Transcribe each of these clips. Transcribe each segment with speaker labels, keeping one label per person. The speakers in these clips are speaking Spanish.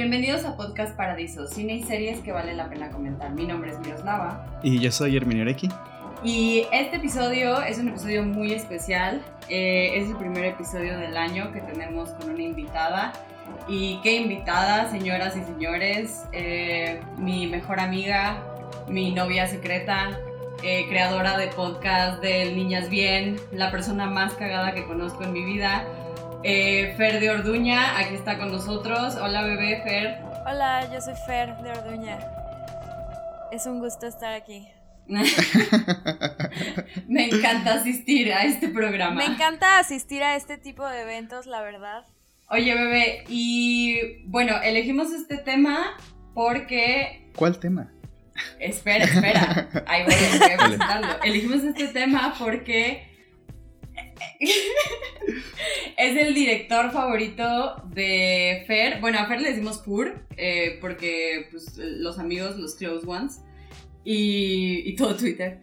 Speaker 1: Bienvenidos a Podcast Paradiso, cine y series que vale la pena comentar. Mi nombre es Miroslava.
Speaker 2: Y yo soy Herminio Oreki.
Speaker 1: Y este episodio es un episodio muy especial. Eh, es el primer episodio del año que tenemos con una invitada. Y qué invitada, señoras y señores. Eh, mi mejor amiga, mi novia secreta, eh, creadora de podcast de Niñas Bien, la persona más cagada que conozco en mi vida. Eh, Fer de Orduña, aquí está con nosotros. Hola bebé, Fer.
Speaker 3: Hola, yo soy Fer de Orduña. Es un gusto estar aquí.
Speaker 1: Me encanta asistir a este programa.
Speaker 3: Me encanta asistir a este tipo de eventos, la verdad.
Speaker 1: Oye bebé, y bueno, elegimos este tema porque...
Speaker 2: ¿Cuál tema?
Speaker 1: Espera, espera. Ahí voy, voy a presentarlo. Elegimos este tema porque es el director favorito de Fer. Bueno, a Fer le decimos Fur, eh, porque pues, los amigos, los close ones, y, todo Twitter.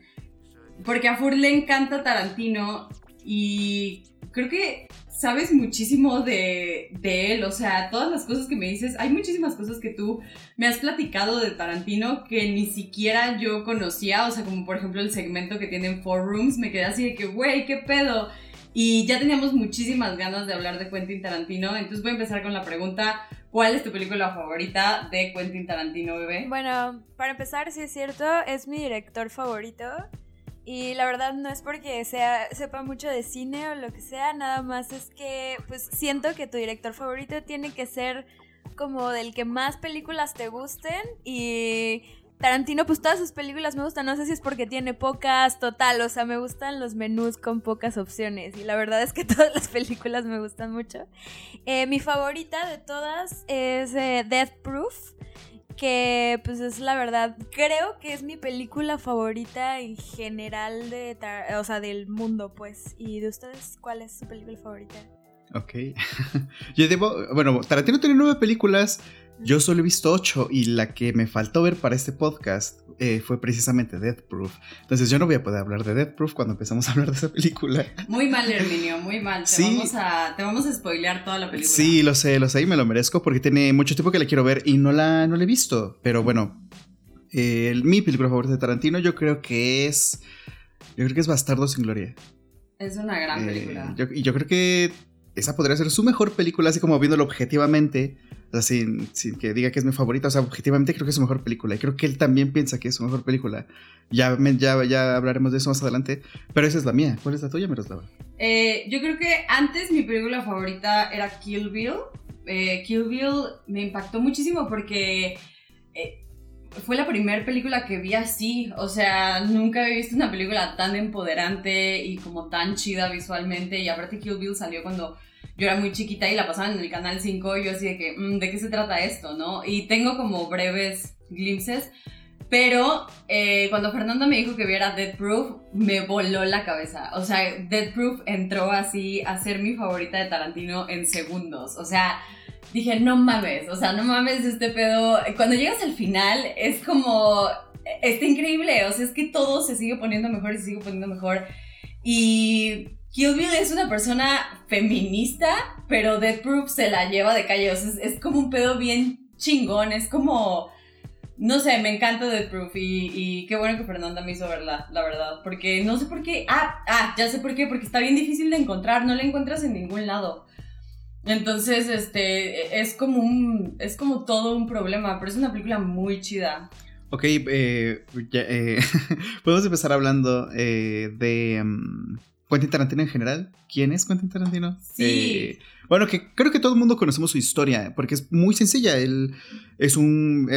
Speaker 1: Porque a Fur le encanta Tarantino y creo que sabes muchísimo de, de, él, o sea, todas las cosas que me dices, hay muchísimas cosas que tú me has platicado de Tarantino que ni siquiera yo conocía, o sea, como por ejemplo el segmento que tiene en Four Rooms, me quedé así de que, güey, ¿qué pedo? Y ya teníamos muchísimas ganas de hablar de Quentin Tarantino, entonces voy a empezar con la pregunta, ¿cuál es tu película favorita de Quentin Tarantino, bebé?
Speaker 3: Bueno, para empezar, sí es cierto, es mi director favorito. Y la verdad no es porque sea, sepa mucho de cine o lo que sea, nada más es que pues siento que tu director favorito tiene que ser como del que más películas te gusten y Tarantino, pues todas sus películas me gustan. No sé si es porque tiene pocas, total. O sea, me gustan los menús con pocas opciones. Y la verdad es que todas las películas me gustan mucho. Eh, mi favorita de todas es eh, Death Proof. Que pues es la verdad, creo que es mi película favorita en general de, o sea, del mundo, pues. ¿Y de ustedes cuál es su película favorita?
Speaker 2: Ok. Yo debo, bueno, Tarantino tiene nueve películas. Yo solo he visto ocho y la que me faltó ver para este podcast eh, fue precisamente Death Proof. Entonces yo no voy a poder hablar de Death Proof cuando empezamos a hablar de esa película.
Speaker 1: Muy mal, Herminio, muy mal. Te, vamos, a, te vamos a spoilear toda la película.
Speaker 2: Sí, lo sé, lo sé y me lo merezco porque tiene mucho tiempo que la quiero ver y no la, no la he visto. Pero bueno, eh, mi película favorita de Tarantino yo creo que es... Yo creo que es Bastardo sin Gloria.
Speaker 1: Es una gran película.
Speaker 2: Eh, y yo creo que esa podría ser su mejor película, así como viéndolo objetivamente, o sea, sin, que diga que es mi favorita, o sea, objetivamente creo que es su mejor película, y creo que él también piensa que es su mejor película. Ya, ya, ya hablaremos de eso más adelante, pero esa es la mía. ¿Cuál es la tuya, Miroslava?
Speaker 1: Eh, yo creo que antes mi película favorita era Kill Bill. Eh, Kill Bill me impactó muchísimo porque... Eh, fue la primera película que vi así, o sea, nunca había visto una película tan empoderante y como tan chida visualmente y aparte Kill Bill salió cuando yo era muy chiquita y la pasaban en el canal 5 y yo así de que, mm, ¿de qué se trata esto? ¿no? Y tengo como breves glimpses, pero eh, cuando Fernando me dijo que viera Dead Proof, me voló la cabeza. O sea, Dead Proof entró así a ser mi favorita de Tarantino en segundos. O sea, dije, no mames, o sea, no mames este pedo. Cuando llegas al final es como, está increíble, o sea, es que todo se sigue poniendo mejor y se sigue poniendo mejor. Y Kill es una persona feminista, pero Death Proof se la lleva de calle. O sea, es, como un pedo bien chingón. Es como. No sé, me encanta Death Proof. Y, qué bueno que Fernanda me hizo verla, la verdad. Porque no sé por qué. Ah, ah, ya sé por qué. Porque está bien difícil de encontrar. No la encuentras en ningún lado. Entonces, este. Es como un. Es como todo un problema. Pero es una película muy chida.
Speaker 2: Ok, eh, eh podemos empezar hablando eh, de. Mm, Quentin Tarantino en general. ¿Quién es Quentin Tarantino?
Speaker 1: Sí.
Speaker 2: Eh, bueno, que creo que todo el mundo conocemos su historia, porque es muy sencilla. Él es un,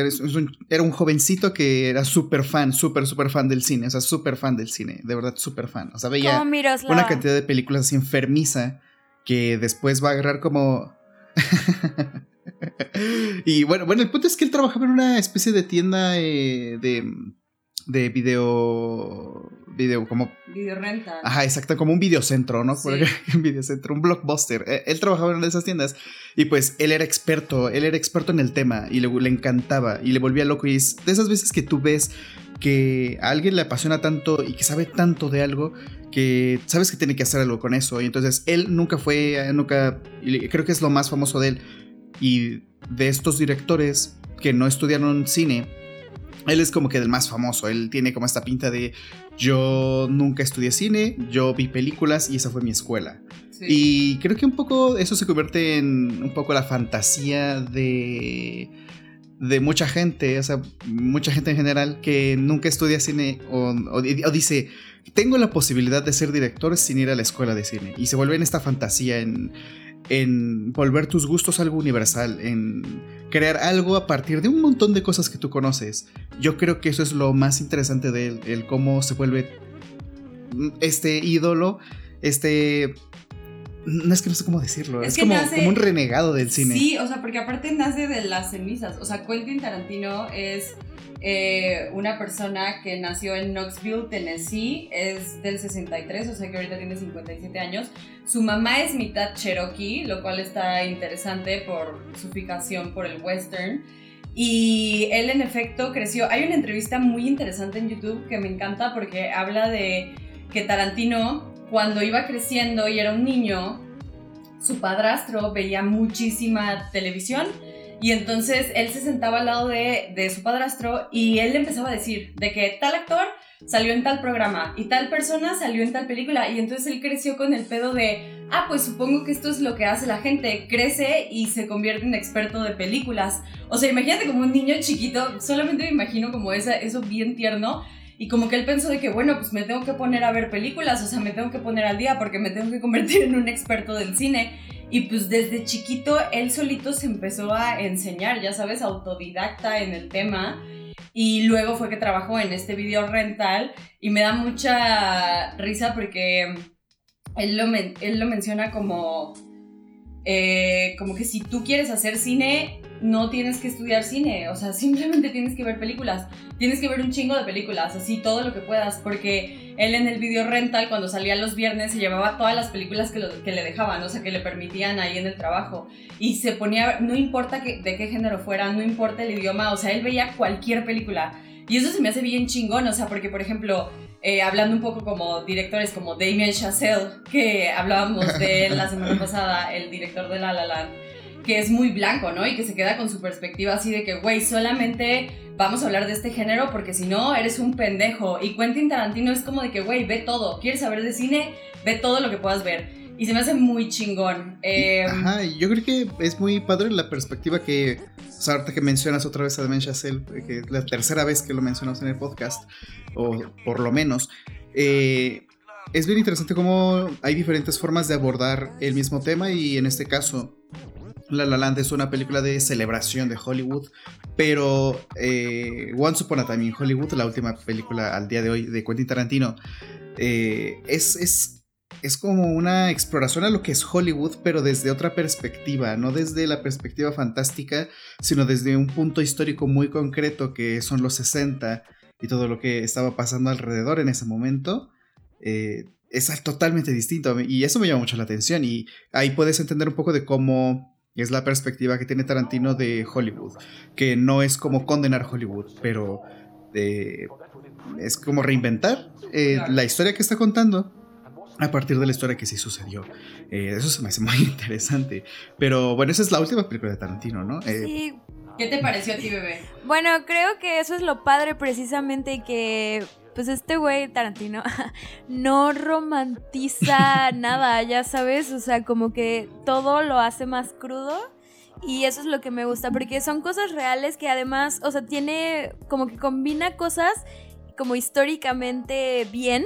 Speaker 2: era un jovencito que era súper fan, súper, súper fan del cine, o sea, súper fan del cine, de verdad súper fan. O sea, veía una cantidad de películas así enfermiza que después va a agarrar como... y bueno, bueno, el punto es que él trabajaba en una especie de tienda eh, de de video. Video como.
Speaker 1: Video renta.
Speaker 2: Ajá, exacto, como un videocentro, ¿no? un videocentro, un blockbuster. E, él, trabajaba en una de esas tiendas y pues él era experto, él era experto en el tema y le, le encantaba y le volvía loco. Y es de esas veces que tú ves que a alguien le apasiona tanto y que sabe tanto de algo que sabes que tiene que hacer algo con eso. Y entonces él nunca fue, nunca, creo que es lo más famoso de él Y de estos directores que no estudiaron cine, él es como que el más famoso. Él tiene como esta pinta de yo nunca estudié cine, yo vi películas y esa fue mi escuela. Y creo que un poco eso se convierte en un poco la fantasía de de mucha gente, o sea, mucha gente en general que nunca estudia cine o, dice, tengo la posibilidad de ser director sin ir a la escuela de cine. Y se vuelve en esta fantasía, en, en volver tus gustos algo universal, en crear algo a partir de un montón de cosas que tú conoces. Yo creo que eso es lo más interesante de él, el cómo se vuelve este ídolo, este no es que no sé cómo decirlo. Es, como, como, un renegado del cine.
Speaker 1: Sí, o sea, porque aparte nace de las cenizas. O sea, Quentin Tarantino es eh, una persona que nació en Knoxville, Tennessee. Es del 63, o sea que ahorita tiene 57 años. Su mamá es mitad cherokee, lo cual está interesante por su fijación por el western. Y él en efecto creció. Hay una entrevista muy interesante en YouTube que me encanta porque habla de que Tarantino cuando iba creciendo y era un niño, su padrastro veía muchísima televisión y entonces él se sentaba al lado de, su padrastro y él le empezaba a decir de que tal actor salió en tal programa y tal persona salió en tal película y entonces él creció con el pedo de, ah, pues supongo que esto es lo que hace la gente, crece y se convierte en experto de películas. O sea, imagínate como un niño chiquito, solamente me imagino como esa, eso bien tierno y como que él pensó de que, bueno, pues me tengo que poner a ver películas, o sea, me tengo que poner al día porque me tengo que convertir en un experto del cine. Y pues desde chiquito él solito se empezó a enseñar, ya sabes, autodidacta en el tema. Y luego fue que trabajó en este video rental y me da mucha risa porque él lo, él lo menciona como, eh, como que si tú quieres hacer cine, no tienes que estudiar cine, o sea, simplemente tienes que ver películas, tienes que ver un chingo de películas, así todo lo que puedas, porque él en el video rental cuando salía los viernes se llevaba todas las películas que, que le dejaban, o sea, que le permitían ahí en el trabajo, y se ponía, no importa que, de qué género fuera, no importa el idioma, o sea, él veía cualquier película, y eso se me hace bien chingón, o sea, porque por ejemplo, eh, hablando un poco como directores como Damien Chazelle, que hablábamos de él la semana pasada, el director de La La Land, que es muy blanco, ¿no? Y que se queda con su perspectiva así de que, güey, solamente vamos a hablar de este género porque si no, eres un pendejo. Y Quentin Tarantino es como de que, güey, ve todo. ¿Quieres saber de cine? Ve todo lo que puedas ver. Y se me hace muy chingón. Eh,
Speaker 2: Ajá, yo creo que es muy padre la perspectiva que, o sea, ahorita que mencionas otra vez a Damien Chazelle, que es la tercera vez que lo mencionamos en el podcast, o por lo menos, eh, es bien interesante cómo hay diferentes formas de abordar el mismo tema y en este caso la La Land es una película de celebración de Hollywood, pero eh, Once Upon Time Hollywood, la última película al día de hoy de Quentin Tarantino, eh, es, es, es, como una exploración a lo que es Hollywood, pero desde otra perspectiva, no desde la perspectiva fantástica, sino desde un punto histórico muy concreto que son los 60 y todo lo que estaba pasando alrededor en ese momento. Eh, es totalmente distinto y eso me llama mucho la atención y ahí puedes entender un poco de cómo es la perspectiva que tiene Tarantino de Hollywood, que no es como condenar Hollywood, pero eh, es como reinventar eh, la historia que está contando a partir de la historia que sí sucedió. Eh, eso se me hace muy interesante. Pero bueno, esa es la última película de Tarantino, ¿no?
Speaker 3: sí.
Speaker 1: ¿Qué te pareció a ti, bebé?
Speaker 3: Bueno, creo que eso es lo padre precisamente que pues este güey Tarantino no romantiza nada, ya sabes, o sea, como que todo lo hace más crudo. Y eso es lo que me gusta, porque son cosas reales que además, o sea, tiene como que combina cosas como históricamente bien,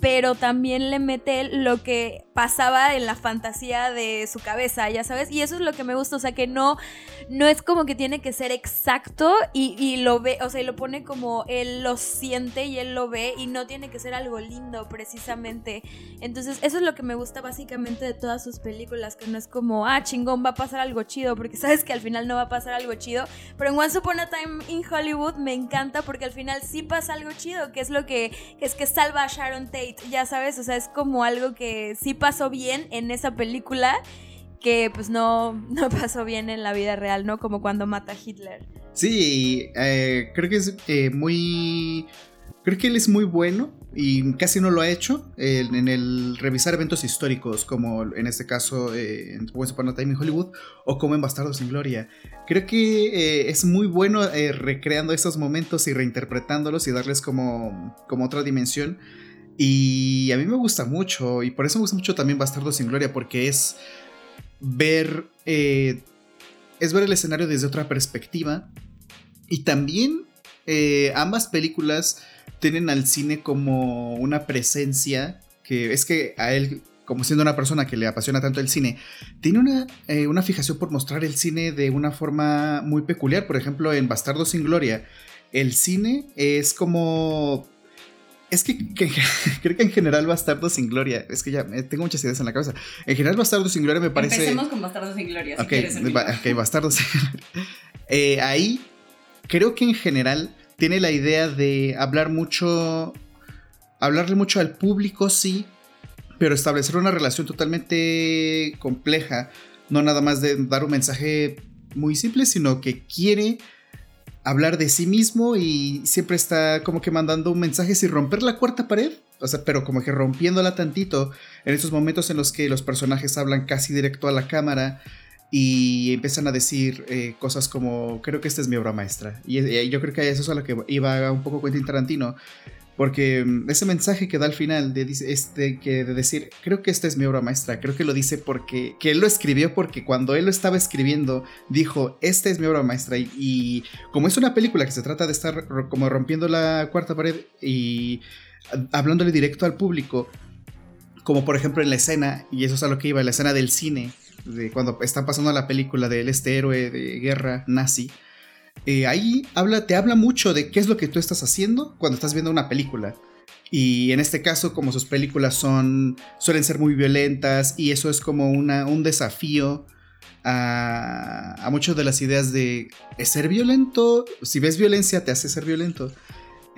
Speaker 3: pero también le mete lo que pasaba en la fantasía de su cabeza, ya sabes, y eso es lo que me gusta, o sea, que no, no es como que tiene que ser exacto y, lo ve, o sea, y lo pone como él lo siente y él lo ve y no tiene que ser algo lindo precisamente. Entonces, eso es lo que me gusta básicamente de todas sus películas, que no es como, ah, chingón, va a pasar algo chido, porque sabes que al final no va a pasar algo chido, pero en Once Upon a Time in Hollywood me encanta porque al final sí pasa algo chido, que es lo que, que es que salva a Sharon Tate, ya sabes, o sea, es como algo que sí pasa pasó bien en esa película que pues no, no pasó bien en la vida real, ¿no? Como cuando mata a Hitler.
Speaker 2: Sí, eh, creo que es eh, muy... Creo que él es muy bueno y casi no lo ha hecho en, el revisar eventos históricos, como en este caso eh, en Once Upon a Time in Hollywood o como en Bastardos sin Gloria. Creo que eh, es muy bueno eh, recreando esos momentos y reinterpretándolos y darles como, como otra dimensión. Y a mí me gusta mucho, y por eso me gusta mucho también Bastardos sin Gloria, porque es ver, es ver el escenario desde otra perspectiva. Y también ambas películas tienen al cine como una presencia que es que a él, como siendo una persona que le apasiona tanto el cine, tiene una, eh, una fijación por mostrar el cine de una forma muy peculiar. Por ejemplo, en Bastardo sin Gloria, el cine es como es que, creo que en general Bastardo sin Gloria. Es que ya tengo muchas ideas en la cabeza. En general Bastardo sin Gloria me parece.
Speaker 1: Empecemos con Bastardo sin Gloria. Si ok,
Speaker 2: ok, Bastardo sin Gloria. Eh, ahí creo que en general tiene la idea de hablar mucho, hablarle mucho al público, sí, pero establecer una relación totalmente compleja, no nada más de dar un mensaje muy simple, sino que quiere hablar de sí mismo y siempre está como que mandando un mensaje sin romper la cuarta pared, o sea, pero como que rompiéndola tantito en esos momentos en los que los personajes hablan casi directo a la cámara y empiezan a decir eh, cosas como, creo que esta es mi obra maestra. Y, eh, yo creo que eso es a lo que iba un poco Quentin Tarantino, porque mm, ese mensaje que da al final de, este, que de decir, creo que esta es mi obra maestra, creo que lo dice porque, que él lo escribió porque cuando él lo estaba escribiendo, dijo, esta es mi obra maestra. Y, como es una película que se trata de estar como rompiendo la cuarta pared y hablándole directo al público, como por ejemplo en la escena, y eso es a lo que iba, la escena del cine, de cuando están pasando la película de este héroe de guerra nazi, eh, ahí te habla mucho de qué es lo que tú estás haciendo cuando estás viendo una película. Y en este caso, como sus películas son, suelen ser muy violentas y eso es como un desafío a, a muchas de las ideas de ser violento. Si ves violencia, te hace ser violento.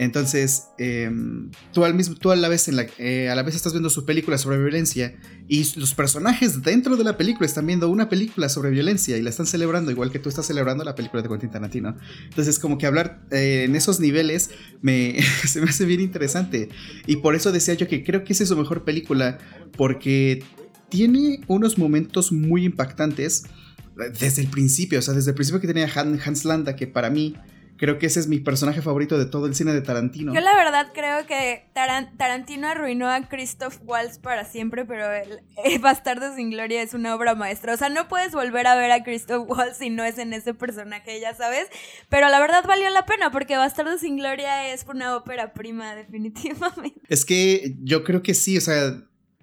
Speaker 2: Entonces, em, tú, al mismo, tú a, la vez eh, a la vez estás viendo su película sobre violencia y los personajes dentro de la película están viendo una película sobre violencia y la están celebrando igual que tú estás celebrando la película de Quentin Tarantino. Entonces, como que hablar eh, en esos niveles se me hace bien interesante. Y por eso decía yo que creo que esa es su mejor película porque tiene unos momentos muy impactantes desde el principio, o sea, desde el principio que tenía Hans Landa, que para mí Creo que ese es mi personaje favorito de todo el cine de Tarantino.
Speaker 3: Yo la verdad creo que Tarantino arruinó a Christoph Waltz para siempre, pero el, Bastardo sin Gloria es una obra maestra. O sea, no puedes volver a ver a Christoph Waltz si no es en ese personaje, ya sabes. Pero la verdad valió la pena porque Bastardo sin Gloria es una ópera prima, definitivamente.
Speaker 2: Es que yo creo que sí, o sea,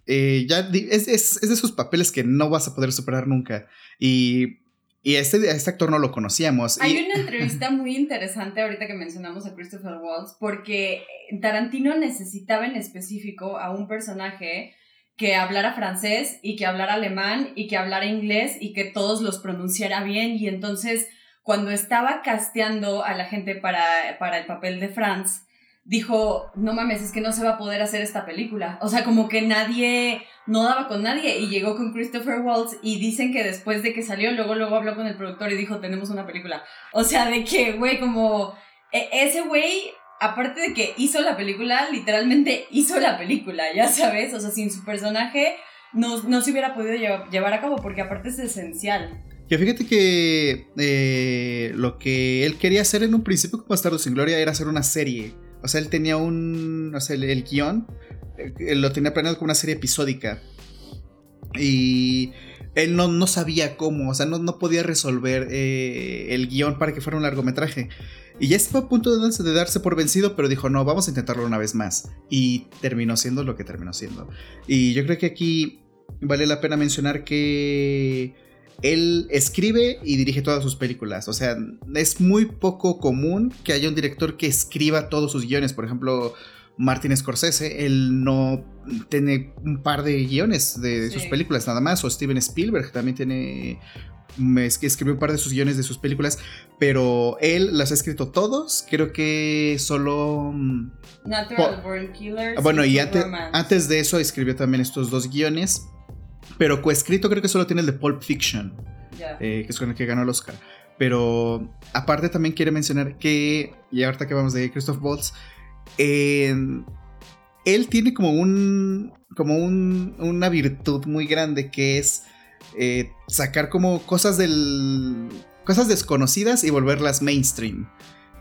Speaker 2: eh, ya es, es, es, de esos papeles que no vas a poder superar nunca. Y y este, este actor no lo conocíamos.
Speaker 1: Hay una entrevista muy interesante ahorita que mencionamos a Christopher Waltz, porque Tarantino necesitaba en específico a un personaje que hablara francés y que hablara alemán y que hablara inglés y que todos los pronunciara bien. Y entonces, cuando estaba casteando a la gente para, para el papel de Franz, dijo, no mames, es que no se va a poder hacer esta película. O sea, como que nadie, no daba con nadie y llegó con Christopher Waltz y dicen que después de que salió, luego, luego habló con el productor y dijo, tenemos una película. O sea, de que, güey, como e, ese güey, aparte de que hizo la película, literalmente hizo la película, ya sabes, o sea, sin su personaje no, no se hubiera podido llevar, a cabo porque aparte es esencial.
Speaker 2: Que fíjate que eh, lo que él quería hacer en un principio como Bastardo sin Gloria era hacer una serie o sea, él tenía un. O sea, el, guion eh, lo tenía planeado como una serie episódica. Y él no, no sabía cómo, o sea, no, no podía resolver eh, el guion para que fuera un largometraje. Y ya estaba a punto de, de, darse por vencido, pero dijo, no, vamos a intentarlo una vez más. Y terminó siendo lo que terminó siendo. Y yo creo que aquí vale la pena mencionar que él escribe y dirige todas sus películas. O sea, es muy poco común que haya un director que escriba todos sus guiones. Por ejemplo, Martin Scorsese, él no tiene un par de guiones de, sus películas nada más. O Steven Spielberg también tiene. Escribió un par de sus guiones de sus películas, pero él las ha escrito todos. Creo que solo.
Speaker 1: Mm, Natural Born Killers.
Speaker 2: Bueno, y antes, antes de eso escribió también estos dos guiones pero coescrito creo que solo tiene el de Pulp Fiction, eh, que es con el que ganó el Oscar. Pero aparte también quiere mencionar que, y ahorita que vamos de Christoph Waltz, él él tiene como un, como un, una virtud muy grande que es eh, sacar como cosas del, cosas desconocidas y volverlas mainstream,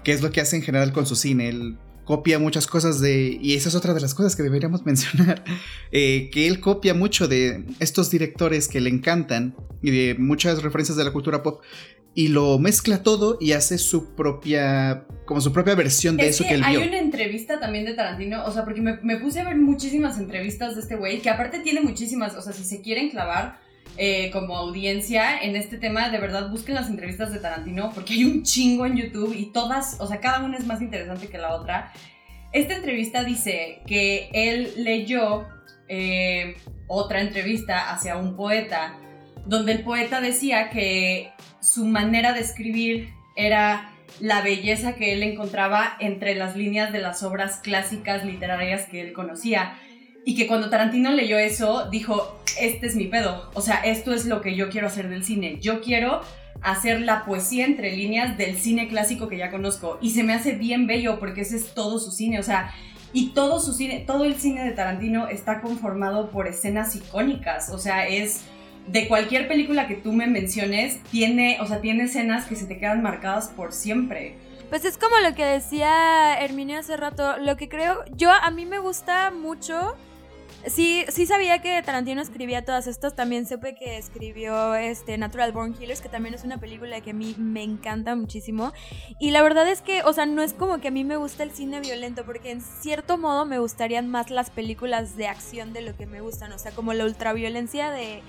Speaker 2: que es lo que hace en general con su cine. Él copia muchas cosas de, y esa es otra de las cosas que deberíamos mencionar, eh, que él copia mucho de estos directores que le encantan y de muchas referencias de la cultura pop y lo mezcla todo y hace su propia, como su propia versión de eso que, él vio.
Speaker 1: Hay una entrevista también de Tarantino, o sea, porque me, me puse a ver muchísimas entrevistas de este güey, que aparte tiene muchísimas, o sea, si se quieren clavar, eh, como audiencia en este tema, de verdad busquen las entrevistas de Tarantino porque hay un chingo en YouTube y todas, o sea, cada una es más interesante que la otra. Esta entrevista dice que él leyó eh, otra entrevista hacia un poeta, donde el poeta decía que su manera de escribir era la belleza que él encontraba entre las líneas de las obras clásicas literarias que él conocía. Y que cuando Tarantino leyó eso, dijo, este es mi pedo. O sea, esto es lo que yo quiero hacer del cine. Yo quiero hacer la poesía entre líneas del cine clásico que ya conozco. Y se me hace bien bello porque ese es todo su cine. O sea, y todo su cine, todo el cine de Tarantino está conformado por escenas icónicas. O sea, es de cualquier película que tú me menciones, tiene, o sea, tiene escenas que se te quedan marcadas por siempre.
Speaker 3: Pues es como lo que decía Herminio hace rato, lo que creo, yo a mí me gusta mucho Sí, sí sabía que Tarantino escribía todas estas. También supe que escribió este Natural Born Killers, que también es una película que a mí me encanta muchísimo. Y la verdad es que, o sea, no es como que a mí me gusta el cine violento, porque en cierto modo me gustarían más las películas de acción de lo que me gustan. O sea, como la ultraviolencia de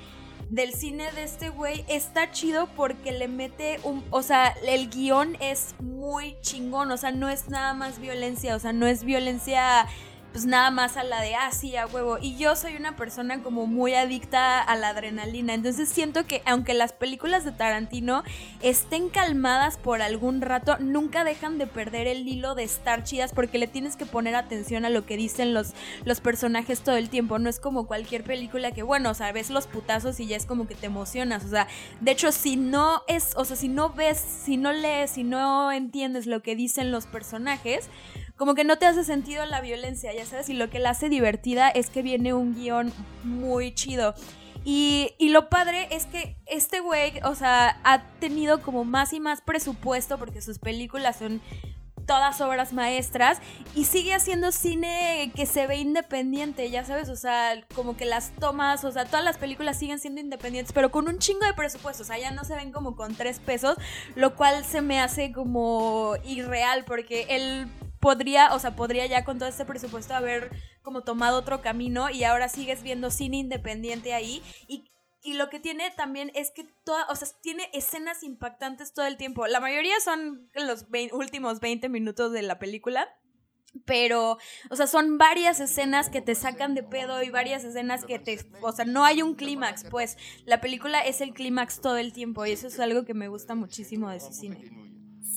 Speaker 3: del cine de este güey está chido porque le mete un, o sea, el guion es muy chingón, o sea, no es nada más violencia, o sea, no es violencia pues nada más a la de, ah, a huevo. Y yo soy una persona como muy adicta a la adrenalina. Entonces siento que aunque las películas de Tarantino estén calmadas por algún rato, nunca dejan de perder el hilo de estar chidas porque le tienes que poner atención a lo que dicen los, los personajes todo el tiempo. No es como cualquier película que, bueno, o sea, ves los putazos y ya es como que te emocionas. O sea, de hecho, si no es, o sea, si no ves, si no lees, si no entiendes lo que dicen los personajes, como que no te hace sentido la violencia, ya sabes, y lo que la hace divertida es que viene un guion muy chido. Y, y, lo padre es que este güey, o sea, ha tenido como más y más presupuesto porque sus películas son todas obras maestras y sigue haciendo cine que se ve independiente, ya sabes, o sea, como que las tomas, o sea, todas las películas siguen siendo independientes, pero con un chingo de presupuesto, o sea, ya no se ven como con tres pesos, lo cual se me hace como irreal porque él podría, o sea, podría ya con todo este presupuesto haber como tomado otro camino y ahora sigues viendo cine independiente ahí y y lo que tiene también es que toda, o sea, tiene escenas impactantes todo el tiempo. La mayoría son los últimos 20 minutos de la película. Pero, o sea, son varias escenas que te sacan de pedo y varias escenas que te... O sea, no hay un clímax, pues la película es el clímax todo el tiempo y eso es algo que me gusta muchísimo de su cine.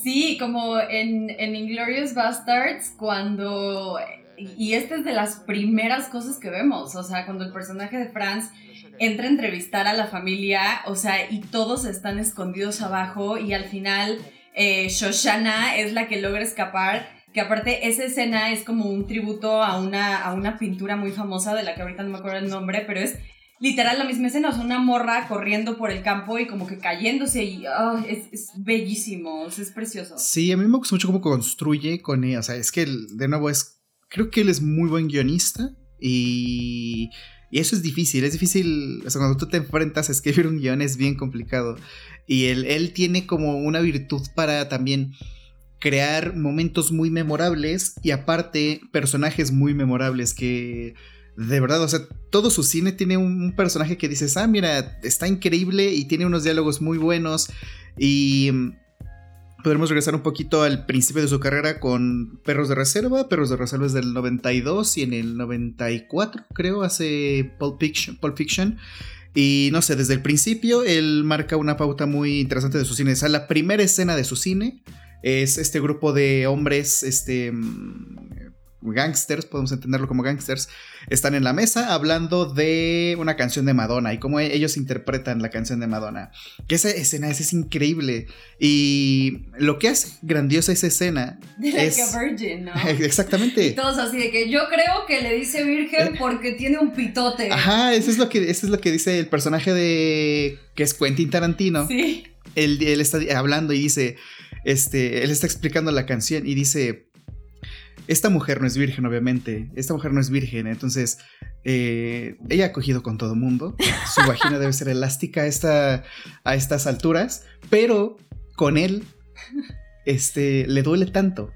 Speaker 1: Sí, como en, en Inglorious Bastards, cuando... Y esta es de las primeras cosas que vemos, o sea, cuando el personaje de Franz entra a entrevistar a la familia, o sea, y todos están escondidos abajo y al final eh, Shoshana es la que logra escapar, que aparte esa escena es como un tributo a una, a una pintura muy famosa de la que ahorita no me acuerdo el nombre, pero es literal la misma escena, o sea, una morra corriendo por el campo y como que cayéndose y ah, es, bellísimo, es precioso.
Speaker 2: Sí, a mí me gusta mucho cómo construye con ella, o sea, es que de nuevo es, creo que él es muy buen guionista y, y eso es difícil, es difícil, o sea, cuando tú te enfrentas a escribir un guion es bien complicado y él, él tiene como una virtud para también crear momentos muy memorables y aparte personajes muy memorables que de verdad, o sea, todo su cine tiene un, personaje que dices, ah, mira, está increíble y tiene unos diálogos muy buenos. Y mm, podremos regresar un poquito al principio de su carrera con Perros de Reserva. Perros de Reserva es del 92 y en el 94, creo, hace Pulp Fiction. Pulp Fiction. Y no sé, desde el principio él marca una pauta muy interesante de su cine. O sea, la primera escena de su cine es este grupo de hombres, este, mm, gangsters, podemos entenderlo como gangsters, están en la mesa hablando de una canción de Madonna y cómo e-, ellos interpretan la canción de Madonna. Que esa escena es, increíble. Y lo que hace grandiosa esa escena
Speaker 1: de
Speaker 2: es...
Speaker 1: Like a virgin, ¿no?
Speaker 2: Exactamente.
Speaker 1: Y todos así de que yo creo que le dice virgen porque tiene un pitote.
Speaker 2: Ajá, eso es lo que, eso es lo que dice el personaje de... que es Quentin Tarantino.
Speaker 1: Sí.
Speaker 2: Él, él está hablando y dice, este, él está explicando la canción y dice, esta mujer no es virgen, obviamente. Esta mujer no es virgen. Entonces, eh, ella ha cogido con todo mundo. Su vagina debe ser elástica a, esta, a estas alturas. Pero con él, este, le duele tanto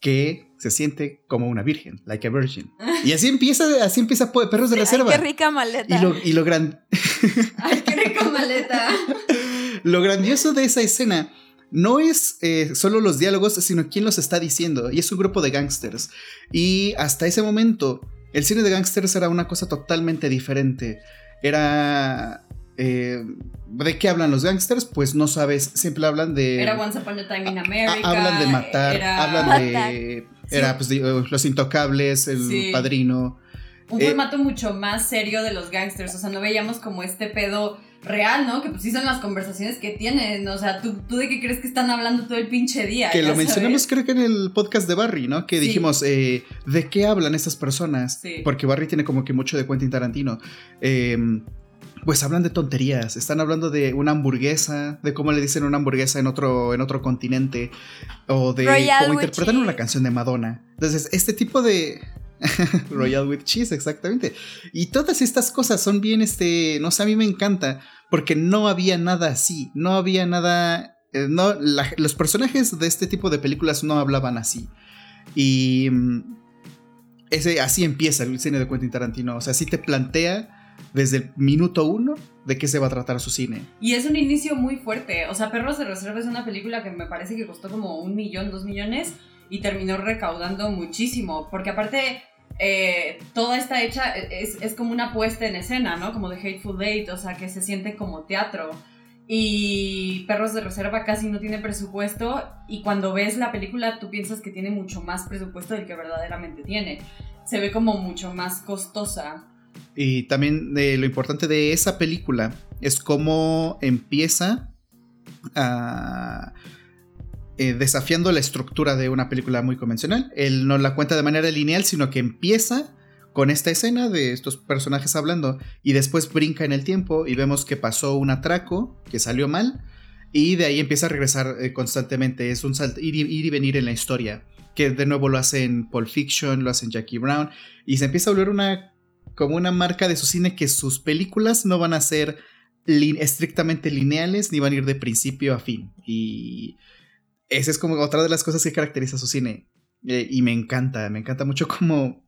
Speaker 2: que se siente como una virgen, like a virgin. Y así empieza, así empieza Perros de Reserva.
Speaker 3: Ay, qué rica maleta.
Speaker 2: Y lo, y lo gran...
Speaker 1: Ay, qué rica maleta.
Speaker 2: lo grandioso de esa escena no es eh, solo los diálogos, sino quién los está diciendo. Y es un grupo de gangsters. Y hasta ese momento, el cine de gangsters era una cosa totalmente diferente. Era... Eh, ¿De qué hablan los gangsters? Pues no sabes, siempre hablan de...
Speaker 1: Era Once Upon a Time in America.
Speaker 2: hablan de matar,
Speaker 1: era...
Speaker 2: hablan de... Era pues de, Los Intocables, El
Speaker 1: Sí.
Speaker 2: Padrino.
Speaker 1: Un
Speaker 2: Eh,
Speaker 1: formato mucho más serio de los gangsters. O sea, no veíamos como este pedo real, ¿no? Que pues sí son las conversaciones que tienen. O sea, ¿tú, tú de qué crees que están hablando todo el pinche día?
Speaker 2: Que lo mencionamos creo que en el podcast de Barry, ¿no? Que
Speaker 1: Sí.
Speaker 2: dijimos, eh, ¿de qué hablan estas personas?
Speaker 1: Sí.
Speaker 2: Porque Barry tiene como que mucho de Quentin Tarantino. Eh, pues hablan de tonterías, están hablando de una hamburguesa, de cómo le dicen una hamburguesa en otro, en otro continente, o de
Speaker 3: Royal
Speaker 2: cómo
Speaker 3: with
Speaker 2: interpretan una canción de Madonna. Entonces, este tipo de... Royal with cheese, exactamente. Y todas estas cosas son bien, este, no sé, a mí me encanta, porque no había nada así, no había nada... eh, no, los personajes de este tipo de películas no hablaban así. Y... mm, ese, así empieza el cine de Quentin Tarantino. O sea, así te plantea desde el minuto uno de qué se va a tratar su cine.
Speaker 1: Y es un inicio muy fuerte. O sea, Perros de Reserva es una película que me parece que costó como un millón, dos millones y terminó recaudando muchísimo. Porque aparte, eh, toda está hecha, es, es como una puesta en escena, ¿no? Como de Hateful Eight, o sea, que se siente como teatro. Y Perros de Reserva casi no tiene presupuesto y cuando ves la película tú piensas que tiene mucho más presupuesto del que verdaderamente tiene. Se ve como mucho más costosa.
Speaker 2: Y también eh, lo importante de esa película es cómo empieza a... eh, desafiando la estructura de una película muy convencional. Él no la cuenta de manera lineal, sino que empieza con esta escena de estos personajes hablando y después brinca en el tiempo y vemos que pasó un atraco que salió mal y de ahí empieza a regresar eh, constantemente. Es un salt- ir, y- ir y venir en la historia. Que de nuevo lo hace en Pulp Fiction, lo hace en Jackie Brown y se empieza a volver una como una marca de su cine que sus películas no van a ser estrictamente lineales ni van a ir de principio a fin. Y esa es como otra de las cosas que caracteriza su cine. Eh, y me encanta, me encanta mucho cómo,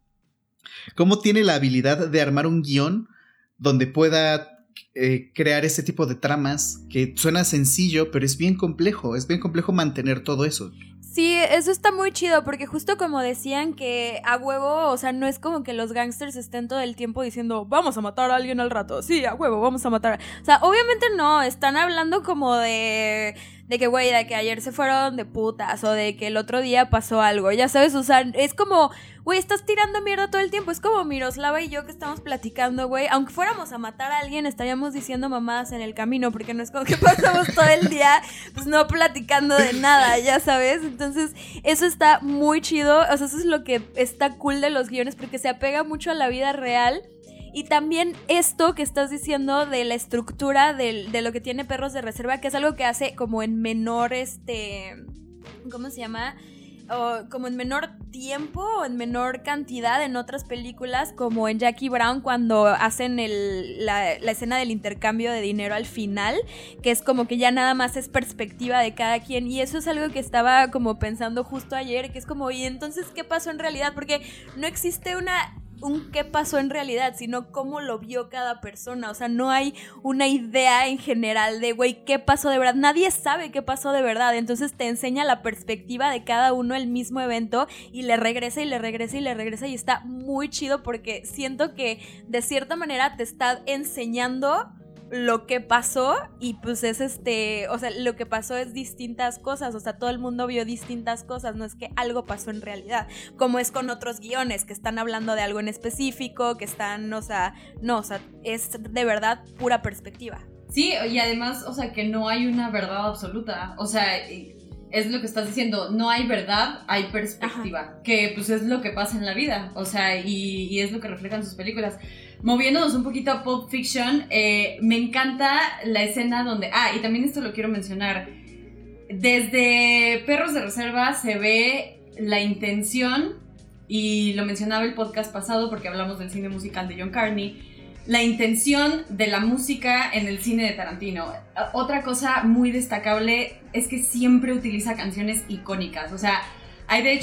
Speaker 2: cómo tiene la habilidad de armar un guion donde pueda eh, crear ese tipo de tramas que suena sencillo, pero es bien complejo, es bien complejo mantener todo eso.
Speaker 3: Sí, eso está muy chido porque justo como decían que a huevo, o sea, no es como que los gangsters estén todo el tiempo diciendo, vamos a matar a alguien al rato, sí, a huevo, vamos a matar. O sea, obviamente no, están hablando como de, de que, güey, de que ayer se fueron de putas o de que el otro día pasó algo, ya sabes, o sea, es como, güey, estás tirando mierda todo el tiempo, es como Miroslava y yo que estamos platicando, güey, aunque fuéramos a matar a alguien, estaríamos diciendo mamadas en el camino porque no es como que pasamos todo el día, pues no platicando de nada, ya sabes, entonces eso está muy chido, o sea, eso es lo que está cool de los guiones porque se apega mucho a la vida real. Y también esto que estás diciendo de la estructura del- de lo que tiene Perros de Reserva, que es algo que hace como en menor, este, ¿cómo se llama? O como en menor tiempo o en menor cantidad en otras películas, como en Jackie Brown cuando hacen el- la, la escena del intercambio de dinero al final, que es como que ya nada más es perspectiva de cada quien. Y eso es algo que estaba como pensando justo ayer, que es como, ¿y entonces qué pasó en realidad? Porque no existe una un qué pasó en realidad, sino cómo lo vio cada persona. O sea, no hay una idea en general de, güey, qué pasó de verdad. Nadie sabe qué pasó de verdad. Entonces te enseña la perspectiva de cada uno el mismo evento y le regresa y le regresa y le regresa y está muy chido porque siento que de cierta manera te está enseñando lo que pasó y pues es este, o sea, lo que pasó es distintas cosas, o sea, todo el mundo vio distintas cosas, no es que algo pasó en realidad, como es con otros guiones que están hablando de algo en específico, que están, o sea, no, o sea, es de verdad pura perspectiva.
Speaker 1: Sí, y además, o sea, que no hay una verdad absoluta, o sea, es lo que estás diciendo, no hay verdad, hay perspectiva, que pues es lo que pasa en la vida, o sea, y, y es lo que reflejan sus películas moviéndonos un poquito a Pulp Fiction, eh, me encanta la escena donde. Ah, y también esto lo quiero mencionar. Desde Perros de Reserva se ve la intención, y lo mencionaba el podcast pasado porque hablamos del cine musical de John Carney, la intención de la música en el cine de Tarantino. Otra cosa muy destacable es que siempre utiliza canciones icónicas, o sea,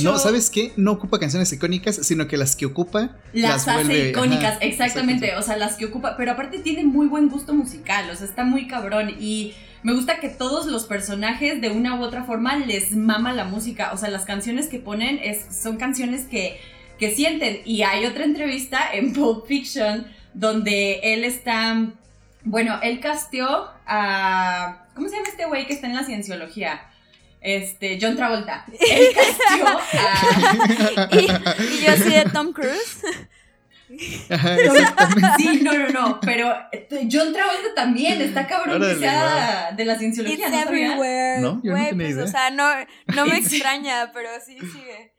Speaker 2: no, ¿sabes qué? No ocupa canciones icónicas, sino que las que ocupa
Speaker 1: las, hace icónicas, exactamente. O sea, las que ocupa. Pero aparte tiene muy buen gusto musical, o sea, está muy cabrón. Y me gusta que todos los personajes, de una u otra forma, les mama la música. O sea, las canciones que ponen es, son canciones que, que sienten. Y hay otra entrevista en Pulp Fiction donde él está. Bueno, él casteó a. ¿Cómo se llama este güey que está en la cienciología? Este, John Travolta. Él
Speaker 3: y, yo así de Tom Cruise.
Speaker 1: sí, no, no, no, pero este, John Travolta también está cabrón que sea de la cienciología.
Speaker 3: It's everywhere. No, yo no pues, O sea, no, no me extraña, pero sí sigue.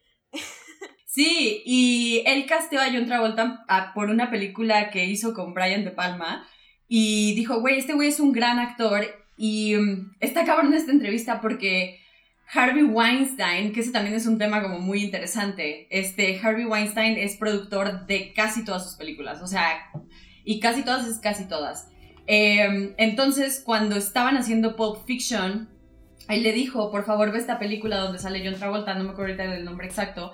Speaker 1: Sí, y él casteó a John Travolta por una película que hizo con Brian De Palma y dijo, güey, este güey es un gran actor y um, está cabrón esta entrevista porque Harvey Weinstein, que ese también es un tema como muy interesante. Este, Harvey Weinstein es productor de casi todas sus películas, o sea, y casi todas es casi todas. Em, entonces, cuando estaban haciendo Pulp Fiction, él le dijo, por favor, ve esta película donde sale John Travolta, no me acuerdo ahorita del nombre exacto,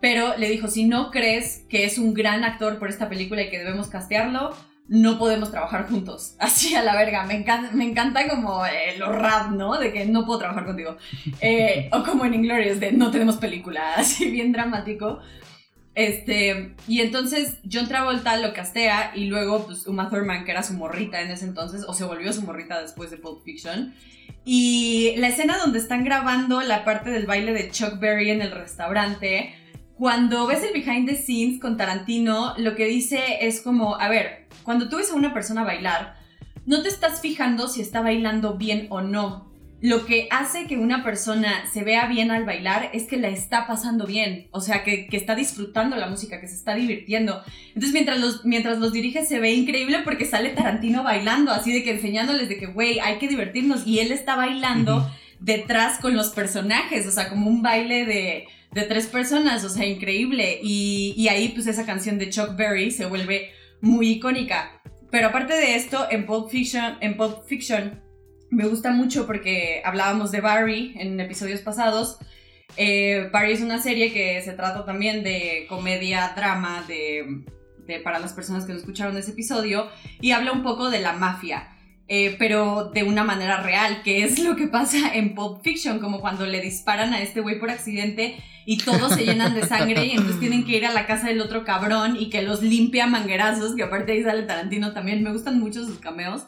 Speaker 1: pero le dijo, si no crees que es un gran actor por esta película y que debemos castearlo, no podemos trabajar juntos. Así a la verga. Me encanta, me encanta como eh, lo rap, ¿no? De que no puedo trabajar contigo. Eh, o como en Inglorious, de no tenemos película. Así bien dramático. Este, y entonces John Travolta lo castea y luego pues Uma Thurman, que era su morrita en ese entonces, o se volvió su morrita después de Pulp Fiction. Y la escena donde están grabando la parte del baile de Chuck Berry en el restaurante, cuando ves el behind the scenes con Tarantino, lo que dice es como, a ver, cuando tú ves a una persona bailar, no te estás fijando si está bailando bien o no. Lo que hace que una persona se vea bien al bailar es que la está pasando bien, o sea, que, está disfrutando la música, que se está divirtiendo. Entonces, mientras los, mientras los dirige, se ve increíble porque sale Tarantino bailando, así de que enseñándoles de que, güey, hay que divertirnos. Y él está bailando detrás con los personajes, o sea, como un baile de, de tres personas, o sea, increíble. Y, y ahí, pues, esa canción de Chuck Berry se vuelve muy icónica. Pero aparte de esto, en Pulp Fiction, en Pulp Fiction me gusta mucho porque hablábamos de Barry en episodios pasados. Eh, Barry es una serie que se trata también de comedia, drama, de, para las personas que no escucharon ese episodio, y habla un poco de la mafia. Eh, pero de una manera real, que es lo que pasa en Pulp Fiction, como cuando le disparan a este güey por accidente y todos se llenan de sangre y entonces tienen que ir a la casa del otro cabrón y que los limpia manguerazos, que aparte ahí sale Tarantino también, me gustan mucho sus cameos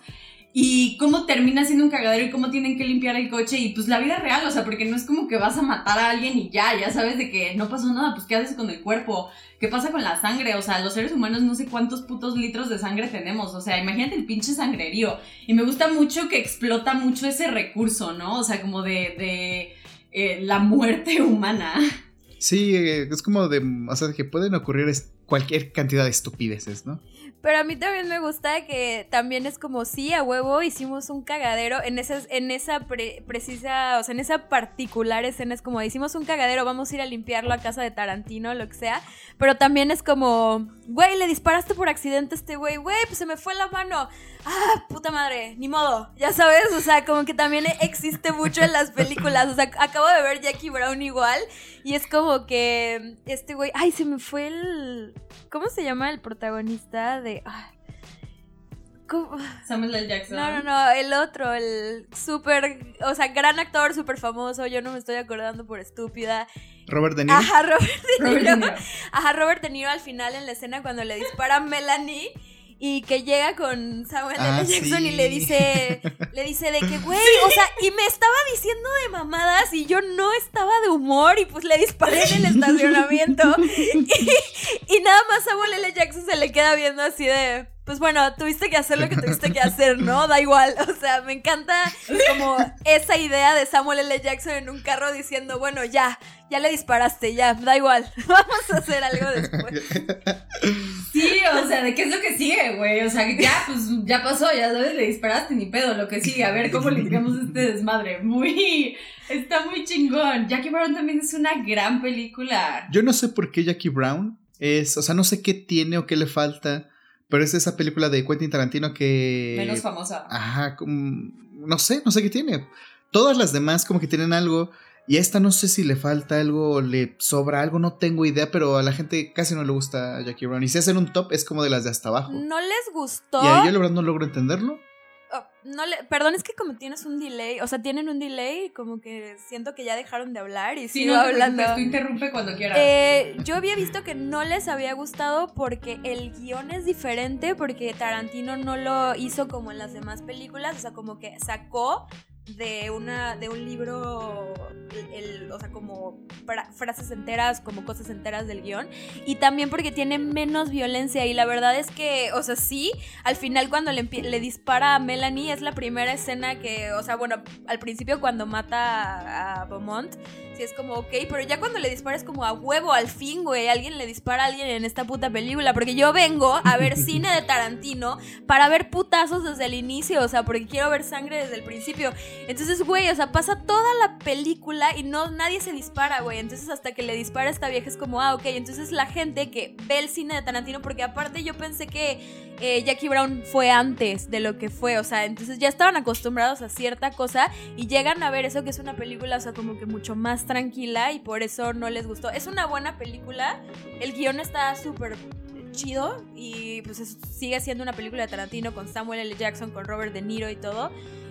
Speaker 1: y cómo termina siendo un cagadero y cómo tienen que limpiar el coche y pues la vida real, o sea, porque no es como que vas a matar a alguien y ya, ya sabes de que no pasó nada, pues qué haces con el cuerpo, qué pasa con la sangre, o sea, los seres humanos no sé cuántos putos litros de sangre tenemos, o sea, imagínate el pinche sangrerío y me gusta mucho que explota mucho ese recurso, ¿no? O sea, como de, de eh, la muerte humana.
Speaker 2: Sí, eh, es como de, o sea, que pueden ocurrir cualquier cantidad de estupideces, ¿no?
Speaker 3: Pero a mí también me gusta que también es como, sí, a huevo hicimos un cagadero en esa, en esa precisa, o sea, en esa particular escena es como, hicimos un cagadero, vamos a ir a limpiarlo a casa de Tarantino, lo que sea. Pero también es como, güey, le disparaste por accidente a este güey, güey, pues se me fue la mano. Ah, puta madre, ni modo, ya sabes, o sea, como que también existe mucho en las películas. O sea, acabo de ver Jackie Brown igual y es como que este güey, ay, se me fue el... ¿Cómo se llama el protagonista de...
Speaker 1: Samuel L. Jackson.
Speaker 3: No, no, no, el otro, el súper, o sea, gran actor, súper famoso, yo no me estoy acordando por estúpida.
Speaker 2: Robert De Niro.
Speaker 3: Ajá, Robert De Niro. Ajá, Robert De Niro al final en la escena cuando le dispara a Melanie y que llega con Samuel L.
Speaker 2: Ah,
Speaker 3: Jackson
Speaker 2: sí.
Speaker 3: y le dice, le dice de que, güey, o sea, y me estaba diciendo de mamadas y yo no estaba de humor y pues le disparé en el estacionamiento y, y nada más Samuel L. Jackson se le queda viendo así de, pues bueno, tuviste que hacer lo que tuviste que hacer, ¿no? Da igual, o sea, me encanta como esa idea de Samuel L. Jackson en un carro diciendo, bueno, ya, ya le disparaste, ya, da igual, vamos a hacer algo después.
Speaker 1: Sí, o sea, ¿de qué es lo que sigue, güey? O sea, que ya, pues, ya pasó, ya sabes, le disparaste ni pedo, lo que sigue, a ver cómo limpiamos este desmadre. Muy, está muy chingón. Jackie Brown también es una gran película.
Speaker 2: Yo no sé por qué Jackie Brown es, o sea, no sé qué tiene o qué le falta, pero es esa película de Quentin Tarantino que...
Speaker 1: Menos famosa.
Speaker 2: Ajá, como- no sé, no sé qué tiene. Todas las demás como que tienen algo y a esta no sé si le falta algo o le sobra algo, no tengo idea, pero a la gente casi no le gusta Jackie Brown. Y si hacen un top es como de las de hasta abajo.
Speaker 3: ¿No les gustó?
Speaker 2: Y ahí yo la verdad no logro entenderlo.
Speaker 3: No le, perdón, es que como tienes un delay, o sea, tienen un delay, como que siento que ya dejaron de hablar y
Speaker 1: Sí,
Speaker 3: sigo
Speaker 1: no
Speaker 3: hablando.
Speaker 1: tú interrumpe cuando quieras.
Speaker 3: Eh, yo había visto que no les había gustado porque el guion es diferente, porque Tarantino no lo hizo como en las demás películas, o sea, como que sacó de una de un libro el, o sea como fra- frases enteras como cosas enteras del guion. Y también porque tiene menos violencia. Y la verdad es que o sea sí al final cuando le, le dispara a Melanie es la primera escena que o sea bueno al principio cuando mata a Beaumont sí es como ok pero ya cuando le dispara es como a huevo al fin güey alguien le dispara a alguien en esta puta película porque yo vengo a ver cine de Tarantino para ver putazos desde el inicio o sea porque quiero ver sangre desde el principio entonces, güey, o sea, pasa toda la película y no nadie se dispara, güey. Entonces, hasta que le dispara a esta vieja es como, ah, ok. Entonces, la gente que ve el cine de Tarantino, porque aparte yo pensé que eh, Jackie Brown fue antes de lo que fue, o sea, entonces ya estaban acostumbrados a cierta cosa y llegan a ver eso que es una película, o sea, como que mucho más tranquila y por eso no les gustó. Es una buena película, el guion está súper chido y pues es- sigue siendo una película de Tarantino con Samuel L. Jackson, con Robert De Niro y todo.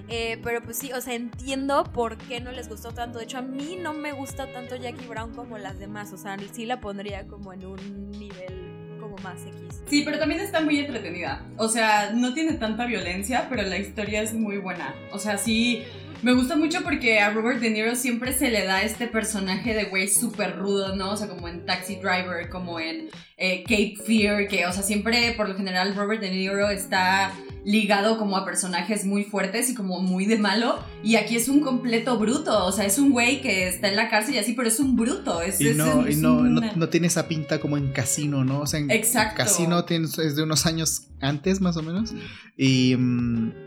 Speaker 3: Eh, pero pues sí, o sea, entiendo por qué no les gustó tanto. De hecho, a mí no me gusta tanto Jackie Brown como las demás. O sea, sí la pondría como en un nivel como más X.
Speaker 1: Sí, pero también está muy entretenida. O sea, no tiene tanta violencia, pero la historia es muy buena. O sea, sí, me gusta mucho porque a Robert De Niro siempre se le da este personaje de güey súper rudo, ¿no? O sea, como en Taxi Driver, como en eh, Cape Fear, que, o sea, siempre, por lo general, Robert De Niro está ligado como a personajes muy fuertes y como muy de malo. Y aquí es un completo bruto. O sea, es un güey que está en la cárcel y así, pero es un bruto. Es,
Speaker 2: Y no,
Speaker 1: es
Speaker 2: y no,
Speaker 1: un-
Speaker 2: no, no tiene esa pinta como en casino, ¿no? O sea, en
Speaker 1: Exacto.
Speaker 2: casino es de unos años antes, más o menos. Y mm,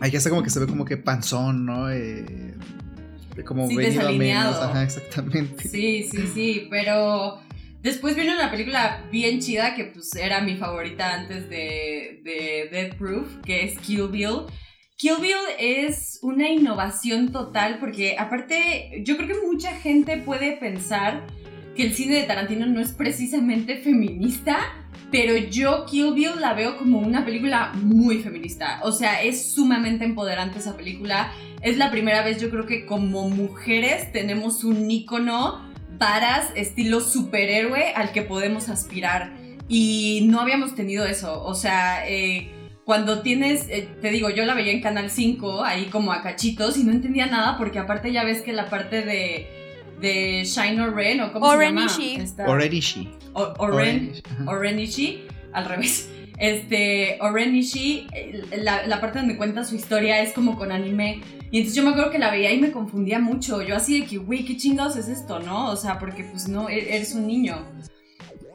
Speaker 2: ahí ya está como que se ve como que panzón, ¿no? Eh, como
Speaker 1: Sí,
Speaker 2: venido a menos. Ajá, exactamente.
Speaker 1: Sí, sí, sí, pero después vino una película bien chida que pues era mi favorita antes de, de Death Proof, que es Kill Bill. Kill Bill es una innovación total porque aparte yo creo que mucha gente puede pensar que el cine de Tarantino no es precisamente feminista, pero yo Kill la veo como una película muy feminista. O sea, es sumamente empoderante esa película. Es la primera vez yo creo que como mujeres tenemos un ícono varas estilo superhéroe al que podemos aspirar. Y no habíamos tenido eso. O sea, eh, cuando tienes, eh, te digo, yo la veía en Canal 5, ahí como a cachitos, y no entendía nada porque aparte ya ves que la parte de, de Shine or Ren, o cómo
Speaker 3: Orenishi.
Speaker 1: se llama.
Speaker 2: Orenishi.
Speaker 1: O- Oren,
Speaker 2: Orenishi,
Speaker 1: al revés. Este, Orenishi, la, la parte donde cuenta su historia es como con anime. Y entonces yo me acuerdo que la veía y me confundía mucho. Yo así de que, güey, ¿qué chingados es esto, no? O sea, porque pues no, e- eres un niño.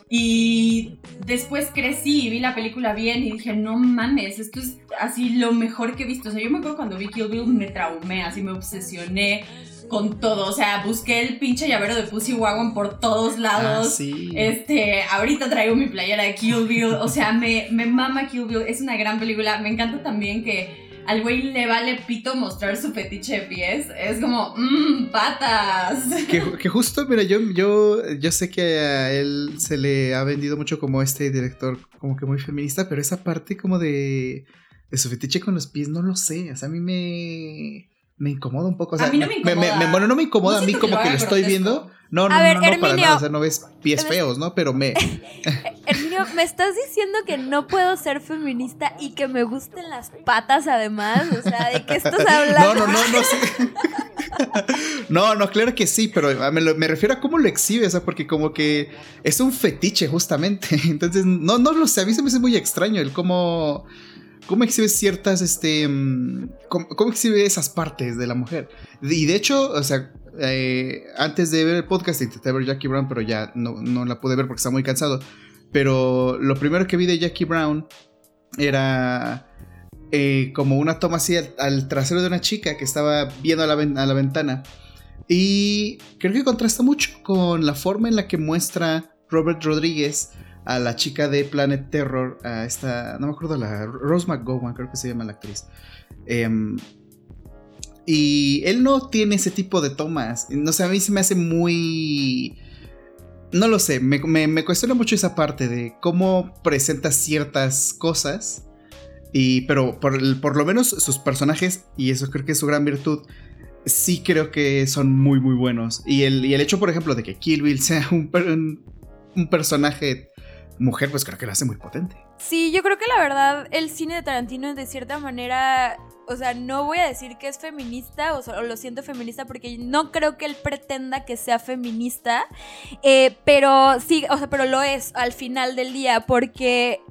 Speaker 1: Y después crecí y vi la película bien y dije, no mames, esto es así lo mejor que he visto. O sea, yo me acuerdo cuando vi Kill Bill me traumé, así me obsesioné con todo. O sea, busqué el pinche llavero de Pussy Wagon por todos
Speaker 2: Ah,
Speaker 1: lados.
Speaker 2: sí.
Speaker 1: Este, ahorita traigo mi playera de Kill Bill. O sea, me, me mama Kill Bill. Es una gran película. Me encanta también que al güey le vale pito mostrar su fetiche de pies. Es como, mmm, patas.
Speaker 2: Que, que justo, mira, yo, yo, yo sé que a él se le ha vendido mucho como este director, como que muy feminista, pero esa parte como de, de su fetiche con los pies, no lo sé. O sea, a mí me, me incomoda un poco. O
Speaker 1: A mí no me incomoda.
Speaker 2: bueno, no me incomoda
Speaker 1: No
Speaker 2: a mí como que lo estoy viendo. No, no,
Speaker 3: A
Speaker 2: no,
Speaker 3: ver,
Speaker 2: no, no, para nada. O sea, no ves pies feos, ¿no? Pero me.
Speaker 3: Herminio, me estás diciendo que no puedo ser feminista y que me gusten las patas además. O sea, ¿de qué estás
Speaker 2: No,
Speaker 3: hablando?
Speaker 2: no, no, no, sí. No, no, claro que sí, pero me, lo- me refiero a cómo lo exhibe, o sea, porque como que es un fetiche justamente. Entonces, no, no lo sé, a mí se me hace muy extraño el cómo, cómo exhibe ciertas, este, mm, cómo, exhibe esas partes de la mujer. Y de hecho, o sea, eh, antes de ver el podcast intenté ver Jackie Brown, pero ya no, no la pude ver porque estaba muy cansado. Pero lo primero que vi de Jackie Brown era eh, como una toma así al, trasero de una chica que estaba viendo a la, a la ventana. Y creo que contrasta mucho con la forma en la que muestra Robert Rodríguez a la chica de Planet Terror, a esta, no me acuerdo, la Rose McGowan, creo que se llama la actriz. Em, y él no tiene ese tipo de tomas. No sé, a mí se me hace muy... No lo sé, me, me, cuestiona mucho esa parte de cómo presenta ciertas cosas. Y, pero por, por lo menos sus personajes, y eso creo que es su gran virtud, sí creo que son muy, muy buenos. Y el, y el hecho, por ejemplo, de que Kill Bill sea un, un personaje mujer, pues creo que lo hace muy potente.
Speaker 3: Sí, yo creo que la verdad el cine de Tarantino de cierta manera, o sea, no voy a decir que es feminista o, o lo siento feminista porque no creo que él pretenda que sea feminista, eh, pero sí, o sea, pero lo es al final del día porque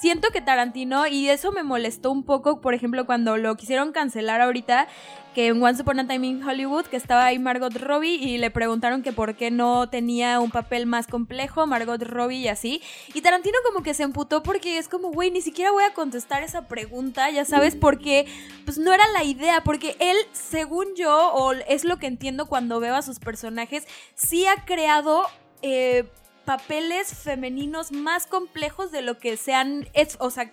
Speaker 3: siento que Tarantino, y eso me molestó un poco, por ejemplo, cuando lo quisieron cancelar ahorita, que en Once Upon a Time in Hollywood, que estaba ahí Margot Robbie y le preguntaron que por qué no tenía un papel más complejo, Margot Robbie y así. Y Tarantino como que se emputó porque es como, güey, ni siquiera voy a contestar esa pregunta, ya sabes, porque pues no era la idea, porque él, según yo, o es lo que entiendo cuando veo a sus personajes, sí ha creado... eh, papeles femeninos más complejos de lo que se han, es- o sea,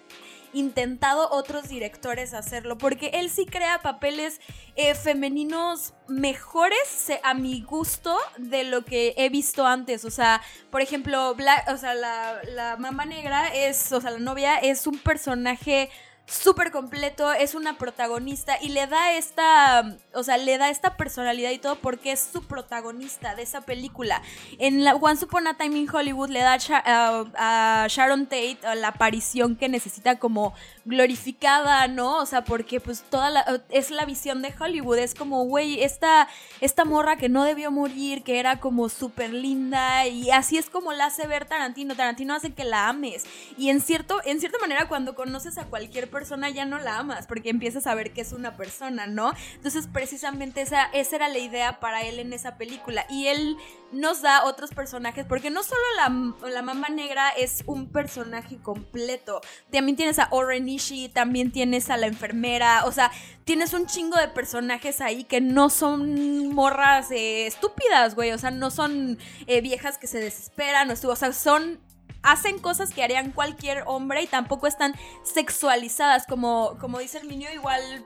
Speaker 3: intentado otros directores hacerlo, porque él sí crea papeles eh, femeninos mejores a mi gusto de lo que he visto antes, o sea, por ejemplo, Bla- o sea, la, la mamá negra es, o sea, la novia es un personaje súper completo, es una protagonista y le da esta, o sea, le da esta personalidad y todo porque es su protagonista de esa película. En la Once Upon a Time in Hollywood le da a, Sha- a- a Sharon Tate la aparición que necesita como glorificada, ¿no? O sea, porque pues toda la, es la visión de Hollywood, es como, güey, esta, esta morra que no debió morir, que era como súper linda y así es como la hace ver Tarantino, Tarantino hace que la ames y en cierto, en cierta manera cuando conoces a cualquier persona ya no la amas porque empiezas a ver que es una persona, ¿no? Entonces precisamente esa, esa era la idea para él en esa película y él nos da otros personajes porque no solo la, la mamá negra es un personaje completo, también tienes a Oren Ishii, también tienes a la enfermera, o sea, tienes un chingo de personajes ahí que no son morras eh, estúpidas, güey, o sea, no son eh, viejas que se desesperan, o, o sea, son hacen cosas que harían cualquier hombre y tampoco están sexualizadas, como, como dice el niño, igual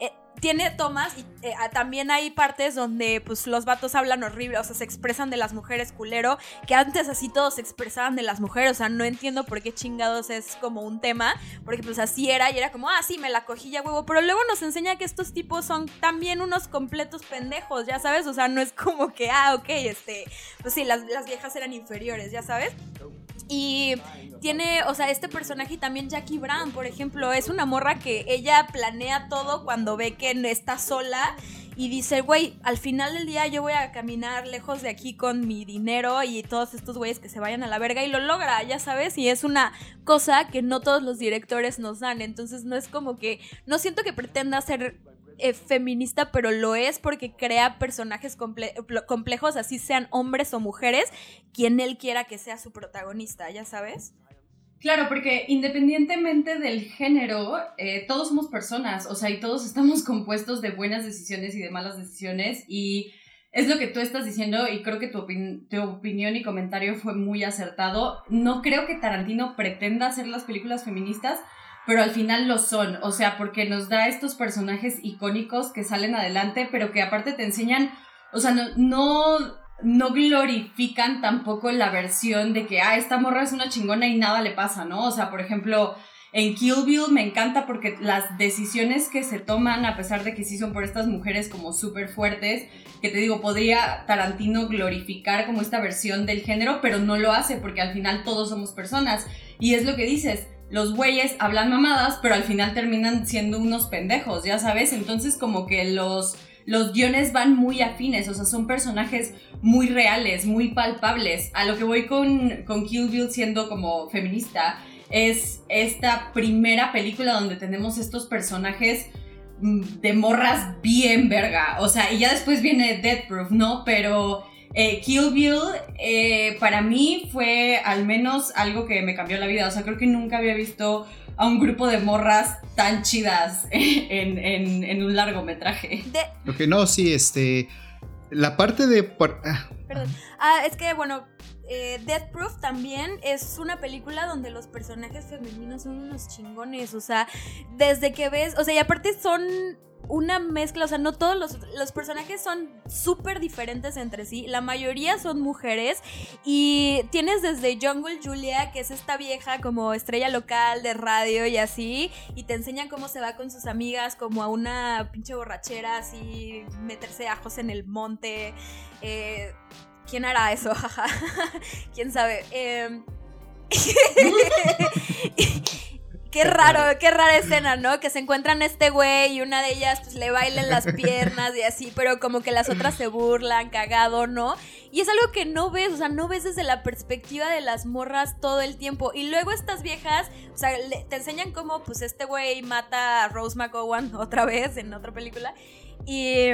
Speaker 3: eh, tiene tomas y eh, ah, también hay partes donde pues los vatos hablan horrible, o sea, se expresan de las mujeres culero, que antes así todos se expresaban de las mujeres, o sea, no entiendo por qué chingados es como un tema, porque pues así era y era como, ah, sí, me la cogí ya huevo, pero luego nos enseña que estos tipos son también unos completos pendejos, ya sabes, o sea, no es como que, ah, ok, este, pues sí, las, las viejas eran inferiores, ya sabes. Y tiene, o sea, este personaje y también Jackie Brown, por ejemplo, es una morra que ella planea todo cuando ve que está sola y dice, güey, al final del día yo voy a caminar lejos de aquí con mi dinero y todos estos güeyes que se vayan a la verga y lo logra, ya sabes, y es una cosa que no todos los directores nos dan, entonces no es como que, no siento que pretenda ser eh, feminista, pero lo es porque crea personajes comple- pl- complejos, así sean hombres o mujeres, quien él quiera que sea su protagonista, ya sabes.
Speaker 1: Claro, porque independientemente del género, eh, todos somos personas, o sea, y todos estamos compuestos de buenas decisiones y de malas decisiones, y es lo que tú estás diciendo, y creo que tu, tu opinión y comentario fue muy acertado. No creo que Tarantino pretenda hacer las películas feministas, pero al final lo son, o sea, porque nos da estos personajes icónicos que salen adelante, pero que aparte te enseñan, o sea, no, no, no glorifican tampoco la versión de que, ah, esta morra es una chingona y nada le pasa, ¿no? O sea, por ejemplo, En Kill Bill me encanta porque las decisiones que se toman, a pesar de que sí son por estas mujeres como súper fuertes, que te digo, podría Tarantino glorificar como esta versión del género, pero no lo hace porque al final todos somos personas. Y es lo que dices, los güeyes hablan mamadas, pero al final terminan siendo unos pendejos, ya sabes. Entonces como que los, los guiones van muy afines, o sea, son personajes muy reales, muy palpables. A lo que voy con, con Kill Bill siendo como feminista es esta primera película donde tenemos estos personajes mm, de morras bien verga. O sea, y ya después viene Death Proof, ¿no? Pero eh, Kill Bill eh, para mí fue al menos algo que me cambió la vida. O sea, creo que nunca había visto a un grupo de morras tan chidas en, un largometraje.
Speaker 2: De... Ok, no, sí, este... La parte de...
Speaker 3: Ah. Perdón. Ah, es que, bueno, eh, Death Proof también es una película donde los personajes femeninos son unos chingones. O sea, desde que ves. O sea, y aparte son una mezcla, o sea, no todos los, personajes son súper diferentes entre sí, la mayoría son mujeres y tienes desde Jungle Julia, que es esta vieja como estrella local de radio y así, y te enseñan cómo se va con sus amigas como a una pinche borrachera, así, meterse ajos en el monte. Eh, ¿Quién hará eso? ¿Quién sabe? Eh, Qué raro, qué rara escena, ¿no? Que se encuentran este güey y una de ellas pues le bailen las piernas y así, pero como que las otras se burlan, cagado, ¿no? Y es algo que no ves, o sea, no ves desde la perspectiva de las morras todo el tiempo. Y luego estas viejas, o sea, te enseñan cómo pues este güey mata a Rose McGowan otra vez en otra película. Y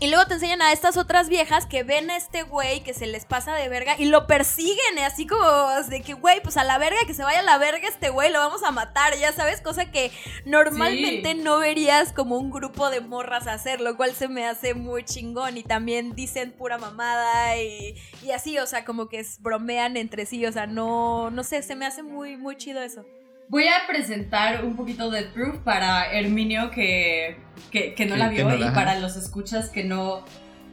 Speaker 3: y luego te enseñan a estas otras viejas que ven a este güey que se les pasa de verga y lo persiguen, ¿eh? así como de que, güey, pues a la verga, que se vaya a la verga este güey, lo vamos a matar, ya sabes, cosa que normalmente no verías como un grupo de morras hacer, lo cual se me hace muy chingón y también dicen pura mamada y, y así, o sea, como que bromean entre sí, o sea, no, no sé, se me hace muy, muy chido eso.
Speaker 1: Voy a presentar un poquito de Proof para Herminio que, que, no la vio y para los escuchas que no,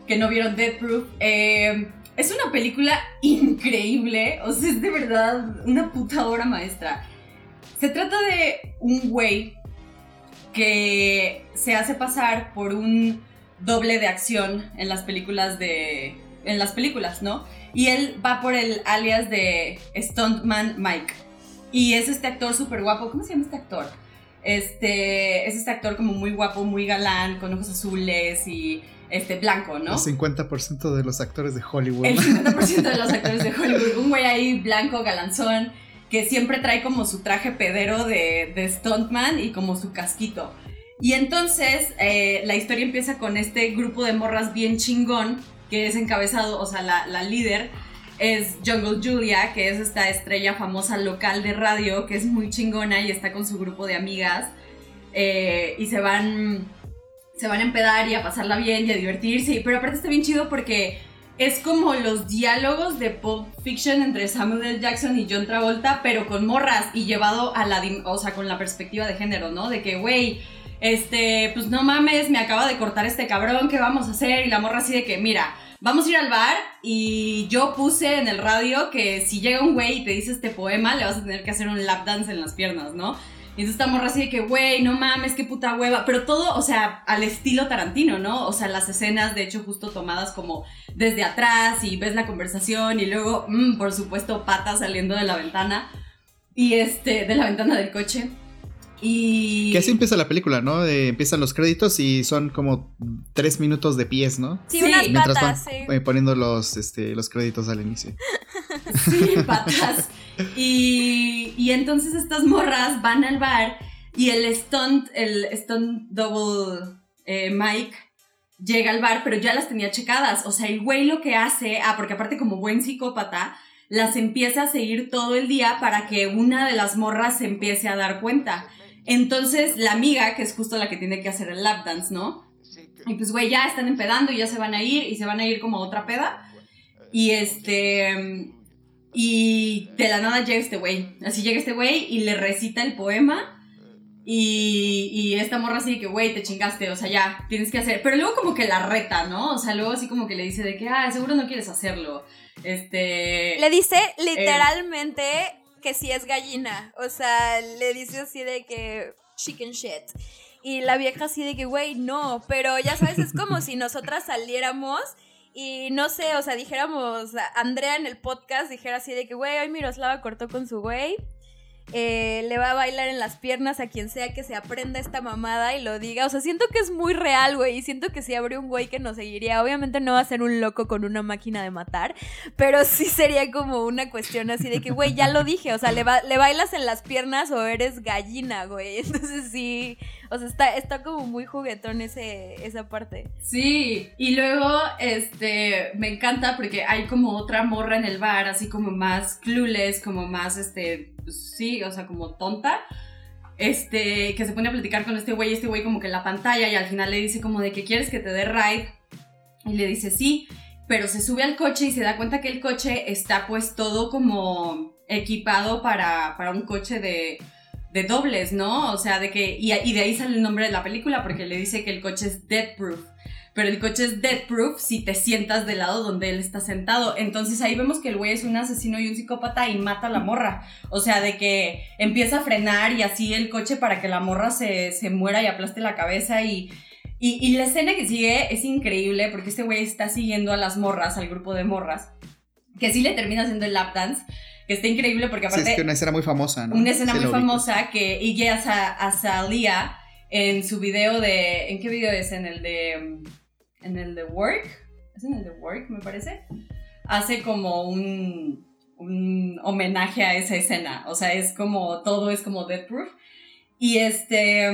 Speaker 1: que no vieron Death Proof. Eh, es una película increíble, o sea, es de verdad una puta obra maestra. Se trata de un güey que se hace pasar por un doble de acción en las películas de... en las películas, ¿no? Y él va por el alias de Stuntman Mike. Y es este actor súper guapo. ¿Cómo se llama este actor? Este, es este actor como muy guapo, muy galán, con ojos azules y este, blanco, ¿no?
Speaker 2: El 50% de los actores de Hollywood.
Speaker 1: El 50% de los actores de Hollywood. Un güey ahí blanco, galanzón, que siempre trae como su traje pedero de, de stuntman y como su casquito. Y entonces eh, la historia empieza con este grupo de morras bien chingón, que es encabezado, o sea, la, la líder es Jungle Julia, que es esta estrella famosa local de radio, que es muy chingona y está con su grupo de amigas. Eh, y se van, se van a empedar y a pasarla bien y a divertirse. Pero aparte está bien chido porque es como los diálogos de Pulp Fiction entre Samuel L. Jackson y John Travolta, pero con morras y llevado a la, o sea, con la perspectiva de género, ¿no? De que, güey, este, pues no mames, me acaba de cortar este cabrón, ¿qué vamos a hacer? Y la morra así de que, mira, vamos a ir al bar y yo puse en el radio que si llega un güey y te dice este poema, le vas a tener que hacer un lap dance en las piernas, ¿no? Y entonces estamos así de que, güey, no mames, qué puta hueva. Pero todo, o sea, al estilo Tarantino, ¿no? O sea, las escenas, de hecho, justo tomadas como desde atrás y ves la conversación y luego, mm, por supuesto, patas saliendo de la ventana. Y este, de la ventana del coche. Y...
Speaker 2: Que así empieza la película, ¿no? empiezan los créditos y son como tres minutos de pies, ¿no?
Speaker 3: Sí, unas Mientras patas,
Speaker 2: van poniendo los, este, los créditos al inicio.
Speaker 1: Sí, patas. Y, y entonces estas morras van al bar y el stunt, el stunt double eh, Mike llega al bar, pero ya las tenía checadas. O sea, el güey lo que hace, ah, porque aparte como buen psicópata, las empieza a seguir todo el día para que una de las morras se empiece a dar cuenta. Entonces, la amiga, que es justo la que tiene que hacer el lap dance, ¿no? Y pues, güey, ya están empedando y ya se van a ir y se van a ir como a otra peda. Y este. Y de la nada llega este güey. Así llega este güey y le recita el poema. Y, y esta morra así que, güey, te chingaste, o sea, ya, tienes que hacer. Pero luego como que la reta, ¿no? O sea, luego así como que le dice de que, ah, seguro no quieres hacerlo. Este.
Speaker 3: Le dice literalmente que sí es gallina. O sea, le dice así de que chicken shit. Y la vieja así de que, güey, no. Pero ya sabes, es como si nosotras saliéramos y no sé, o sea, dijéramos, Andrea en el podcast dijera así de que, güey, hoy Miroslava cortó con su güey. Eh, le va a bailar en las piernas a quien sea que se aprenda esta mamada y lo diga. O sea, siento que es muy real, güey. Y siento que si habría un güey que nos seguiría, obviamente no va a ser un loco con una máquina de matar, pero sí sería como una cuestión así de que, güey, ya lo dije. O sea, le, le bailas en las piernas o eres gallina, güey. Entonces sí, o sea, está, está como muy juguetón ese, esa parte.
Speaker 1: Sí, y luego, este, me encanta porque hay como otra morra en el bar, así como más clueless, como más, este, sí, o sea, como tonta. Este, que se pone a platicar con este güey, este güey como que en la pantalla y al final le dice como de que quieres que te dé ride. Y le dice sí, pero se sube al coche y se da cuenta que el coche está pues todo como equipado para, para un coche de, de dobles, ¿no? O sea, de que, y, y, de ahí sale el nombre de la película porque le dice que el coche es dead proof. Pero el coche es dead proof si te sientas del lado donde él está sentado. Entonces ahí vemos que el güey es un asesino y un psicópata y mata a la morra. O sea, de que empieza a frenar y así el coche para que la morra se, se muera y aplaste la cabeza y, y, y, la escena que sigue es increíble porque este güey está siguiendo a las morras, al grupo de morras, que sí le termina haciendo el lap dance que está increíble porque aparte...
Speaker 2: Sí, es que una escena muy famosa, ¿no?
Speaker 1: Una escena muy famosa que ella a, a Salia en su video de... ¿En qué video es? En el de... En el de Work. ¿Es en el de Work, me parece? Hace como un, un homenaje a esa escena. O sea, es como... Todo es como Death Proof. Y este...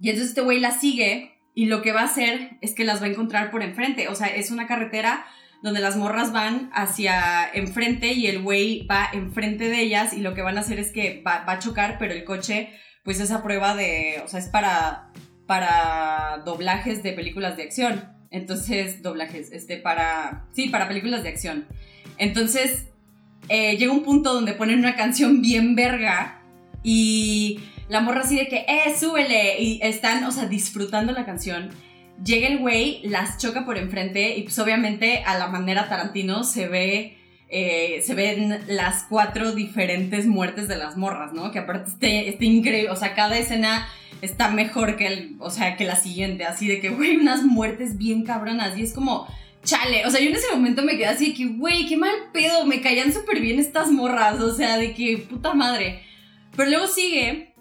Speaker 1: Y entonces este güey la sigue y lo que va a hacer es que las va a encontrar por enfrente. O sea, es una carretera donde las morras van hacia enfrente y el güey va enfrente de ellas y lo que van a hacer es que va, a chocar, pero el coche, pues esa prueba de, o sea, es para, para doblajes de películas de acción. Entonces, doblajes, este, para, sí, para películas de acción. Entonces, eh, llega un punto donde ponen una canción bien verga y la morra así de que, eh, súbele, y están, o sea, disfrutando la canción llega el güey, las choca por enfrente y pues obviamente a la manera Tarantino se ve, eh, se ven las cuatro diferentes muertes de las morras, ¿no? Que aparte está, increíble, o sea, cada escena está mejor que, el, o sea, que la siguiente, así de que, güey, unas muertes bien cabronas y es como... Chale, o sea, yo en ese momento me quedé así de que, güey, qué mal pedo, me caían súper bien estas morras, o sea, de que puta madre. Pero luego sigue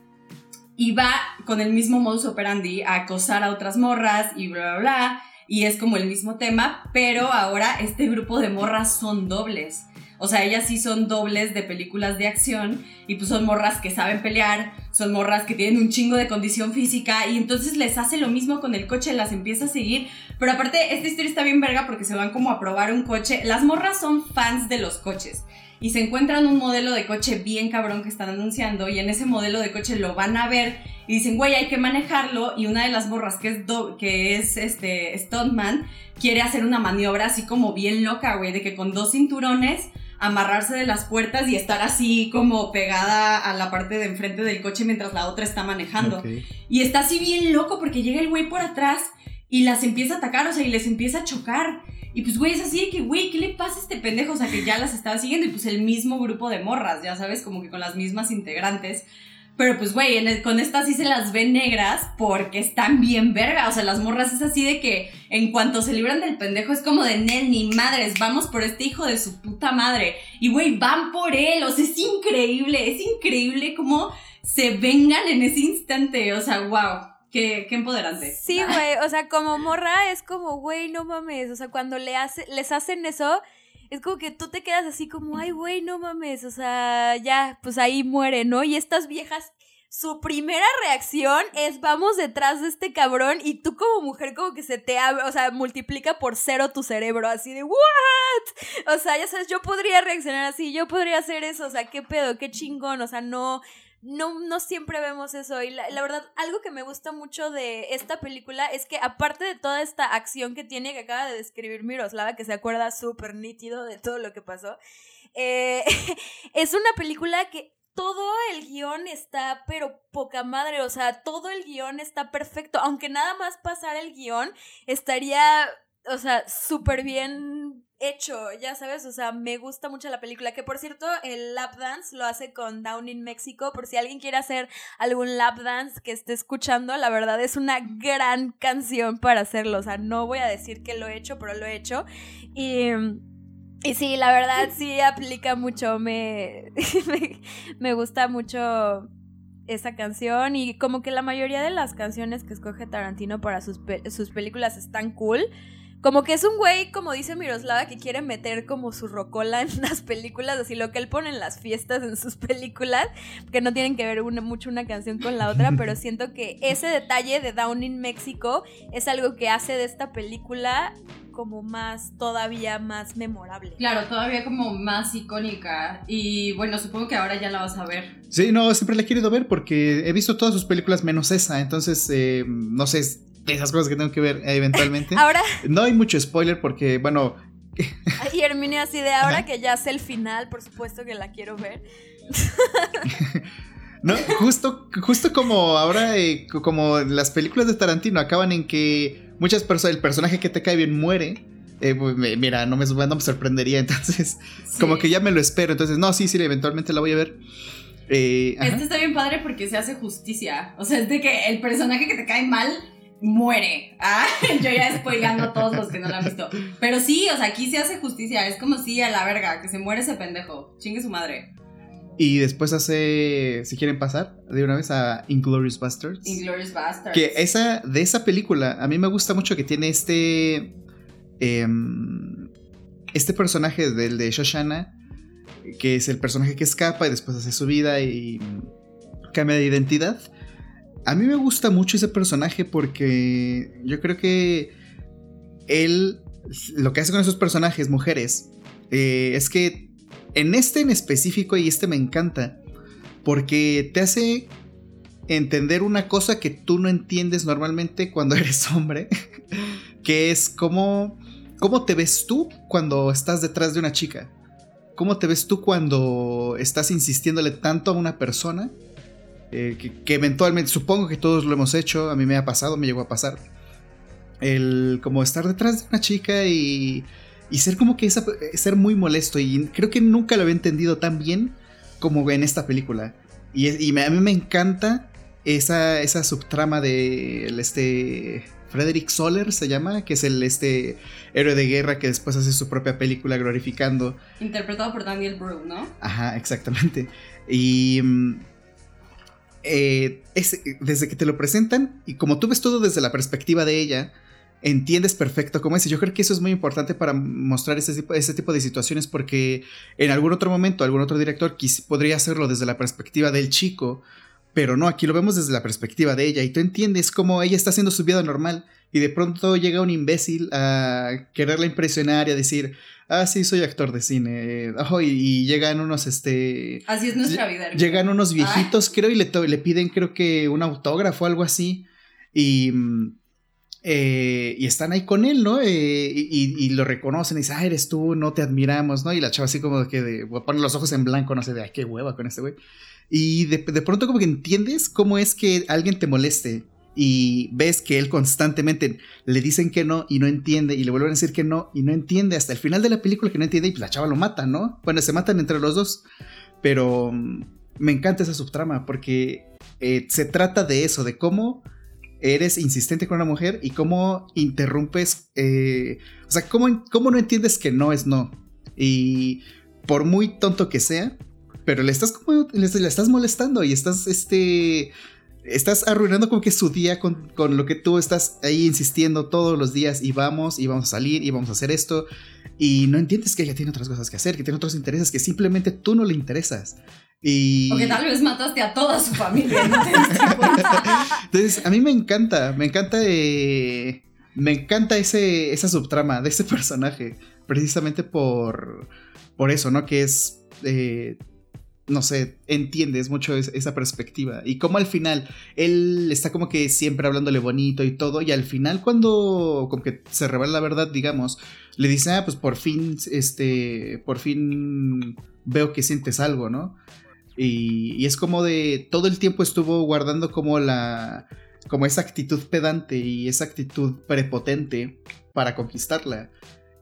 Speaker 1: y va con el mismo modus operandi a acosar a otras morras y bla, bla, bla. Y es como el mismo tema, pero ahora este grupo de morras son dobles. O sea, ellas sí son dobles de películas de acción y pues son morras que saben pelear, son morras que tienen un chingo de condición física y entonces les hace lo mismo con el coche, las empieza a seguir. Pero aparte, esta historia está bien verga porque se van como a probar un coche. Las morras son fans de los coches y se encuentran un modelo de coche bien cabrón que están anunciando y en ese modelo de coche lo van a ver y dicen, güey, hay que manejarlo y una de las borras que es, que es este Stuntman quiere hacer una maniobra así como bien loca, güey, de que con dos cinturones amarrarse de las puertas y estar así como pegada a la parte de enfrente del coche mientras la otra está manejando. Y está así bien loco porque llega el güey por atrás y las empieza a atacar, o sea, y les empieza a chocar. Y pues, güey, es así de que, güey, ¿qué le pasa a este pendejo? O sea, que ya las estaba siguiendo y pues el mismo grupo de morras, ya sabes, como que con las mismas integrantes. Pero pues, güey, con estas sí se las ven negras porque están bien verga. O sea, las morras es así de que en cuanto se libran del pendejo es como de Nel, ni madres, vamos por este hijo de su puta madre. Y, güey, van por él. O sea, es increíble, es increíble cómo se vengan en ese instante. O sea, wow. Qué, empoderante.
Speaker 3: Sí, güey, o sea, como morra es como, güey, no mames, o sea, cuando le hace, les hacen eso, es como que tú te quedas así como, ay, güey, no mames, o sea, ya, pues ahí muere, ¿no? Y estas viejas, su primera reacción es, vamos detrás de este cabrón y tú como mujer como que se te abre, o sea, multiplica por cero tu cerebro, así de, ¿what? O sea, ya sabes, yo podría reaccionar así, yo podría hacer eso, o sea, qué pedo, qué chingón, o sea, no, no, no siempre vemos eso. Y la, verdad, algo que me gusta mucho de esta película es que aparte de toda esta acción que tiene, que acaba de describir Miroslava, que se acuerda súper nítido de todo lo que pasó, eh, es una película que todo el guion está, pero poca madre, o sea, todo el guion está perfecto, aunque nada más pasar el guion estaría, o sea, súper bien hecho, ya sabes, o sea, me gusta mucho la película, que por cierto, el lap dance lo hace con Down in México, por si alguien quiere hacer algún lap dance que esté escuchando, la verdad es una gran canción para hacerlo, o sea, no voy a decir que lo he hecho, pero lo he hecho, y... Y sí, la verdad sí aplica mucho, me, me, gusta mucho esa canción y como que la mayoría de las canciones que escoge Tarantino para sus, sus películas están cool. Como que es un güey, como dice Miroslava, que quiere meter como su rocola en las películas, así lo que él pone en las fiestas en sus películas, que no tienen que ver mucho una canción con la otra, pero siento que ese detalle de Down in México es algo que hace de esta película como más, todavía más memorable.
Speaker 1: Claro, todavía como más icónica. Y bueno, supongo que ahora ya la vas a ver.
Speaker 2: Sí, no, siempre la he querido ver porque he visto todas sus películas menos esa, entonces, eh, no sé, esas cosas que tengo que ver eventualmente.
Speaker 3: Ahora.
Speaker 2: No hay mucho spoiler porque, bueno.
Speaker 3: y Herminia, así de ahora que ya sé el final, por supuesto que la quiero ver.
Speaker 2: no, justo, justo como ahora, eh, como las películas de Tarantino acaban en que muchas personas, el personaje que te cae bien muere. Eh, mira, no me, no me sorprendería, entonces, como que ya me lo espero. Entonces, no, sí, sí, eventualmente la voy a ver.
Speaker 1: Eh, este está bien padre porque se hace justicia. O sea, es de que el personaje que te cae mal muere. Ah, yo ya spoilando a todos los que no lo han visto. Pero sí, o sea, aquí se hace justicia. Es como si a la verga, que se muere ese pendejo. Chingue su madre.
Speaker 2: Y después hace, si quieren pasar, de una vez a Inglorious Bastards.
Speaker 1: Inglorious Bastards.
Speaker 2: Que esa, de esa película, a mí me gusta mucho que tiene este... Em, este personaje del de Shoshana, que es el personaje que escapa y después hace su vida y cambia de identidad. A mí me gusta mucho ese personaje porque yo creo que él, lo que hace con esos personajes, mujeres, eh, es que en este en específico, y este me encanta, porque te hace entender una cosa que tú no entiendes normalmente cuando eres hombre, que es cómo, cómo te ves tú cuando estás detrás de una chica. ¿Cómo te ves tú cuando estás insistiéndole tanto a una persona eh, que, eventualmente, supongo que todos lo hemos hecho, a mí me ha pasado, me llegó a pasar. El como estar detrás de una chica y, y ser como que esa, ser muy molesto y creo que nunca lo había entendido tan bien como en esta película. Y, a mí me encanta esa, esa subtrama de este Frederick Soler se llama, que es el este héroe de guerra que después hace su propia película glorificando.
Speaker 1: Interpretado por Daniel Bru, ¿no?
Speaker 2: Ajá, exactamente. Y mm, eh, desde que te lo presentan y como tú ves todo desde la perspectiva de ella, entiendes perfecto cómo es. Y yo creo que eso es muy importante para mostrar ese tipo, de situaciones porque en algún otro momento, algún otro director podría hacerlo desde la perspectiva del chico, pero no, aquí lo vemos desde la perspectiva de ella y tú entiendes cómo ella está haciendo su vida normal y de pronto llega un imbécil a quererla impresionar y a decir, ah, sí, soy actor de cine. y, llegan unos, este...
Speaker 1: Así es nuestra vida.
Speaker 2: Llegan unos viejitos, creo, y le, le, piden, creo que, un autógrafo o algo así. Y... Mm, eh, y están ahí con él, ¿no? Eh, y, lo reconocen y dicen, ah, eres tú, no te admiramos, ¿no? Y la chava así como que de, pone los ojos en blanco, no sé, de, ay, qué hueva con este güey. Y de, pronto como que entiendes cómo es que alguien te moleste y ves que él constantemente le dicen que no y no entiende y le vuelven a decir que no y no entiende hasta el final de la película que no entiende y pues la chava lo mata, ¿no? Bueno, se matan entre los dos, pero mm, me encanta esa subtrama porque eh, se trata de eso, de cómo eres insistente con una mujer y cómo interrumpes, eh, o sea, cómo, cómo no entiendes que no es no. Y por muy tonto que sea, pero le estás como, le, le estás molestando y estás, este, estás arruinando como que su día con, lo que tú estás ahí insistiendo todos los días y vamos y vamos a salir y vamos a hacer esto y no entiendes que ella tiene otras cosas que hacer, que tiene otros intereses que simplemente tú no le interesas. Y...
Speaker 1: O que tal vez mataste a toda su familia.
Speaker 2: Entonces, a mí me encanta, me encanta, eh, me encanta ese, esa subtrama de ese personaje, precisamente por, por eso, ¿no? Que es... Eh, no sé, entiendes mucho esa perspectiva. Y como al final, él está como que siempre hablándole bonito y todo. Y al final, cuando como que se revela la verdad, digamos, le dice, ah, pues por fin, este, por fin veo que sientes algo, ¿no? Y, y es como de, todo el tiempo estuvo guardando como la, como esa actitud pedante y esa actitud prepotente para conquistarla.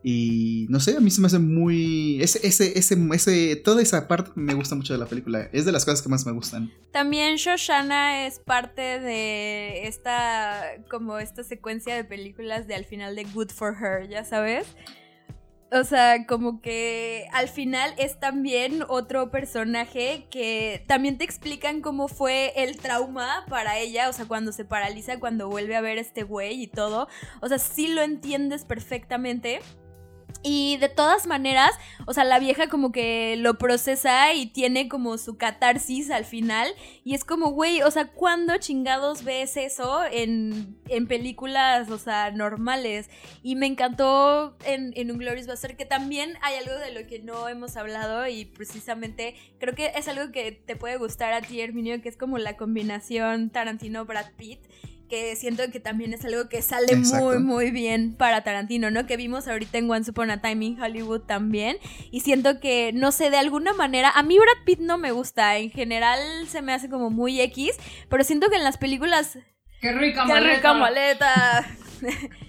Speaker 2: Y no sé, a mí se me hace muy. Ese, ese, ese, ese, toda esa parte me gusta mucho de la película. Es de las cosas que más me gustan.
Speaker 3: También Shoshana es parte de esta. como esta secuencia de películas de al final de Good for Her, ya sabes. O sea, como que al final es también otro personaje que también te explican cómo fue el trauma para ella, o sea, cuando se paraliza, cuando vuelve a ver este güey y todo. O sea, sí lo entiendes perfectamente. Y de todas maneras, o sea, la vieja como que lo procesa y tiene como su catarsis al final. Y es como, güey, o sea, ¿cuándo chingados ves eso en, en películas, o sea, normales? Y me encantó en, en Un Glorious Buster que también hay algo de lo que no hemos hablado y precisamente creo que es algo que te puede gustar a ti, Herminio, que es como la combinación Tarantino-Brad Pitt que siento que también es algo que sale muy, muy bien para Tarantino, ¿no? Que vimos ahorita en Once Upon a Time in Hollywood también. Y siento que, no sé, de alguna manera, a mí Brad Pitt no me gusta. En general se me hace como muy X, pero siento que en las películas...
Speaker 1: ¡Qué rica
Speaker 3: ¡Qué rica maleta!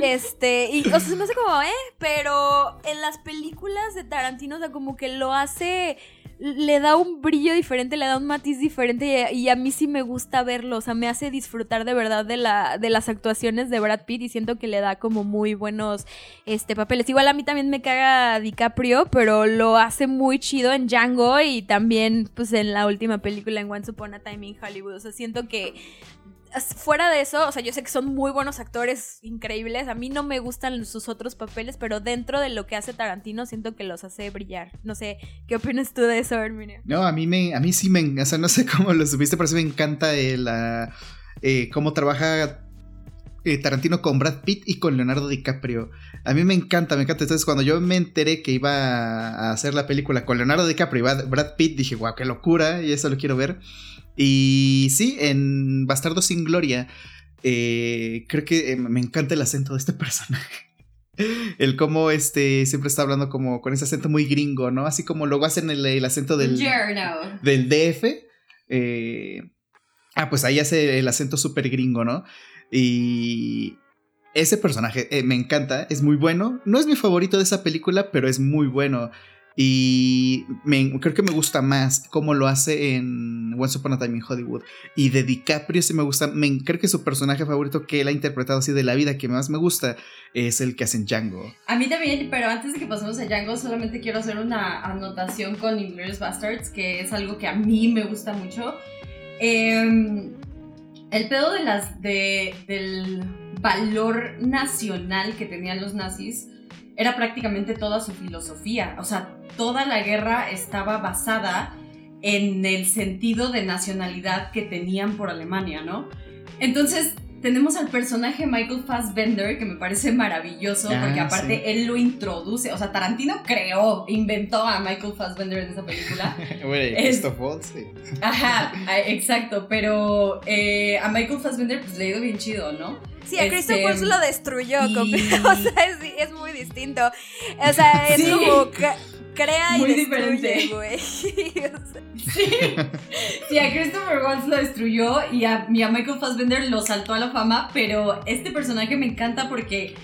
Speaker 3: Este, y o sea, se me hace como, eh, pero en las películas de Tarantino, o sea, como que lo hace le da un brillo diferente, le da un matiz diferente y a mí sí me gusta verlo, o sea, me hace disfrutar de verdad de, la, de las actuaciones de Brad Pitt y siento que le da como muy buenos este, papeles. Igual a mí también me caga DiCaprio, pero lo hace muy chido en Django y también pues en la última película en Once Upon a Time in Hollywood, o sea, siento que fuera de eso, o sea, yo sé que son muy buenos actores increíbles. A mí no me gustan sus otros papeles, pero dentro de lo que hace Tarantino siento que los hace brillar. No sé, ¿qué opinas tú de eso, Herminio?
Speaker 2: No, a mí me, a mí sí me, o sea, no sé cómo lo supiste, pero sí me encanta la, eh, cómo trabaja eh, Tarantino con Brad Pitt y con Leonardo DiCaprio. A mí me encanta, me encanta. Entonces, cuando yo me enteré que iba a hacer la película con Leonardo DiCaprio y Brad Pitt, dije, wow, qué locura, y eso lo quiero ver. Y sí, en Bastardo sin Gloria, eh, creo que eh, me encanta el acento de este personaje. El cómo este siempre está hablando como con ese acento muy gringo, ¿no? Así como luego hacen el, acento del, del DF. Eh, ah, pues ahí hace el acento súper gringo, ¿no? Y ese personaje me encanta, es muy bueno. No es mi favorito de esa película, pero es muy bueno. Y creo que me gusta más cómo lo hace en Once Upon a Time in Hollywood. Y de DiCaprio sí me gusta. Me, creo que su personaje favorito que él ha interpretado así de la vida que más me gusta es el que hace en Django.
Speaker 1: A mí también, pero antes de que pasemos a Django, solamente quiero hacer una anotación con Inglourious Bastards, que es algo que a mí me gusta mucho. Em, el pedo de las, de, del valor nacional que tenían los nazis era prácticamente toda su filosofía. O sea, toda la guerra estaba basada en el sentido de nacionalidad que tenían por Alemania, ¿no? Entonces, tenemos al personaje Michael Fassbender, que me parece maravilloso, ah, porque aparte él lo introduce, o sea, Tarantino creó, inventó a Michael Fassbender en esa película.
Speaker 2: bueno, Christoph sí.
Speaker 1: Ajá, exacto, pero eh, a Michael Fassbender pues le ha ido bien chido, ¿no?
Speaker 3: Sí, a Christoph Waltz lo destruyó, o sea, es, muy distinto. O sea, es como crea y destruye, güey.
Speaker 1: sí. a Christopher Waltz lo destruyó y a, y a Michael Fassbender lo saltó a la fama, pero este personaje me encanta porque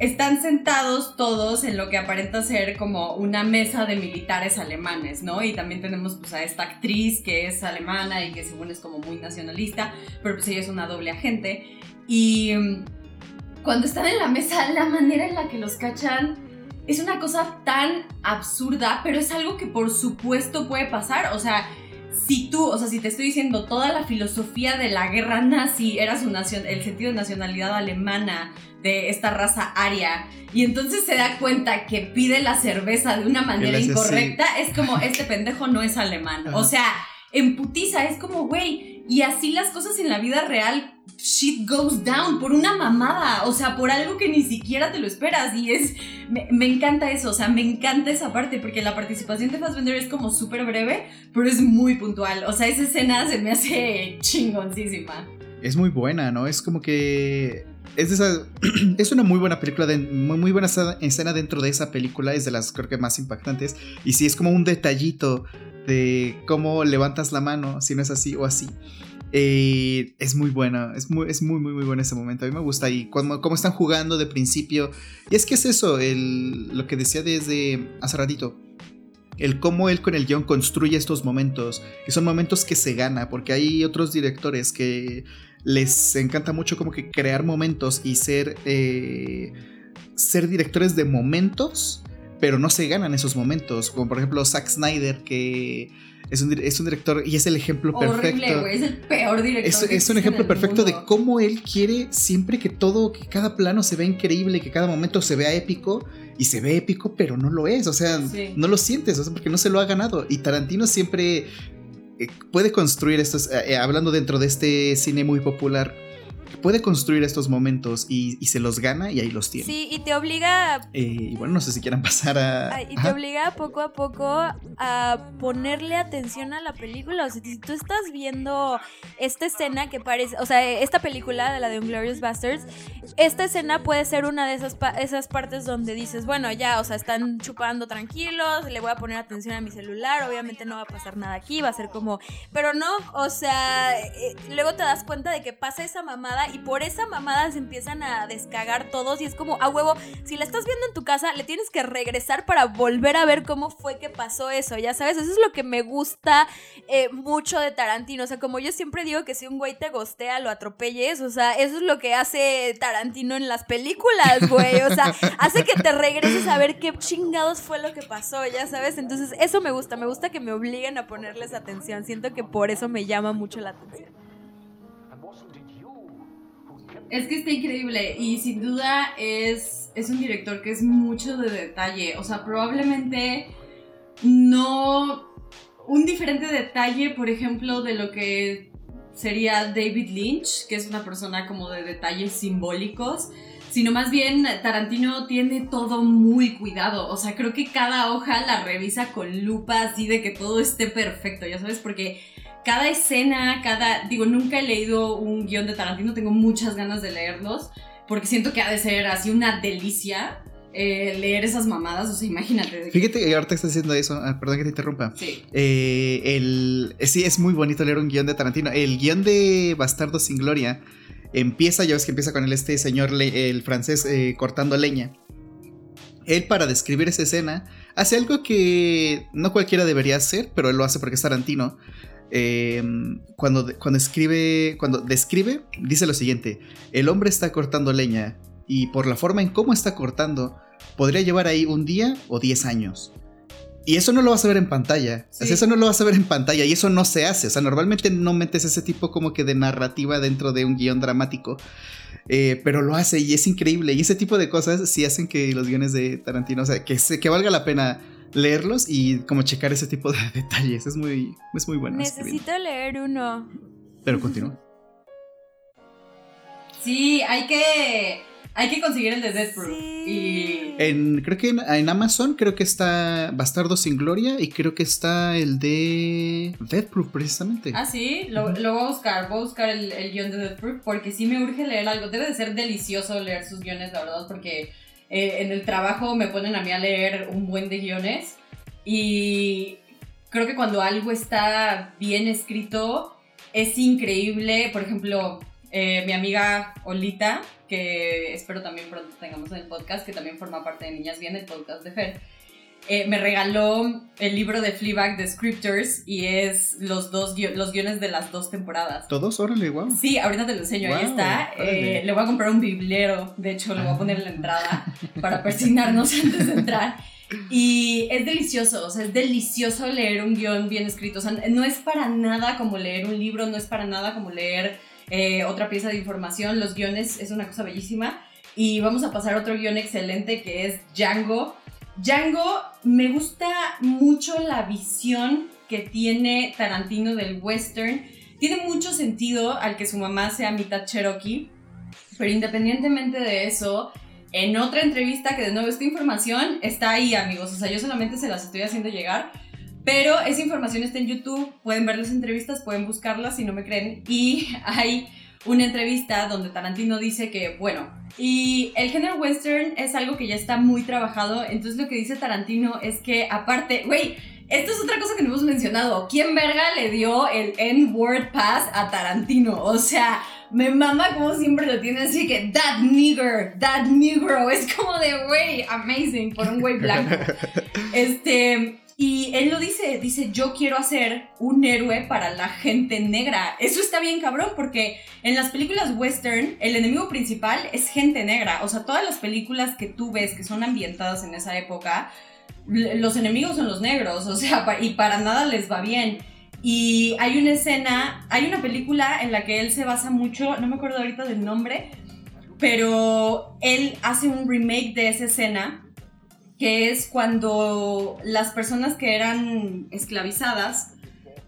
Speaker 1: están sentados todos en lo que aparenta ser como una mesa de militares alemanes, ¿no? Y también tenemos pues a esta actriz que es alemana y que según es como muy nacionalista, pero pues ella es una doble agente. Y mm, cuando están en la mesa, la manera en la que los cachan es una cosa tan absurda, pero es algo que por supuesto puede pasar. O sea, si tú, o sea, si te estoy diciendo toda la filosofía de la guerra nazi era su nación, el sentido de nacionalidad alemana de esta raza aria, y entonces se da cuenta que pide la cerveza de una manera incorrecta, es como, este pendejo no es alemán. O sea, en putiza, es como, güey, y así las cosas en la vida real shit goes down por una mamada, o sea, por algo que ni siquiera te lo esperas y es, me, encanta eso, o sea, me encanta esa parte porque la participación de Fassbender es como súper breve, pero es muy puntual, o sea, esa escena se me hace chingoncísima.
Speaker 2: Es muy buena, ¿no? Es como que es, esa, es una muy buena película, de, muy, muy, buena escena dentro de esa película, es de las creo que más impactantes. Y sí, es como un detallito de cómo levantas la mano, si no es así o así. Eh, es muy buena, es muy, es muy, muy, muy bueno ese momento. A mí me gusta. Y cómo, cómo están jugando de principio. Y es que es eso, el, lo que decía desde hace ratito. El cómo él con el guion construye estos momentos. Y son momentos que se gana. Porque hay otros directores que les encanta mucho como que crear momentos y ser. Eh, ser directores de momentos. Pero no se ganan esos momentos. Como por ejemplo Zack Snyder que es un, es un director y es el ejemplo
Speaker 1: Horrible,
Speaker 2: perfecto.
Speaker 1: es el peor director.
Speaker 2: Es,
Speaker 1: que
Speaker 2: es un ejemplo perfecto de cómo él quiere siempre que todo, que cada plano se vea increíble, que cada momento se vea épico. Y se ve épico, pero no lo es. O sea,
Speaker 1: Sí.
Speaker 2: no lo sientes, o sea, porque no se lo ha ganado. Y Tarantino siempre eh, puede construir estos, eh, eh, hablando dentro de este cine muy popular, puede construir estos momentos y, y se los gana y ahí los tiene.
Speaker 3: Sí, y te obliga a
Speaker 2: Eh, y bueno, no sé si quieran pasar a...
Speaker 3: Ay, y te
Speaker 2: Ajá.
Speaker 3: obliga poco a poco a ponerle atención a la película. O sea, si tú estás viendo esta escena que parece, o sea, esta película de la de Unglorious Bastards, esta escena puede ser una de esas, pa- esas partes donde dices, bueno, ya, o sea, están chupando tranquilos, le voy a poner atención a mi celular, obviamente no va a pasar nada aquí, va a ser como, pero no, o sea, eh, luego te das cuenta de que pasa esa mamada y por esa mamada se empiezan a descagar todos y es como, a huevo, si la estás viendo en tu casa, le tienes que regresar para volver a ver cómo fue que pasó eso, ya sabes, eso es lo que me gusta eh, mucho de Tarantino, o sea, como yo siempre digo que si un güey te gostea, lo atropelles, o sea, eso es lo que hace Tarantino en las películas, güey, o sea, hace que te regreses a ver qué chingados fue lo que pasó, ya sabes, entonces eso me gusta, me gusta que me obliguen a ponerles atención, siento que por eso me llama mucho la atención.
Speaker 1: Es que está increíble y sin duda es, es un director que es mucho de detalle. O sea, probablemente no un diferente detalle, por ejemplo, de lo que sería David Lynch, que es una persona como de detalles simbólicos, sino más bien Tarantino tiene todo muy cuidado. O sea, creo que cada hoja la revisa con lupa así de que todo esté perfecto, ya sabes, porque cada escena, cada, digo, nunca he leído un guion de Tarantino, tengo muchas ganas de leerlos, porque siento que ha de ser así una delicia eh, leer esas mamadas, o sea, imagínate.
Speaker 2: Fíjate que ahorita estás diciendo eso, ah, perdón que te interrumpa.
Speaker 1: Sí.
Speaker 2: Eh, el, eh, sí, es muy bonito leer un guion de Tarantino. El guion de Bastardo sin Gloria empieza, ya ves que empieza con el, este señor, le- el francés, eh, cortando leña. Él, para describir esa escena, hace algo que no cualquiera debería hacer, pero él lo hace porque es Tarantino. Eh, cuando, cuando escribe, cuando describe, dice lo siguiente: El hombre está cortando leña y por la forma en cómo está cortando, podría llevar ahí un día o 10 años. Y eso no lo vas a ver en pantalla. O sea,
Speaker 1: Sí.
Speaker 2: eso no lo vas a ver en pantalla y eso no se hace. O sea, normalmente no metes ese tipo como que de narrativa dentro de un guion dramático. Eh, pero lo hace y es increíble. Y ese tipo de cosas sí hacen que los guiones de Tarantino, o sea, que, se- que valga la pena leerlos y como checar ese tipo de detalles. Es muy, es muy bueno.
Speaker 3: Necesito leer uno.
Speaker 2: Pero continúa.
Speaker 1: Sí, hay que, hay que conseguir el de Death Proof.
Speaker 3: Sí.
Speaker 1: Y
Speaker 2: En, creo que en, en Amazon creo que está Bastardo sin Gloria y creo que está el de Death Proof precisamente.
Speaker 1: Ah, sí, lo, lo voy a buscar, voy a buscar el, el guion de Death Proof porque sí me urge leer algo. Debe de ser delicioso leer sus guiones, la verdad, porque eh, en el trabajo me ponen a mí a leer un buen de guiones y creo que cuando algo está bien escrito es increíble. Por ejemplo, eh, mi amiga Olita, que espero también pronto tengamos en el podcast, que también forma parte de Niñas Bien, el podcast de Fer. Eh, me regaló el libro de Fleabag de Scriptures y es los dos gui- los guiones de las dos temporadas.
Speaker 2: Todos, órale, wow.
Speaker 1: Sí, ahorita te lo enseño, ahí
Speaker 2: Wow,
Speaker 1: está.
Speaker 2: órale.
Speaker 1: Eh, le voy a comprar un biblero, de hecho lo voy a poner en la entrada para persignarnos antes de entrar. Y es delicioso, o sea, es delicioso leer un guion bien escrito. O sea, no es para nada como leer un libro, no es para nada como leer eh, otra pieza de información. Los guiones es una cosa bellísima. Y vamos a pasar a otro guion excelente que es Django. Django, me gusta mucho la visión que tiene Tarantino del western. Tiene mucho sentido al que su mamá sea mitad cherokee, pero independientemente de eso, en otra entrevista, que de nuevo esta información está ahí, amigos. O sea, yo solamente se las estoy haciendo llegar. Pero esa información está en YouTube. Pueden ver las entrevistas, pueden buscarlas si no me creen. Y hay una entrevista donde Tarantino dice que, bueno, y el género western es algo que ya está muy trabajado. Entonces lo que dice Tarantino es que, aparte, güey, Esta es otra cosa que no hemos mencionado. ¿Quién verga le dio el N-word pass a Tarantino? O sea, me mama como siempre lo tiene así que that nigger, that negro. Es como de, güey, amazing, por un güey blanco. Este, y él lo dice, dice, yo quiero hacer un héroe para la gente negra. Eso está bien cabrón porque en las películas western el enemigo principal es gente negra. O sea, todas las películas que tú ves que son ambientadas en esa época los enemigos son los negros, o sea, y para nada les va bien. Y hay una escena, hay una película en la que él se basa mucho, no me acuerdo ahorita del nombre, pero él hace un remake de esa escena, que es cuando las personas que eran esclavizadas,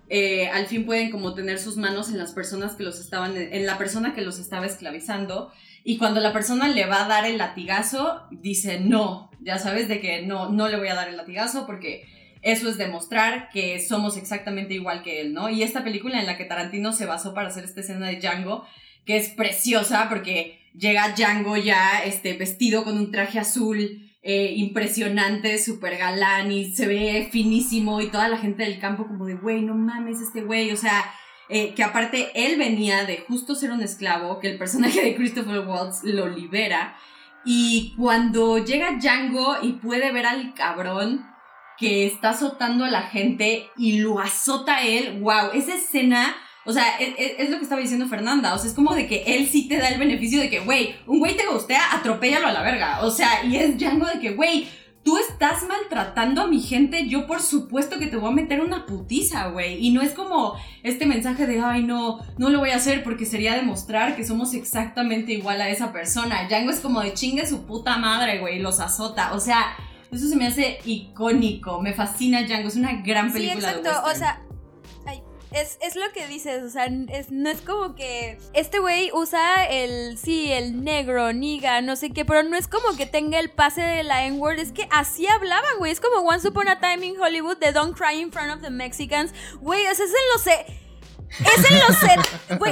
Speaker 1: eh, al fin pueden como tener sus manos en las personas que los estaban, en la persona que los estaba esclavizando, y cuando la persona le va a dar el latigazo, dice no, ya sabes de que no, no le voy a dar el latigazo porque eso es demostrar que somos exactamente igual que él, ¿no? Y esta película en la que Tarantino se basó para hacer esta escena de Django, que es preciosa porque llega Django ya este, vestido con un traje azul eh, impresionante, súper galán y se ve finísimo y toda la gente del campo como de, güey, no mames este güey, o sea, eh, que aparte él venía de justo ser un esclavo, que el personaje de Christopher Waltz lo libera y cuando llega Django y puede ver al cabrón que está azotando a la gente y lo azota él, wow, esa escena, o sea, es, e, es, lo que estaba diciendo Fernanda, o sea, es como de que él sí te da el beneficio de que, güey, un güey te gustea, atropéllalo a la verga, o sea, y es Django de que, güey, tú estás maltratando a mi gente, yo por supuesto que te voy a meter una putiza, güey. Y no es como este mensaje de, ay, no, no lo voy a hacer porque sería demostrar que somos exactamente igual a esa persona. Django es como de chingue su puta madre, güey, los azota. O sea, eso se me hace icónico. Me fascina Django, es una gran película.
Speaker 3: Sí, exacto. o sea, es, lo que dices, o sea, no es como que este güey usa el, sí, el negro, niga, no sé qué, pero no es como que tenga el pase de la N-word, es que así hablaban, güey, es como Once Upon a Time in Hollywood de Don't Cry in Front of the Mexicans, güey, o sea, es en los... Es en los, set,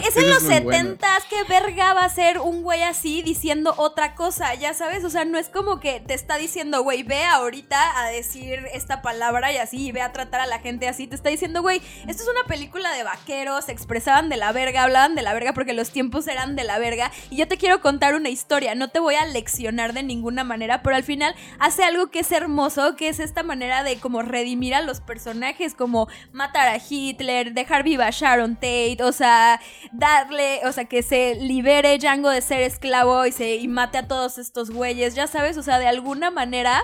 Speaker 3: es en los 70 que verga va a ser un güey así diciendo otra cosa, ya sabes, o sea, no es como que te está diciendo, güey, ve ahorita a decir esta palabra y así, y ve a tratar a la gente así, te está diciendo, güey, esto es una película de vaqueros, se expresaban de la verga, hablaban de la verga porque los tiempos eran de la verga, y yo te quiero contar una historia, no te voy a leccionar de ninguna manera, pero al final hace algo que es hermoso, que es esta manera de como redimir a los personajes, como matar a Hitler, dejar viva a Sharon, O sea, darle, o sea, que se libere Django de ser esclavo y se y mate a todos estos güeyes, ya sabes, o sea, de alguna manera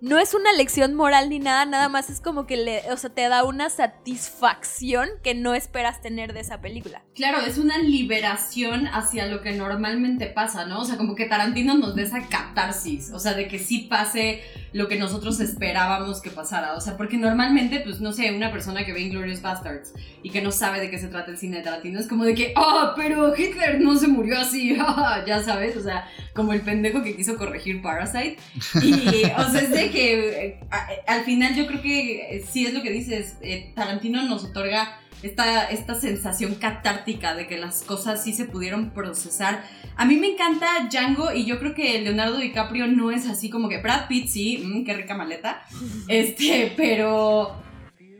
Speaker 3: no es una lección moral ni nada, nada más es como que le, o sea, te da una satisfacción que no esperas tener de esa película.
Speaker 1: Claro, es una liberación hacia lo que normalmente pasa, ¿no? O sea, como que Tarantino nos dé esa catarsis, o sea, de que sí pase lo que nosotros esperábamos que pasara, o sea, porque normalmente, pues, no sé, una persona que ve Inglorious Bastards y que no sabe de qué se trata el cine de Tarantino es como de que, oh, pero Hitler no se murió así, ya sabes, o sea, como el pendejo que quiso corregir Parasite. Y, o sea, es de que eh, al final yo creo que eh, sí es lo que dices, eh, Tarantino nos otorga esta, esta sensación catártica de que las cosas sí se pudieron procesar. A mí me encanta Django y yo creo que Leonardo DiCaprio no es así como que Brad Pitt sí, mm, qué rica maleta, este, pero...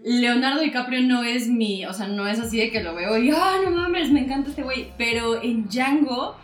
Speaker 1: Leonardo DiCaprio no es mi, o sea, no es así de que lo veo y, ah, no mames, me encanta este güey, pero en Django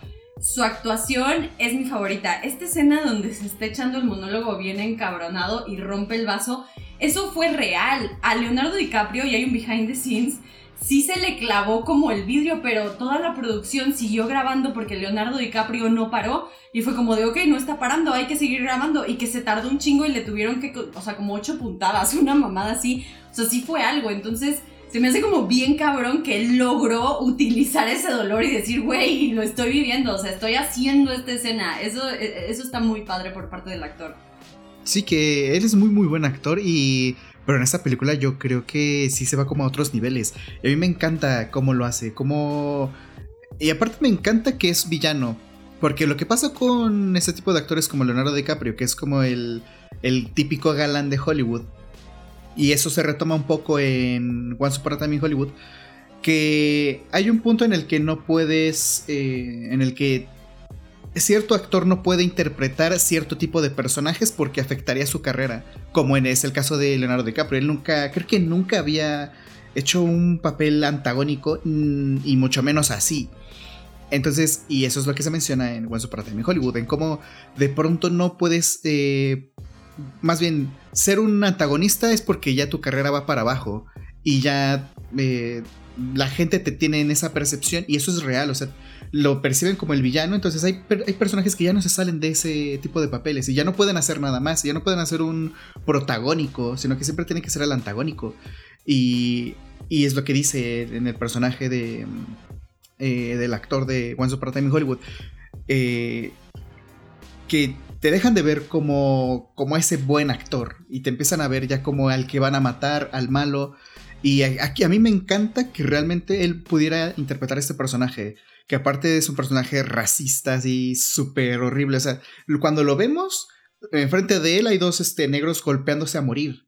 Speaker 1: su actuación es mi favorita. Esta escena donde se está echando el monólogo bien encabronado y rompe el vaso, eso fue real. A Leonardo DiCaprio, y hay un behind the scenes, sí se le clavó como el vidrio, pero toda la producción siguió grabando porque Leonardo DiCaprio no paró y fue como de, ok, no está parando, hay que seguir grabando y que se tardó un chingo y le tuvieron que, o sea, como ocho puntadas, una mamada así, o sea, sí fue algo, entonces se me hace como bien cabrón que él logró utilizar ese dolor y decir, güey, lo estoy viviendo, o sea, estoy haciendo esta escena. Eso, e, eso está muy padre por parte del actor.
Speaker 2: Sí, que él es muy, muy buen actor y... Pero en esta película yo creo que sí se va como a otros niveles. Y a mí me encanta cómo lo hace, cómo... Y aparte me encanta que es villano. Porque lo que pasa con este tipo de actores como Leonardo DiCaprio, que es como el, el típico galán de Hollywood, y eso se retoma un poco en Once Upon a Time in Hollywood, que hay un punto en el que no puedes, eh, en el que cierto actor no puede interpretar cierto tipo de personajes porque afectaría su carrera, como en es el caso de Leonardo DiCaprio. Él nunca, creo que nunca había hecho un papel antagónico mm, y mucho menos así. Entonces, y eso es lo que se menciona en Once Upon a Time Hollywood, en cómo de pronto no puedes, eh, más bien, ser un antagonista es porque ya tu carrera va para abajo y ya eh, la gente te tiene en esa percepción y eso es real, o sea, lo perciben como el villano, entonces hay, hay personajes que ya no se salen de ese tipo de papeles y ya no pueden hacer nada más, ya no pueden hacer un protagónico, sino que siempre tiene que ser el antagónico. Y, y es lo que dice en el personaje de eh, del actor de Once Upon a Time in Hollywood, eh, que te dejan de ver como, como ese buen actor y te empiezan a ver ya como al que van a matar, al malo. Y aquí a mí me encanta que realmente él pudiera interpretar este personaje, que aparte es un personaje racista y súper horrible. O sea, cuando lo vemos, enfrente de él hay dos este, negros golpeándose a morir,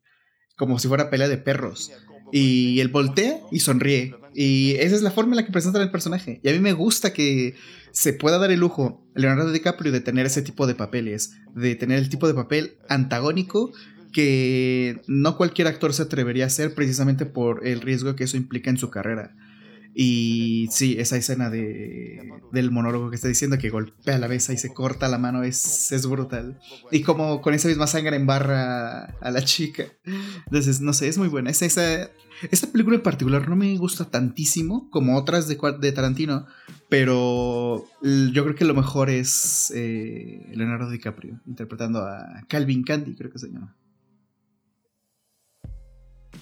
Speaker 2: como si fuera pelea de perros. Y él voltea y sonríe. Y esa es la forma en la que presentan el personaje. Y a mí me gusta que se pueda dar el lujo Leonardo DiCaprio de tener ese tipo de papeles, de tener el tipo de papel antagónico que no cualquier actor se atrevería a hacer precisamente por el riesgo que eso implica en su carrera. Y sí, esa escena de, del monólogo que está diciendo que golpea la mesa y se corta la mano es, es brutal. Y como con esa misma sangre embarra a la chica. Entonces, no sé, es muy buena. esa, esta película en particular no me gusta tantísimo como otras de, de Tarantino, pero yo creo que lo mejor es eh, Leonardo DiCaprio interpretando a Calvin Candy, creo que se llama.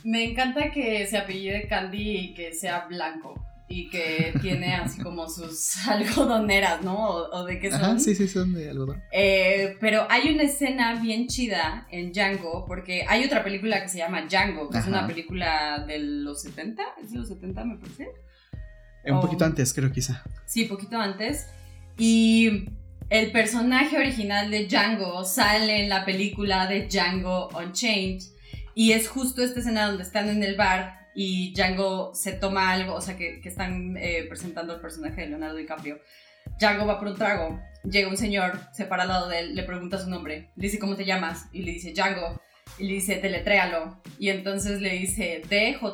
Speaker 1: Me encanta que se apellide Candy y que sea blanco y que tiene así como sus algodoneras, ¿no? O, de qué son. Ajá,
Speaker 2: sí, sí, son de algodón.
Speaker 1: Eh, pero hay una escena bien chida en Django, porque hay otra película que se llama Django, que es una película de los 70, ¿es de los 70 me parece?
Speaker 2: Un poquito antes, creo quizá.
Speaker 1: Sí, poquito antes. Y el personaje original de Django sale en la película de Django Unchained y es justo esta escena donde están en el bar y Django se toma algo, o sea, que, están eh, presentando el personaje de Leonardo DiCaprio. Django va por un trago, llega un señor, se para al lado de él, le pregunta su nombre, le dice cómo te llamas y le dice Django. Y le dice deletréalo. Y entonces le dice D-J-A-N-G-O,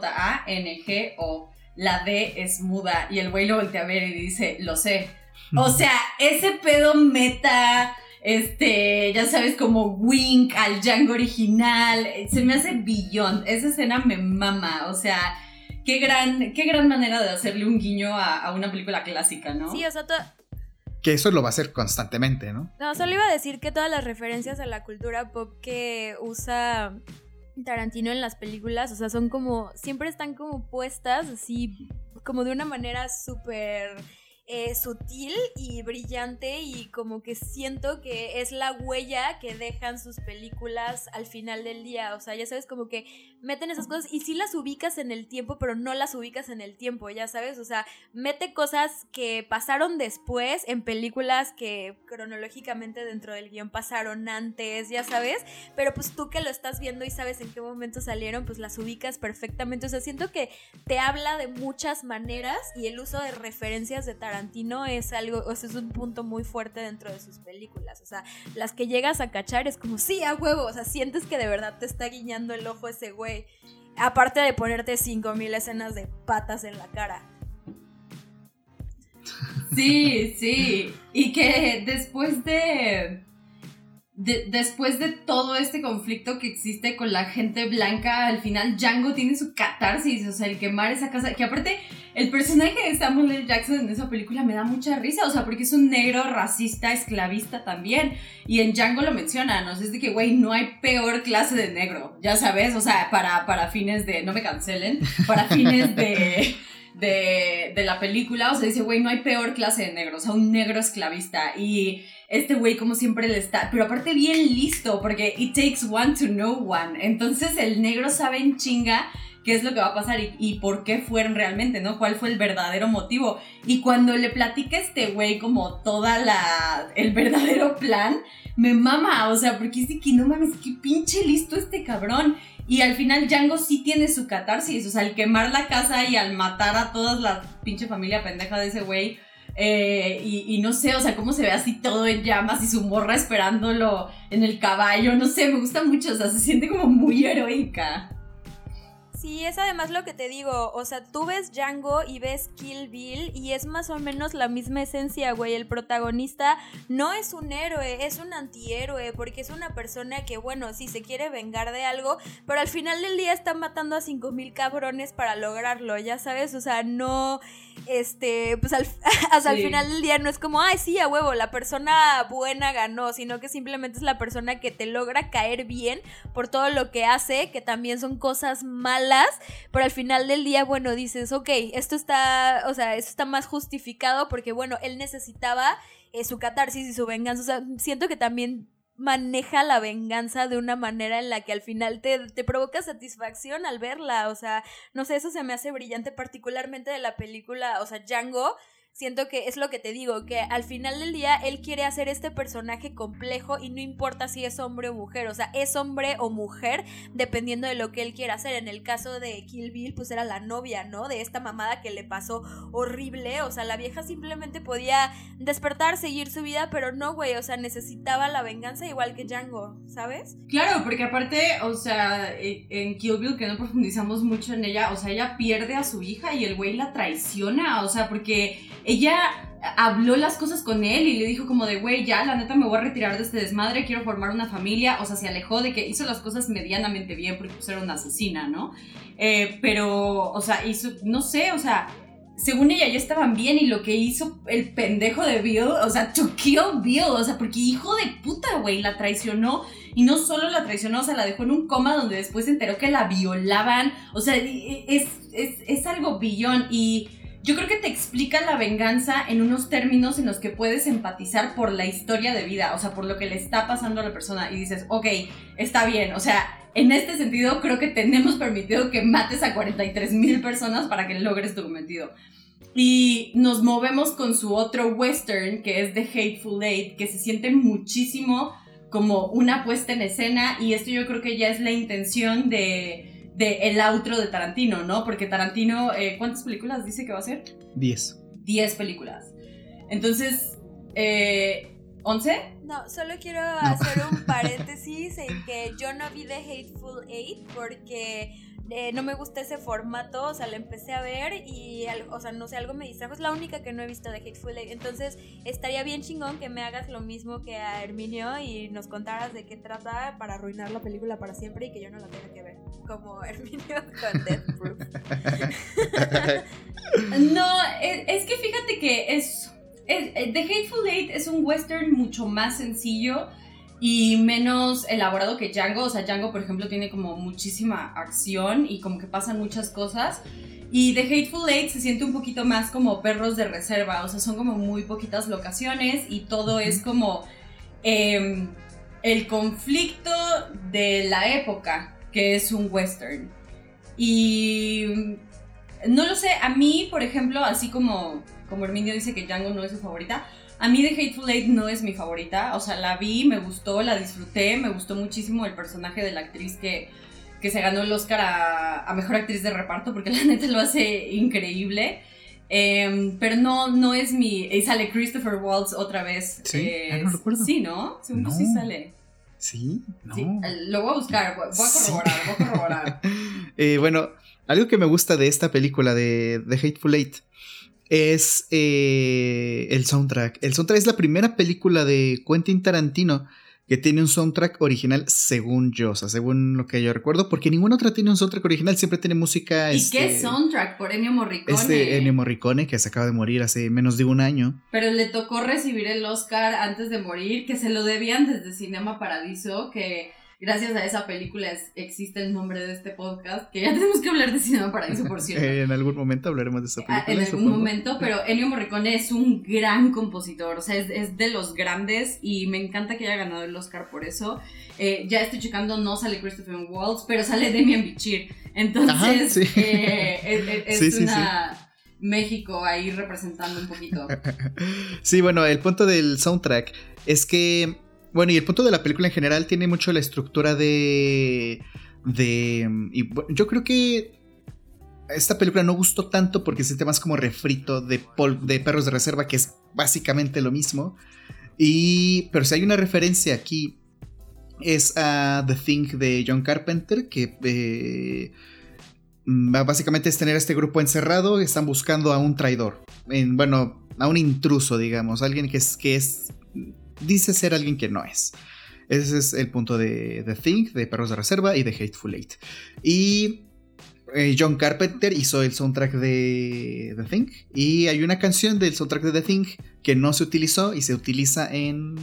Speaker 1: la D es muda. Y el güey lo voltea a ver y dice lo sé. O sea, ese pedo meta este, ya sabes, como wink al Django original, se me hace billón, esa escena me mama, o sea, qué gran, qué gran manera de hacerle un guiño a, una película clásica, ¿no?
Speaker 3: Sí, o sea,
Speaker 2: que eso lo va a hacer constantemente, ¿no?
Speaker 3: No, solo iba a decir que todas las referencias a la cultura pop que usa Tarantino en las películas, o sea, son como, siempre están como puestas así, como de una manera súper eh, sutil y brillante y como que siento que es la huella que dejan sus películas al final del día. O sea, ya sabes, como que meten esas cosas y sí las ubicas en el tiempo, pero no las ubicas en el tiempo, ya sabes. O sea, mete cosas que pasaron después en películas que cronológicamente dentro del guion pasaron antes, ya sabes. Pero pues tú que lo estás viendo y sabes en qué momento salieron, pues las ubicas perfectamente. O sea, siento que te habla de muchas maneras y el uso de referencias de Tarantino Tarantino es algo, o sea, es un punto muy fuerte dentro de sus películas. O sea, las que llegas a cachar es como, sí, a huevo, o sea, sientes que de verdad te está guiñando el ojo ese güey. Aparte de ponerte 5000 escenas de patas en la cara.
Speaker 1: Sí, sí. Y que después de después de todo este conflicto que existe con la gente blanca, al final Django tiene su catarsis, o sea, el quemar esa casa, que aparte el personaje de Samuel L. Jackson en esa película me da mucha risa, o sea, porque es un negro racista, esclavista también, y en Django lo mencionan, o sea, es de que, güey, no hay peor clase de negro, ya sabes, o sea, para, para fines de, no me cancelen, para fines de... De, de la película, o sea, dice, güey, no hay peor clase de negro, o sea, un negro esclavista. Y este güey como siempre le está, pero aparte bien listo, porque it takes one to know one. Entonces el negro sabe en chinga qué es lo que va a pasar y, por qué fueron realmente, ¿no? ¿Cuál fue el verdadero motivo? Y cuando le platica este güey como toda la, el verdadero plan, me mama, o sea, porque dice que no mames, qué pinche listo este cabrón. Y al final Django sí tiene su catarsis, o sea, al quemar la casa y al matar a toda la pinche familia pendeja de ese güey, Eh, y, no sé, o sea, cómo se ve así todo en llamas y su morra esperándolo en el caballo, no sé, me gusta mucho, o sea, se siente como muy heroica.
Speaker 3: Sí, es además lo que te digo, o sea, tú ves Django y ves Kill Bill y es más o menos la misma esencia, güey. El protagonista no es un héroe, es un antihéroe, porque es una persona que, bueno, sí se quiere vengar de algo, pero al final del día está matando a 5000 cabrones para lograrlo, ya sabes, o sea, no, este, pues al, hasta el final del día no es como, ay, sí, a huevo, la persona buena ganó, sino que simplemente es la persona que te logra caer bien por todo lo que hace, que también son cosas malas pero al final del día, bueno, dices, ok, esto está, o sea, esto está más justificado porque, bueno, él necesitaba eh, su catarsis y su venganza. O sea, siento que también maneja la venganza de una manera en la que al final te, te, provoca satisfacción al verla. O sea, no sé, eso se me hace brillante, particularmente de la película, o sea, Django siento que es lo que te digo, que al final del día él quiere hacer este personaje complejo y no importa si es hombre o mujer, o sea, es hombre o mujer dependiendo de lo que él quiera hacer. En el caso de Kill Bill, pues era la novia, ¿no? De esta mamada que le pasó horrible, o sea, la vieja simplemente podía despertar, seguir su vida, pero no, güey, o sea, necesitaba la venganza igual que Django, ¿sabes?
Speaker 1: Claro, porque aparte, o sea, e, en Kill Bill, que no profundizamos mucho en ella, o sea, ella pierde a su hija y el güey la traiciona, o sea, porque ella habló las cosas con él y le dijo como de, güey, ya, la neta me voy a retirar de este desmadre, quiero formar una familia, o sea, se alejó de que hizo las cosas medianamente bien porque pues era una asesina, ¿no? Eh, pero, o sea, hizo, no sé, o sea, según ella ya estaban bien y lo que hizo el pendejo de Bill, o sea, to kill Bill, o sea, porque hijo de puta, güey, la traicionó y no solo la traicionó, o sea, la dejó en un coma donde después se enteró que la violaban, o sea, es, es, es algo billón y yo creo que te explica la venganza en unos términos en los que puedes empatizar por la historia de vida, o sea, por lo que le está pasando a la persona y dices, ok, está bien, o sea, en este sentido creo que tenemos permitido que mates a 43 mil personas para que logres tu cometido. Y nos movemos con su otro western, que es The Hateful Eight, que se siente muchísimo como una puesta en escena y esto yo creo que ya es la intención de de el outro de Tarantino, ¿no? Porque Tarantino, eh, ¿cuántas películas dice que va a hacer?
Speaker 2: Diez.
Speaker 1: Diez películas. Entonces, eh, ¿once?
Speaker 3: No, solo quiero hacer un paréntesis en que yo no vi The Hateful Eight porque eh, no me gusta ese formato, o sea, la empecé a ver y, o sea, no sé, algo me distrajo. Es la única que no he visto de Hateful Eight. Entonces, estaría bien chingón que me hagas lo mismo que a Herminio y nos contaras de qué trata para arruinar la película para siempre y que yo no la tenga que ver. Como Herminio con Death Proof.
Speaker 1: no, es, que fíjate que es, es. The Hateful Eight es un western mucho más sencillo y menos elaborado que Django. O sea, Django, por ejemplo, tiene como muchísima acción y como que pasan muchas cosas. Y The Hateful Eight se siente un poquito más como perros de reserva, o sea, son como muy poquitas locaciones y todo es como em, el conflicto de la época, que es un western. Y no lo sé, a mí, por ejemplo, así como, como Herminio dice que Django no es su favorita, a mí The Hateful Eight no es mi favorita, o sea, la vi, me gustó, la disfruté, me gustó muchísimo el personaje de la actriz que, que se ganó el Oscar a, Mejor Actriz de Reparto, porque la neta lo hace increíble. Em, pero no, no es mi... Y sale Christopher Waltz otra vez.
Speaker 2: Sí, eh, no recuerdo.
Speaker 1: Sí, ¿no? Según sí sale.
Speaker 2: Sí, no.
Speaker 1: lo voy a buscar, voy a corroborar, voy a corroborar.
Speaker 2: eh, bueno, algo que me gusta de esta película de The Hateful Eight es eh, el soundtrack. El soundtrack es la primera película de Quentin Tarantino que tiene un soundtrack original, según yo, o sea, según lo que yo recuerdo, porque ninguna otra tiene un soundtrack original, siempre tiene música.
Speaker 1: ¿Y qué este, soundtrack? Por Ennio Morricone.
Speaker 2: Este Ennio Morricone, que se acaba de morir hace menos de un año.
Speaker 1: Pero le tocó recibir el Oscar antes de morir, que se lo debían desde Cinema Paradiso, que gracias a esa película existe el nombre de este podcast, que ya tenemos que hablar de Cinema Paraíso, por cierto.
Speaker 2: en algún momento hablaremos de esa
Speaker 1: ah, película. En algún momento, pero Ennio Morricone es un gran compositor, o sea, es, de los grandes y me encanta que haya ganado el Oscar por eso. Eh, ya estoy checando, no sale Christopher Waltz, pero sale Demian Bichir. Entonces, eh, es, una... México ahí representando un poquito.
Speaker 2: Sí, bueno, el punto del soundtrack es que bueno, y el punto de la película en general tiene mucho la estructura de. de. Y yo creo que. esta película no gustó tanto porque siente más como refrito de, de perros de reserva, que es básicamente lo mismo. Y, pero si hay una referencia aquí, es a The Thing de John Carpenter, que eh, básicamente es tener a este grupo encerrado, están buscando a un traidor, en, bueno, a un intruso, digamos, alguien que es, que es, dice ser alguien que no es. Ese es el punto de The Thing, de Perros de Reserva y de Hateful Eight. Y eh, John Carpenter hizo el soundtrack de The Thing. Y hay una canción del soundtrack de The Thing que no se utilizó y se utiliza en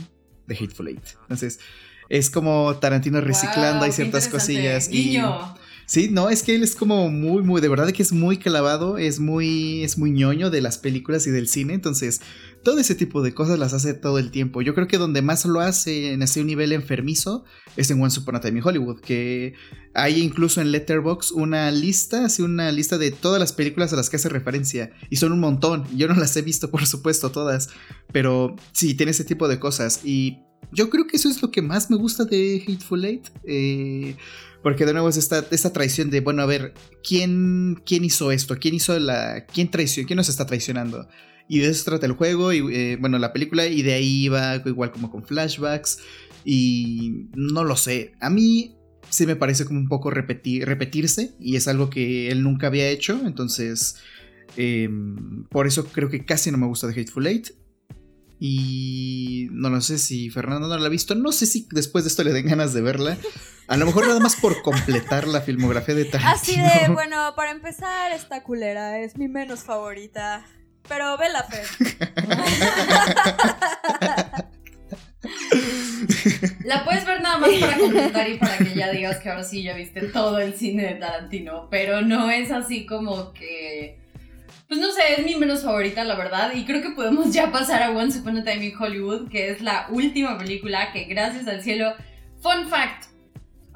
Speaker 2: The Hateful Eight. Entonces, es como Tarantino reciclando, hay ciertas cosillas.
Speaker 1: Guiño.
Speaker 2: Sí, no, es que él es como muy, muy, de verdad que es muy clavado, es muy, es muy ñoño de las películas y del cine, entonces todo ese tipo de cosas las hace todo el tiempo. Yo creo que donde más lo hace en ese nivel enfermizo es en Once Upon a Time in Hollywood, que hay incluso en Letterboxd una lista, así una lista de todas las películas a las que hace referencia, y son un montón, yo no las he visto por supuesto todas, pero sí, tiene ese tipo de cosas, y yo creo que eso es lo que más me gusta de Hateful Eight. Eh, porque de nuevo es esta, esta, traición de, bueno, a ver, ¿quién, ¿quién hizo esto? ¿Quién hizo la... ¿Quién traicionó? ¿Quién nos está traicionando? Y de eso trata el juego y, eh, bueno, la película, y de ahí va igual como con flashbacks. Y no lo sé, a mí sí me parece como un poco repetir, repetirse y es algo que él nunca había hecho, entonces... Em, por eso creo que casi no me gusta de Hateful Eight. Y no, lo sé si Fernando no la ha visto. No sé si después de esto le den ganas de verla. A lo mejor nada más por completar la filmografía de Tarantino.
Speaker 3: Así de, bueno, para empezar, esta culera es mi menos favorita. Pero ve la fe.
Speaker 1: La puedes ver nada más para completar y para que ya digas que ahora sí ya viste todo el cine de Tarantino. Pero no es así como que pues no sé, es mi menos favorita, la verdad. Y creo que podemos ya pasar a Once Upon a Time in Hollywood, que es la última película que, gracias al cielo, fun fact,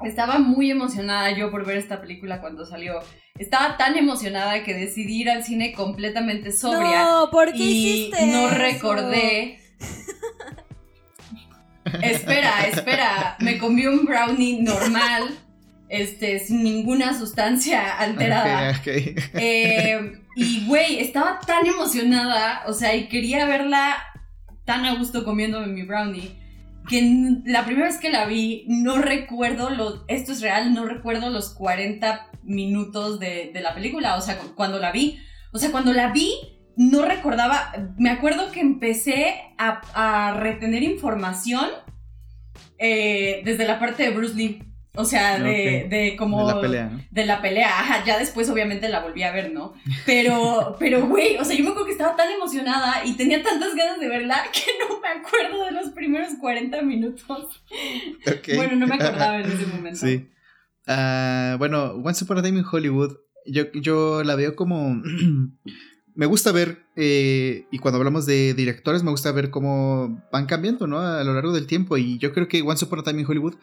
Speaker 1: estaba muy emocionada yo por ver esta película cuando salió. Estaba tan emocionada que decidí ir al cine completamente sobria.
Speaker 3: No, ¿por qué
Speaker 1: y
Speaker 3: hiciste
Speaker 1: no
Speaker 3: eso?
Speaker 1: recordé. espera, espera. Me comí un brownie normal este, sin ninguna sustancia alterada.
Speaker 2: Okay, okay.
Speaker 1: Eh, y, güey, estaba tan emocionada, o sea, y quería verla tan a gusto comiéndome mi brownie, que la primera vez que la vi, no recuerdo, lo, esto es real, no recuerdo los 40 minutos de, de la película, o sea, cuando la vi, o sea, cuando la vi, no recordaba, me acuerdo que empecé a, a retener información eh, desde la parte de Bruce Lee. O sea, de, de como...
Speaker 2: De la pelea, ¿no?
Speaker 1: De la pelea, ajá, ya después obviamente la volví a ver, ¿no? Pero, pero, güey, o sea, yo me acuerdo que estaba tan emocionada y tenía tantas ganas de verla que no me acuerdo de los primeros 40 minutos. Bueno, no me acordaba en ese momento.
Speaker 2: Sí. Ah, bueno, Once Upon a Time in Hollywood, yo, yo la veo como... me gusta ver, eh, y cuando hablamos de directores, me gusta ver cómo van cambiando, ¿no? A lo largo del tiempo. Y yo creo que Once Upon a Time in Hollywood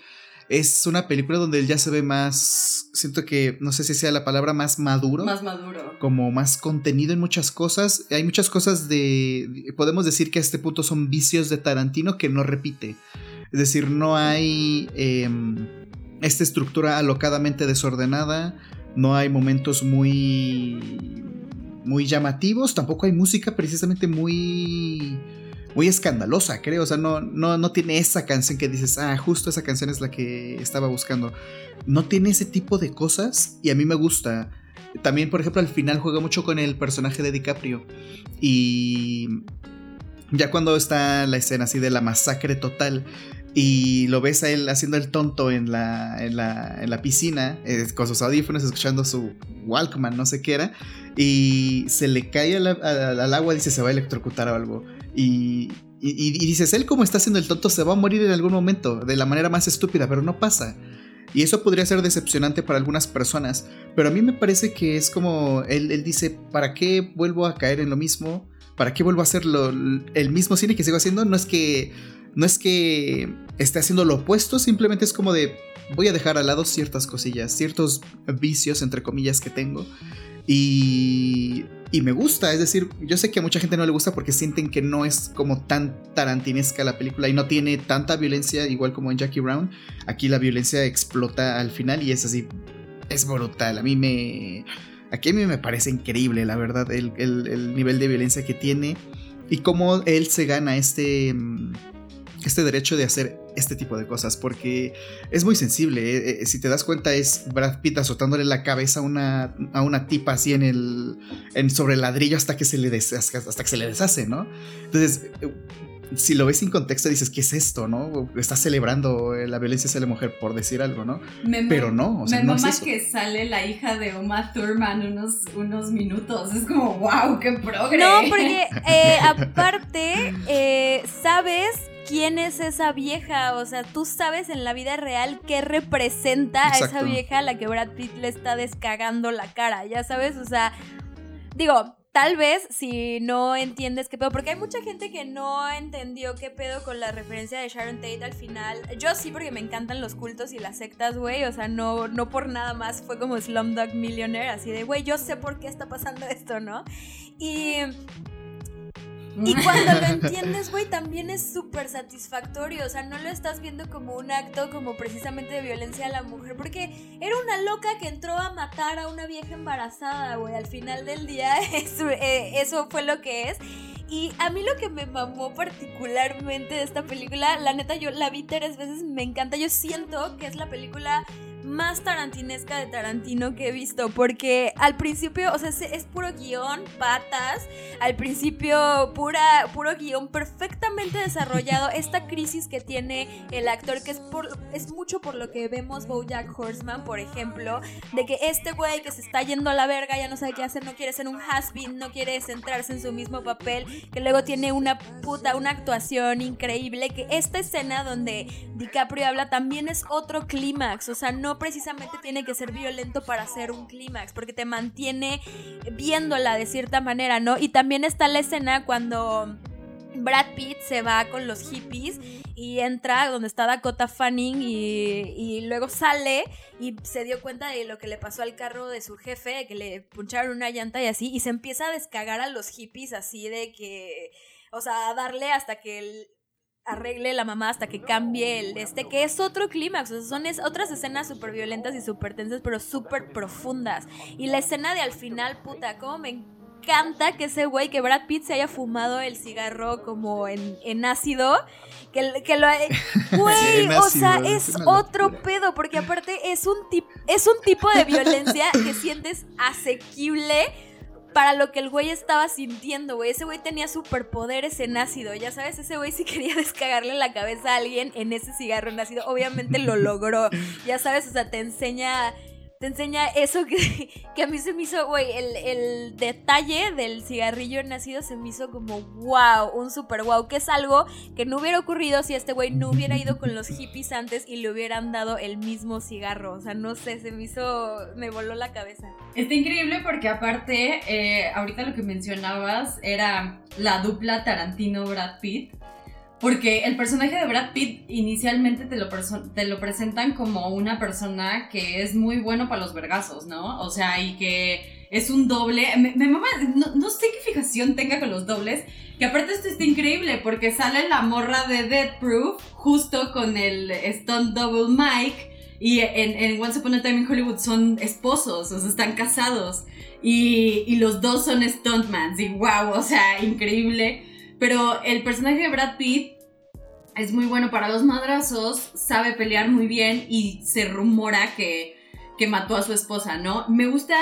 Speaker 2: es una película donde él ya se ve más, siento que, no sé si sea la palabra, más maduro.
Speaker 1: Más maduro.
Speaker 2: como más contenido en muchas cosas. Hay muchas cosas de. Podemos decir que a este punto son vicios de Tarantino que no repite. Es decir, no hay eh, esta estructura alocadamente desordenada. No hay momentos muy. muy llamativos. Tampoco hay música precisamente muy. Muy escandalosa, creo. O sea, no, no, no tiene esa canción que dices, ah, justo esa canción es la que estaba buscando. No tiene ese tipo de cosas y a mí me gusta. También, por ejemplo, al final juega mucho con el personaje de DiCaprio. Y ya cuando está la escena así de la masacre total y lo ves a él haciendo el tonto en la, en la, en la piscina, eh, con sus audífonos, escuchando su Walkman, no sé qué era, y se le cae al, agua, dice se va a electrocutar o algo. Y, y, dices, él como está haciendo el tonto se va a morir en algún momento, de la manera más estúpida, pero no pasa. Y eso podría ser decepcionante para algunas personas, pero a mí me parece que es como, él, él dice, ¿para qué vuelvo a caer en lo mismo? ¿Para qué vuelvo a hacer lo- el mismo cine que sigo haciendo? No es que, no es que esté haciendo lo opuesto, simplemente es como de, voy a dejar al lado ciertas cosillas, ciertos vicios, entre comillas, que tengo. Y, y me gusta, es decir, yo sé que a mucha gente no le gusta porque sienten que no es como tan tarantinesca la película y no tiene tanta violencia, igual como en Jackie Brown. Aquí la violencia explota al final y es así, es brutal. A mí me, Aquí a mí me parece increíble, la verdad, el, el nivel de violencia que tiene y cómo él se gana este, mm, este derecho de hacer este tipo de cosas, porque es muy sensible. Eh, eh, si te das cuenta, es Brad Pitt azotándole la cabeza a una, a una tipa así en el. En, sobre el ladrillo hasta que se le hasta que se le deshace, ¿no? Entonces. Eh, si lo ves sin contexto dices, ¿qué es esto, no? Estás celebrando la violencia hacia la mujer por decir algo, ¿no? Pero no, o sea,
Speaker 1: me
Speaker 2: no
Speaker 1: es que sale la hija de Uma Thurman unos, unos minutos. Es como, wow, qué progre.
Speaker 3: No, porque aparte, ¿sabes? Quién es esa vieja, o sea, tú sabes en la vida real qué representa a esa vieja a la que Brad Pitt le está descagando la cara, ya sabes, o sea, digo, Tal vez si no entiendes qué pedo, porque hay mucha gente que no entendió qué pedo con la referencia de Sharon Tate al final. Yo sí, porque me encantan los cultos y las sectas, güey. O sea, no, no por nada más fue como Slumdog Millionaire, así de, güey, yo sé por qué está pasando esto, ¿no? Y y cuando lo entiendes, güey, también es súper satisfactorio. O sea, no lo estás viendo como un acto como precisamente de violencia a la mujer. Porque era una loca que entró a matar a una vieja embarazada, güey. Al final del día, eso, eh, eso fue lo que es. Y a mí lo que me mamó particularmente de esta película, la neta, yo la vi tres veces, me encanta. Yo siento que es la película más tarantinesca de Tarantino que he visto, porque al principio, o sea, es, puro guion, patas, al principio pura, puro guion perfectamente desarrollado, esta crisis que tiene el actor, que es, por, es mucho por lo que vemos Bojack Horseman, por ejemplo, de que este güey que se está yendo a la verga, ya no sabe qué hacer, no quiere ser un has-been, no quiere centrarse en su mismo papel, que luego tiene una puta, una actuación increíble, que esta escena donde DiCaprio habla también es otro clímax, o sea, no precisamente tiene que ser violento para hacer un clímax, porque te mantiene viéndola de cierta manera, ¿no? Y también está la escena cuando... Brad Pitt se va con los hippies y entra donde está Dakota Fanning y, y, luego sale y se dio cuenta de lo que le pasó al carro de su jefe, que le puncharon una llanta y así, y se empieza a descagar a los hippies así de que, o sea, a darle hasta que el, arregle la mamá hasta que cambie el este, que es otro clímax, o sea, son otras escenas súper violentas y súper tensas, pero súper profundas. Y la escena de al final, puta, cómo me encanta que ese güey, que Brad Pitt se haya fumado el cigarro como en, en ácido, que, que lo... Güey, o sea, es, otro pedo, porque aparte es un, tip, es un tipo de violencia que sientes asequible para lo que el güey estaba sintiendo, güey. Ese güey tenía superpoderes en ácido, ya sabes, ese güey si quería descagarle la cabeza a alguien en ese cigarro en ácido, obviamente lo logró, ya sabes, o sea, te enseña te enseña eso que, que a mí se me hizo, güey, el, el, detalle del cigarrillo nacido se me hizo como wow, un super wow, que es algo que no hubiera ocurrido si este güey no hubiera ido con los hippies antes y le hubieran dado el mismo cigarro. O sea, no sé, se me hizo, me voló la cabeza.
Speaker 1: Está increíble porque aparte, eh, ahorita lo que mencionabas era la dupla Tarantino-Brad Pitt. Porque el personaje de Brad Pitt inicialmente te lo, te lo presentan como una persona que es muy bueno para los vergazos, ¿no? O sea, y que es un doble. Me, no, sé qué fijación tenga con los dobles. Que aparte esto está increíble porque sale la morra de Dead Proof justo con el Stunt Double Mike. Y en, en, Once Upon a Time in Hollywood son esposos, o sea, están casados. Y, y los dos son stuntmans. Y wow, o sea, increíble. Pero el personaje de Brad Pitt es muy bueno para los madrazos, sabe pelear muy bien y se rumora que, mató a su esposa, ¿no? Me gusta...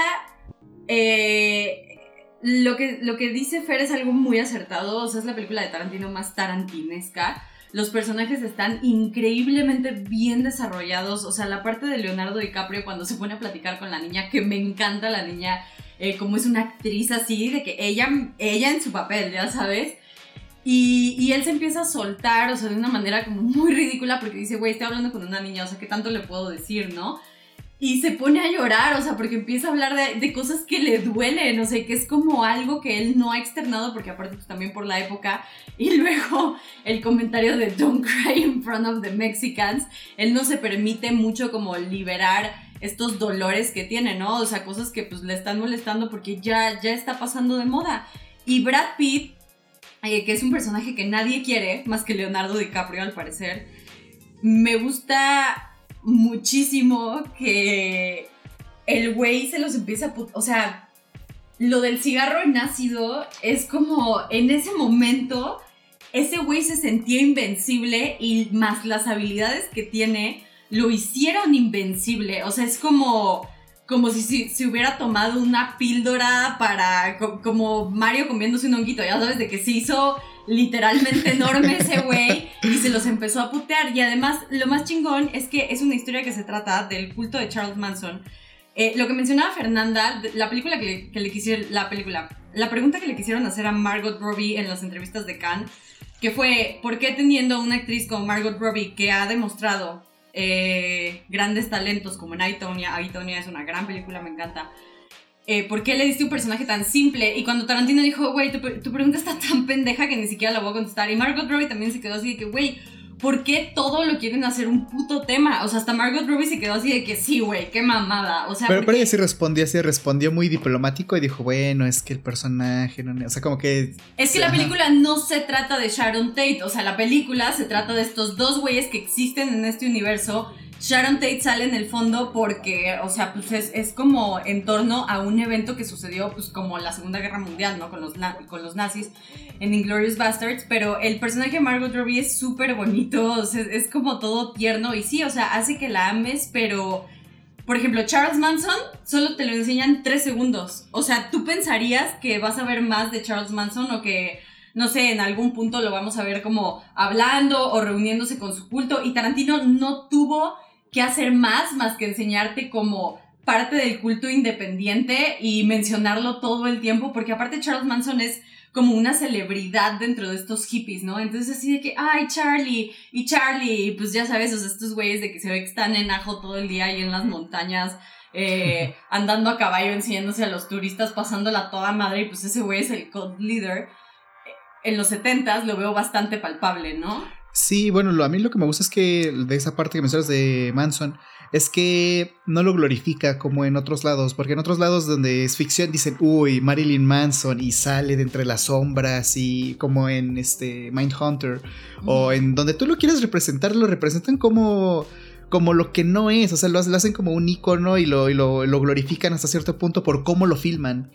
Speaker 1: Eh, lo, que, lo que dice Fer es algo muy acertado, o sea, es la película de Tarantino más tarantinesca. Los personajes están increíblemente bien desarrollados. O sea, la parte de Leonardo DiCaprio cuando se pone a platicar con la niña, que me encanta la niña, eh, como es una actriz así, de que ella, ella en su papel, ya sabes. Y, él se empieza a soltar, o sea, de una manera como muy ridícula, porque dice, güey, estoy hablando con una niña, o sea, ¿qué tanto le puedo decir, no? Y se pone a llorar, o sea, porque empieza a hablar de, cosas que le duelen, o sea, que es como algo que él no ha externado, porque aparte pues, también por la época. Y luego el comentario de Don't cry in front of the Mexicans, él no se permite mucho como liberar estos dolores que tiene, ¿no? O sea, cosas que pues le están molestando porque ya, ya está pasando de moda. Y Brad Pitt que es un personaje que nadie quiere, más que Leonardo DiCaprio al parecer. Me gusta muchísimo que el güey se los empieza a... O sea, lo del cigarro en ácido es como en ese momento ese güey se sentía invencible y más las habilidades que tiene lo hicieron invencible. O sea, es como como si se hubiera tomado una píldora para, como Mario comiéndose un honguito, ya sabes, de que se hizo literalmente enorme ese güey y se los empezó a putear. Y además, lo más chingón es que es una historia que se trata del culto de Charles Manson. Eh, lo que mencionaba Fernanda, la película que, que le quisieron, la película, la pregunta que le quisieron hacer a Margot Robbie en las entrevistas de Cannes, que fue, ¿por qué teniendo una actriz como Margot Robbie que ha demostrado eh, grandes talentos como en Aitonia. Aitonia es una gran película, me encanta. Eh, ¿Por qué le diste un personaje tan simple? Y cuando Tarantino dijo, güey, tu, pregunta está tan pendeja que ni siquiera la voy a contestar. Y Margot Robbie también se quedó así de que, güey, ¿por qué todo lo quieren hacer un puto tema? O sea, hasta Margot Robbie se quedó así de que sí, güey, qué mamada. O sea,
Speaker 2: pero, pero ella sí respondió así, respondió muy diplomático y dijo, bueno, es que el personaje, no, o sea, como que...
Speaker 1: Es que la película no se trata de Sharon Tate, o sea, la película se trata de estos dos güeyes que existen en este universo Sharon Tate sale en el fondo porque, o sea, pues es, como en torno a un evento que sucedió, pues como la Segunda Guerra Mundial, ¿no? Con los, con los nazis en Inglorious Bastards, pero el personaje de Margot Robbie es súper bonito, es como todo tierno y sí, o sea, hace que la ames, pero... Por ejemplo, Charles Manson solo te lo enseñan tres segundos. O sea, tú pensarías que vas a ver más de Charles Manson o que no sé, en algún punto lo vamos a ver como hablando o reuniéndose con su culto. Y Tarantino no tuvo que hacer más más que enseñarte como parte del culto independiente y mencionarlo todo el tiempo, porque aparte Charles Manson es como una celebridad dentro de estos hippies, ¿no? Entonces así de que, ay, Charlie, y Charlie, pues ya sabes, o estos güeyes de que se ve que están en ajo todo el día ahí en las montañas, eh, andando a caballo, enseñándose a los turistas, pasándola toda madre, y pues ese güey es el cult leader en los 70 lo veo bastante palpable, ¿no?
Speaker 2: Sí, bueno, lo, a mí lo que me gusta es que de esa parte que mencionas de Manson es que no lo glorifica como en otros lados, porque en otros lados donde es ficción dicen, uy, Marilyn Manson y sale de entre las sombras y como en este Mindhunter o en donde tú lo quieres representar, lo representan como como lo que no es, o sea, lo, hacen como un icono y, lo, y lo, glorifican hasta cierto punto por cómo lo filman.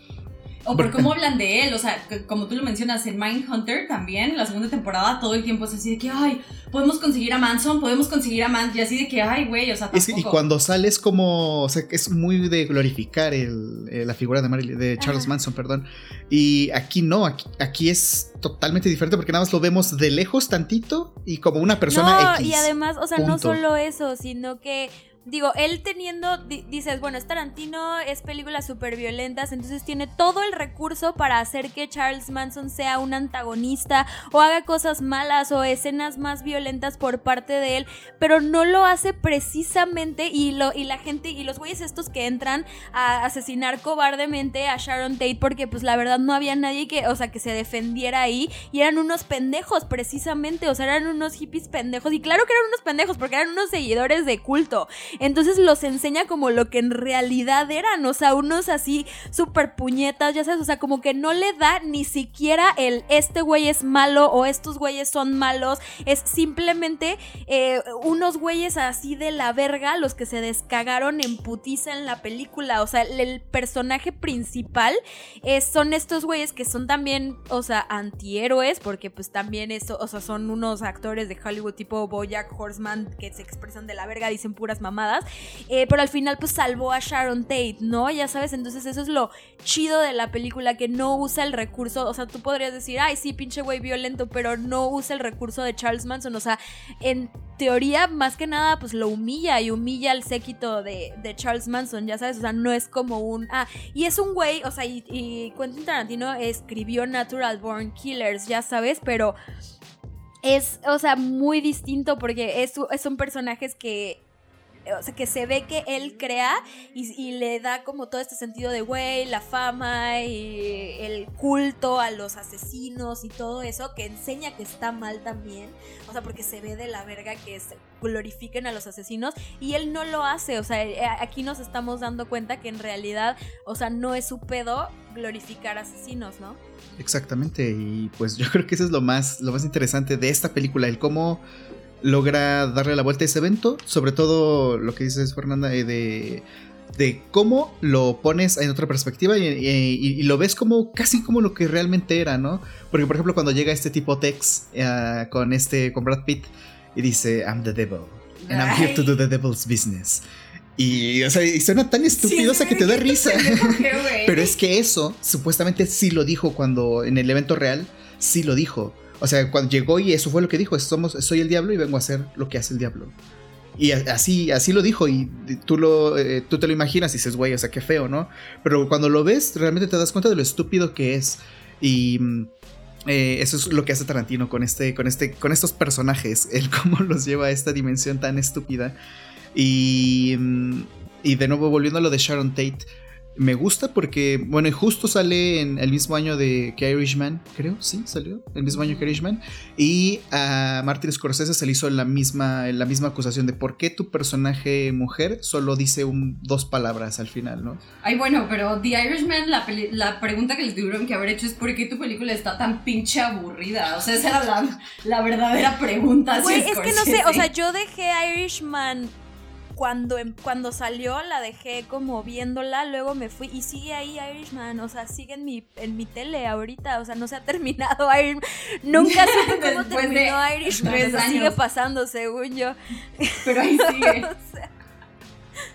Speaker 1: O por cómo hablan de él, o sea, como tú lo mencionas en Mindhunter también, la segunda temporada todo el tiempo es así de que, ay, podemos conseguir a Manson, podemos conseguir a Manson, y así de que, ay, güey, o sea,
Speaker 2: tampoco. y cuando sales como, o sea, es muy de glorificar el, eh, la figura de, de Charles Manson, perdón, y aquí no, aquí, es totalmente diferente porque nada más lo vemos de lejos tantito y como una persona
Speaker 3: no, y además, o sea, no solo eso, sino que digo, él teniendo, dices, bueno, es Tarantino, es películas súper violentas, entonces tiene todo el recurso para hacer que Charles Manson sea un antagonista o haga cosas malas o escenas más violentas por parte de él, pero no lo hace precisamente y, lo, y la gente y los güeyes estos que entran a asesinar cobardemente a Sharon Tate porque pues la verdad no había nadie que, o sea, que se defendiera ahí y eran unos pendejos precisamente, o sea, eran unos hippies pendejos y claro que eran unos pendejos porque eran unos seguidores de culto. Entonces los enseña como lo que en realidad eran, o sea, unos así súper puñetas, ya sabes, o sea, como que no le da ni siquiera el este güey es malo o estos güeyes son malos, es simplemente eh, unos güeyes así de la verga los que se descagaron en putiza en la película, o sea, el, personaje principal son estos güeyes que son también, o sea, antihéroes, porque pues también eso, o sea, son unos actores de Hollywood tipo Bojack Horseman que se expresan de la verga, dicen puras eh, pero al final pues salvó a Sharon Tate, ¿no? Ya sabes, entonces eso es lo chido de la película, que no usa el recurso, o sea, tú podrías decir, ay, sí, pinche güey violento, pero no usa el recurso de Charles Manson, o sea, en teoría, más que nada, pues lo humilla y humilla al séquito de, Charles Manson, ya sabes, o sea, no es como un... Ah, y es un güey, o sea, y, y Quentin Tarantino escribió Natural Born Killers, ya sabes, pero es, o sea, muy distinto porque es, son personajes que o sea, que se ve que él crea y, le da como todo este sentido de, güey, la fama y el culto a los asesinos y todo eso, que enseña que está mal también, o sea, porque se ve de la verga que se glorifiquen a los asesinos y él no lo hace, o sea, eh, aquí nos estamos dando cuenta que en realidad, o sea, no es su pedo glorificar asesinos, ¿no?
Speaker 2: Exactamente, y pues yo creo que eso es lo más, lo más interesante de esta película, el cómo logra darle la vuelta a ese evento. Sobre todo lo que dices, Fernanda, eh, de de cómo lo pones en otra perspectiva y, lo ves como casi como lo que realmente era, ¿no? Porque, por ejemplo, cuando llega este tipo Tex eh, con este con Brad Pitt y dice, I'm the devil, and I'm here to do the devil's business. Y, o sea, y suena tan estúpido que te da risa. Pero es que eso, supuestamente sí lo dijo cuando en el evento real, sí lo dijo. O sea, cuando llegó y eso fue lo que dijo, somos, soy el diablo y vengo a hacer lo que hace el diablo. Y así, así lo dijo y tú, lo, eh, tú te lo imaginas y dices, güey, o sea, qué feo, ¿no? Pero cuando lo ves, realmente te das cuenta de lo estúpido que es. Y mm, eh, eso es lo que hace Tarantino con, este, con, este, con estos personajes, el cómo los lleva a esta dimensión tan estúpida. Y, mm, y de nuevo, volviendo a lo de Sharon Tate, me gusta porque, bueno, y justo sale en el mismo año de que Irishman, creo, sí, salió, el mismo año que Irishman. Y a Martin Scorsese se le hizo la misma, la misma acusación de por qué tu personaje mujer solo dice un, dos palabras al final, ¿no?
Speaker 1: Ay, bueno, pero The Irishman, la, la pregunta que les tuvieron que haber hecho es por qué tu película está tan pinche aburrida. O sea, esa era la, la verdadera pregunta.
Speaker 3: Güey, es que no sé, o sea, yo dejé Irishman cuando, em, cuando salió la dejé como viéndola, luego me fui y sigue ahí Irishman, o sea, sigue en mi, en mi tele ahorita, o sea, no se ha terminado Irishman, nunca supe cómo terminó Irishman, sigue pasando según yo.
Speaker 1: Pero ahí sigue.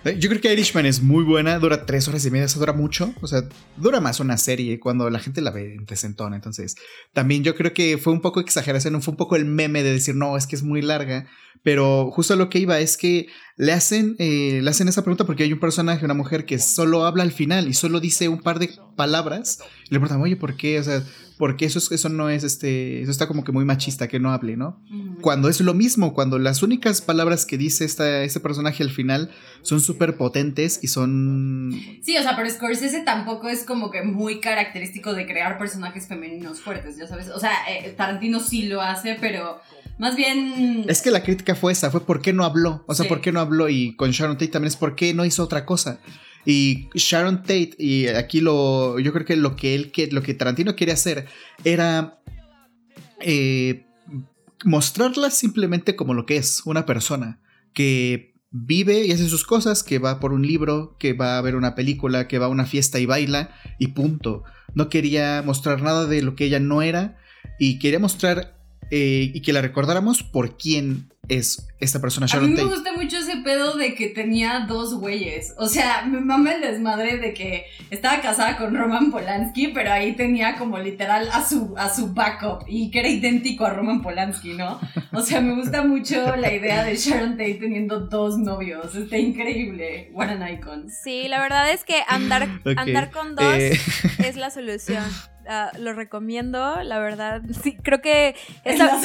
Speaker 2: Eh, yo creo que Irishman es muy buena, dura tres horas y media, se dura mucho. O sea, dura más una serie cuando la gente la ve en presentón. Entonces, también yo creo que fue un poco exageración, fue un poco el meme de decir, no, es que es muy larga. Pero justo lo que iba es que le hacen, eh, le hacen esa pregunta porque hay un personaje, una mujer que solo habla al final y solo dice un par de palabras. Y le preguntan, oye, ¿por qué? O sea, porque eso, eso no es, este, eso está como que muy machista que no hable, ¿no? Cuando es lo mismo, cuando las únicas palabras que dice esta, este personaje al final son súper potentes y son...
Speaker 1: Sí, o sea, pero Scorsese tampoco es como que muy característico de crear personajes femeninos fuertes, ya sabes. O sea, eh, Tarantino sí lo hace, pero más bien...
Speaker 2: Es que la crítica fue esa, fue por qué no habló, o sea, por qué no habló y con Sharon Tate también es por qué no hizo otra cosa. Y Sharon Tate, y aquí lo, yo creo que lo que él, lo que Tarantino quiere hacer era eh, mostrarla simplemente como lo que es, una persona que vive y hace sus cosas, que va por un libro, que va a ver una película, que va a una fiesta y baila, y punto. No quería mostrar nada de lo que ella no era, y quería mostrar eh, y que la recordáramos por quién es esta persona
Speaker 1: Sharon A mí me gusta mucho ese pedo de que tenía dos güeyes. O sea, me mama el desmadre de que estaba casada con Roman Polanski, pero ahí tenía como literal a su, a su backup y que era idéntico a Roman Polanski, ¿no? O sea, me gusta mucho la idea de Sharon Tate teniendo dos novios. Está increíble. What an icon.
Speaker 3: Sí, la verdad es que andar, andar con dos eh. es la solución. Ah, lo recomiendo, la verdad. Sí, creo que esa,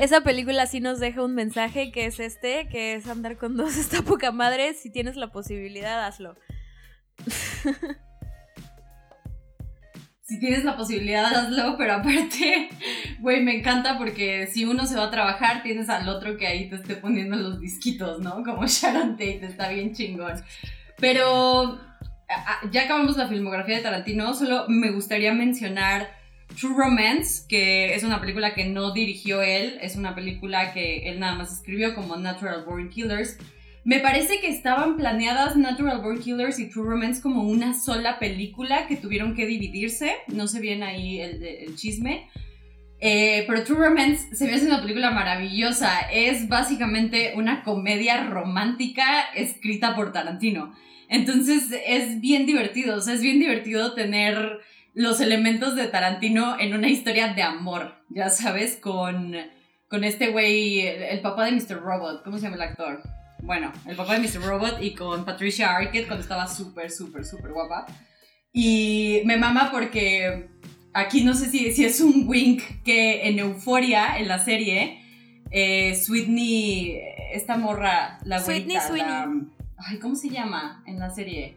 Speaker 3: esa, película sí nos deja un mensaje que es este, que es andar con dos esta poca madre. Si tienes la posibilidad, hazlo.
Speaker 1: si tienes la posibilidad, hazlo, pero aparte, güey, me encanta porque si uno se va a trabajar, tienes al otro que ahí te esté poniendo los disquitos, ¿no? Como Sharon Tate, está bien chingón. Pero ya acabamos la filmografía de Tarantino, solo me gustaría mencionar True Romance, que es una película que no dirigió él, es una película que él nada más escribió como Natural Born Killers. Me parece que estaban planeadas Natural Born Killers y True Romance como una sola película que tuvieron que dividirse, no sé bien ahí el, chisme. Eh, pero True Romance se ve hace una película maravillosa. Es básicamente una comedia romántica escrita por Tarantino. Entonces es bien divertido, o sea, es bien divertido tener los elementos de Tarantino en una historia de amor, ya sabes, con, con este güey, el, papá de Mr. Robot, ¿cómo se llama el actor? Bueno, el papá de Mr. Robot y con Patricia Arquette cuando estaba súper, súper, súper guapa. Y me mama porque aquí no sé si, si es un wink que en Euforia, en la serie, eh, Sweetney, esta morra, la
Speaker 3: Sweetney Sweeney.
Speaker 1: Ay, ¿cómo se llama en la serie?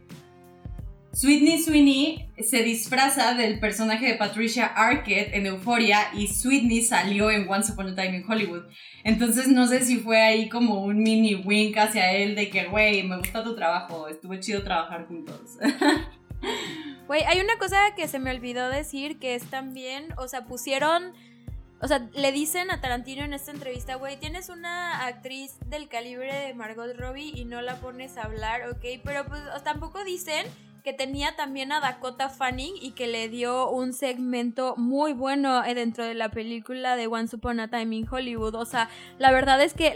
Speaker 1: Sweetney Sweeney se disfraza del personaje de Patricia Arquette en Euphoria y Sweetney salió en Once Upon a Time in Hollywood. Entonces no sé si fue ahí como un mini wink hacia él de que, güey, me gusta tu trabajo, estuvo chido trabajar juntos.
Speaker 3: Güey, hay una cosa que se me olvidó decir que es también, o sea, pusieron o sea, le dicen a Tarantino en esta entrevista, güey, tienes una actriz del calibre de Margot Robbie y no la pones a hablar, ok, pero pues tampoco dicen que tenía también a Dakota Fanning y que le dio un segmento muy bueno eh, dentro de la película de Once Upon a Time in Hollywood. O sea, la verdad es que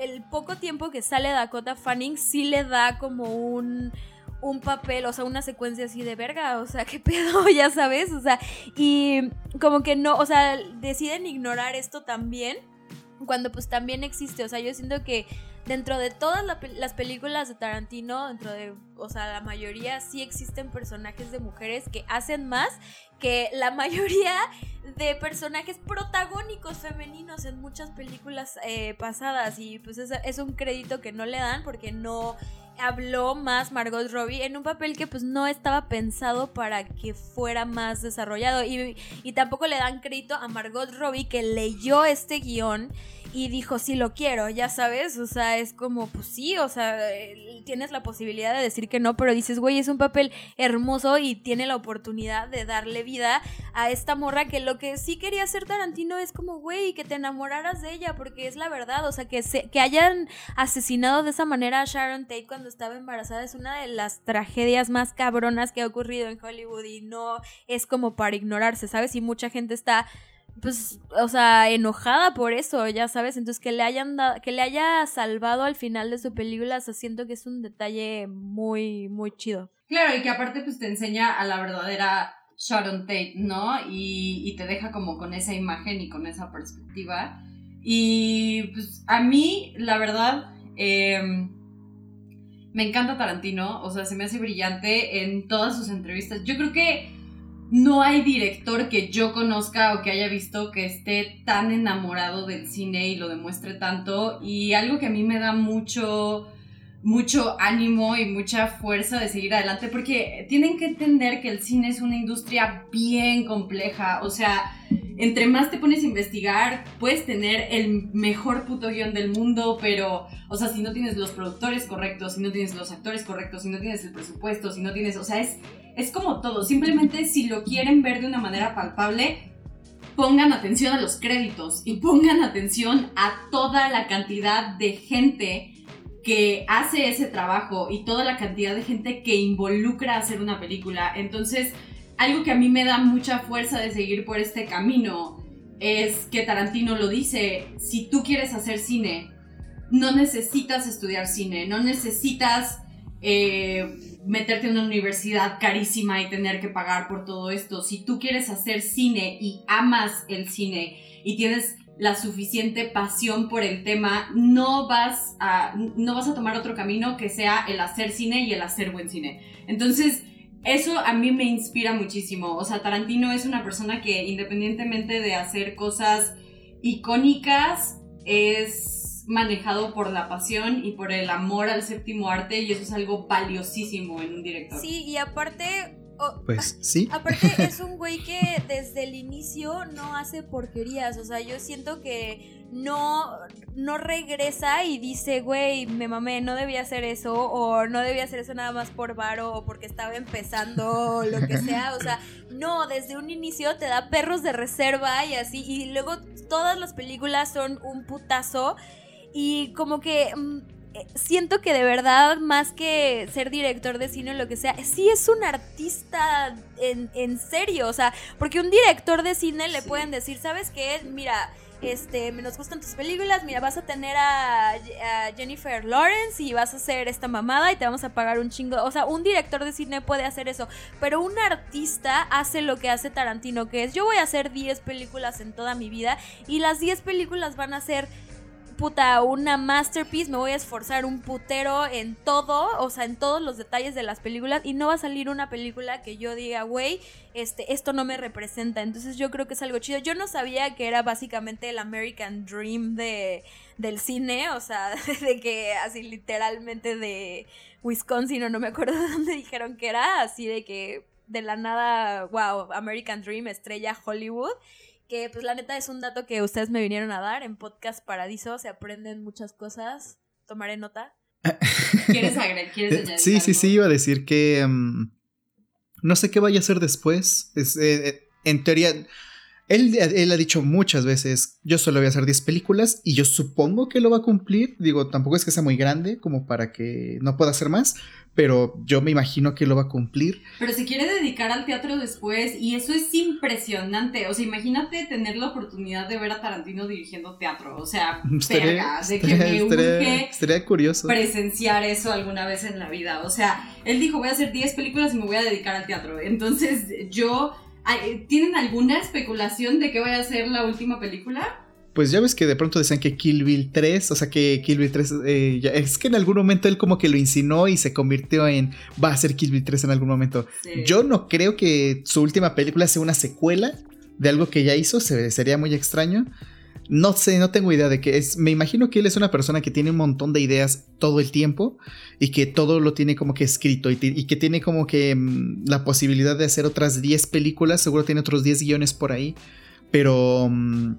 Speaker 3: el poco tiempo que sale Dakota Fanning sí le da como un un papel, o sea, una secuencia así de verga, o sea, qué pedo, ya sabes, o sea, y como que no, o sea, deciden ignorar esto también, cuando pues también existe, o sea, yo siento que dentro de todas las películas de Tarantino, dentro de, o sea, la mayoría sí existen personajes de mujeres que hacen más que la mayoría de personajes protagónicos femeninos en muchas películas eh, pasadas y pues es, es un crédito que no le dan porque no habló más Margot Robbie en un papel que pues no estaba pensado para que fuera más desarrollado. Y, y tampoco le dan crédito a Margot Robbie que leyó este guion y dijo, sí lo quiero, ya sabes, o sea, es como, pues sí, o sea, tienes la posibilidad de decir que no, pero dices, güey, es un papel hermoso y tiene la oportunidad de darle vida a esta morra que lo que sí quería hacer Tarantino es como, güey, que te enamoraras de ella, porque es la verdad, o sea, que, se, que hayan asesinado de esa manera a Sharon Tate cuando estaba embarazada es una de las tragedias más cabronas que ha ocurrido en Hollywood y no es como para ignorarse, ¿sabes? Y mucha gente está pues, o sea, enojada por eso, ya sabes, entonces que le hayan dado, que le haya salvado al final de su película, o siento que es un detalle muy, muy chido.
Speaker 1: Claro, y que aparte pues te enseña a la verdadera Sharon Tate, ¿no? Y, y te deja como con esa imagen y con esa perspectiva. Y pues a mí, la verdad, em, me encanta Tarantino, o sea, se me hace brillante en todas sus entrevistas. Yo creo que no hay director que yo conozca o que haya visto que esté tan enamorado del cine y lo demuestre tanto. Y algo que a mí me da mucho, mucho ánimo y mucha fuerza de seguir adelante, porque tienen que entender que el cine es una industria bien compleja. O sea, entre más te pones a investigar, puedes tener el mejor puto guion del mundo, pero, o sea, si no tienes los productores correctos, si no tienes los actores correctos, si no tienes el presupuesto, si no tienes, o sea, es es como todo, simplemente si lo quieren ver de una manera palpable, pongan atención a los créditos y pongan atención a toda la cantidad de gente que hace ese trabajo y toda la cantidad de gente que involucra hacer una película. Entonces, algo que a mí me da mucha fuerza de seguir por este camino es que Tarantino lo dice, si tú quieres hacer cine, no necesitas estudiar cine, no necesitas eh, meterte en una universidad carísima y tener que pagar por todo esto. Si tú quieres hacer cine y amas el cine y tienes la suficiente pasión por el tema, no vas a, no vas a tomar otro camino que sea el hacer cine y el hacer buen cine. Entonces, eso a mí me inspira muchísimo. O sea, Tarantino es una persona que independientemente de hacer cosas icónicas, es manejado por la pasión y por el amor al séptimo arte y eso es algo valiosísimo en un director.
Speaker 3: Sí, y aparte...
Speaker 2: pues sí.
Speaker 3: Aparte es un güey que desde el inicio no hace porquerías, o sea, yo siento que no, no regresa y dice, güey, me mamé, no debía hacer eso, o no debía hacer eso nada más por varo, o porque estaba empezando, o lo que sea, o sea, no, desde un inicio te da perros de reserva y así, y luego todas las películas son un putazo y como que mm, siento que de verdad, más que ser director de cine o lo que sea, sí es un artista en, serio. O sea, porque un director de cine le pueden decir, ¿sabes qué? Mira, este, nos gustan tus películas, mira, vas a tener a, Jennifer Lawrence y vas a hacer esta mamada y te vamos a pagar un chingo. O sea, un director de cine puede hacer eso, pero un artista hace lo que hace Tarantino, que es yo voy a hacer 10 películas en toda mi vida y las 10 películas van a ser puta, una masterpiece, me voy a esforzar un putero en todo, o sea, en todos los detalles de las películas y no va a salir una película que yo diga, güey, este, esto no me representa. Entonces yo creo que es algo chido. Yo no sabía que era básicamente el American Dream de, del cine, o sea, de que así literalmente de Wisconsin o no me acuerdo de dónde dijeron que era, así de que de la nada, wow, American Dream, estrella Hollywood que pues la neta es un dato que ustedes me vinieron a dar en Podcast Paradiso, se aprenden muchas cosas, tomaré nota.
Speaker 1: ¿Quieres agregar? ¿Quieres añadir
Speaker 2: Sí, sí, sí, iba a decir que em, no sé qué vaya a hacer después. Es, eh, eh, en teoría, Él, él, ha dicho muchas veces, yo solo voy a hacer 10 películas y yo supongo que lo va a cumplir. Digo, tampoco es que sea muy grande como para que no pueda hacer más, pero yo me imagino que lo va a cumplir.
Speaker 1: Pero se quiere dedicar al teatro después y eso es impresionante. O sea, imagínate tener la oportunidad de ver a Tarantino dirigiendo teatro. O sea, estaría, de que me
Speaker 2: estaría, curioso
Speaker 1: presenciar eso alguna vez en la vida. O sea, él dijo, voy a hacer 10 películas y me voy a dedicar al teatro. Entonces, yo ¿Tienen alguna especulación de qué vaya a ser la última película?
Speaker 2: Pues ya ves que de pronto decían que Kill Bill 3, o sea que Kill Bill 3, eh, es que en algún momento él como que lo insinuó y se convirtió en, va a ser Kill Bill 3 en algún momento. Yo no creo que su última película sea una secuela de algo que ya hizo, sería muy extraño. No sé, no tengo idea de qué es. Me imagino que él es una persona que tiene un montón de ideas todo el tiempo y que todo lo tiene como que escrito y, que tiene como que mm, la posibilidad de hacer otras 10 películas. Seguro tiene otros 10 guiones por ahí. Pero mm,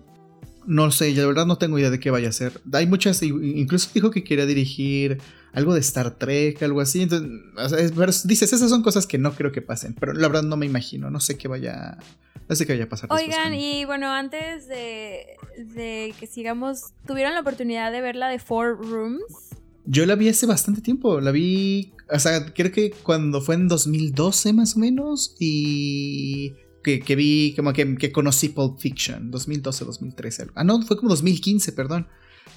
Speaker 2: no sé, la verdad no tengo idea de qué vaya a ser. Hay muchas, incluso dijo que quería dirigir algo de Star Trek, algo así. Entonces, dices, esas son cosas que no creo que pasen. Pero la verdad no me imagino, no sé qué vaya no sé qué vaya a pasar.
Speaker 3: Oigan, y bueno, antes de, que sigamos, ¿tuvieron la oportunidad de ver la de Four Rooms?
Speaker 2: Yo la vi hace bastante tiempo, la vi, o sea, creo que cuando fue en 2012 más o menos y que, vi, como que, que conocí Pulp Fiction, 2012, 2013. Ah, no, fue como 2015, perdón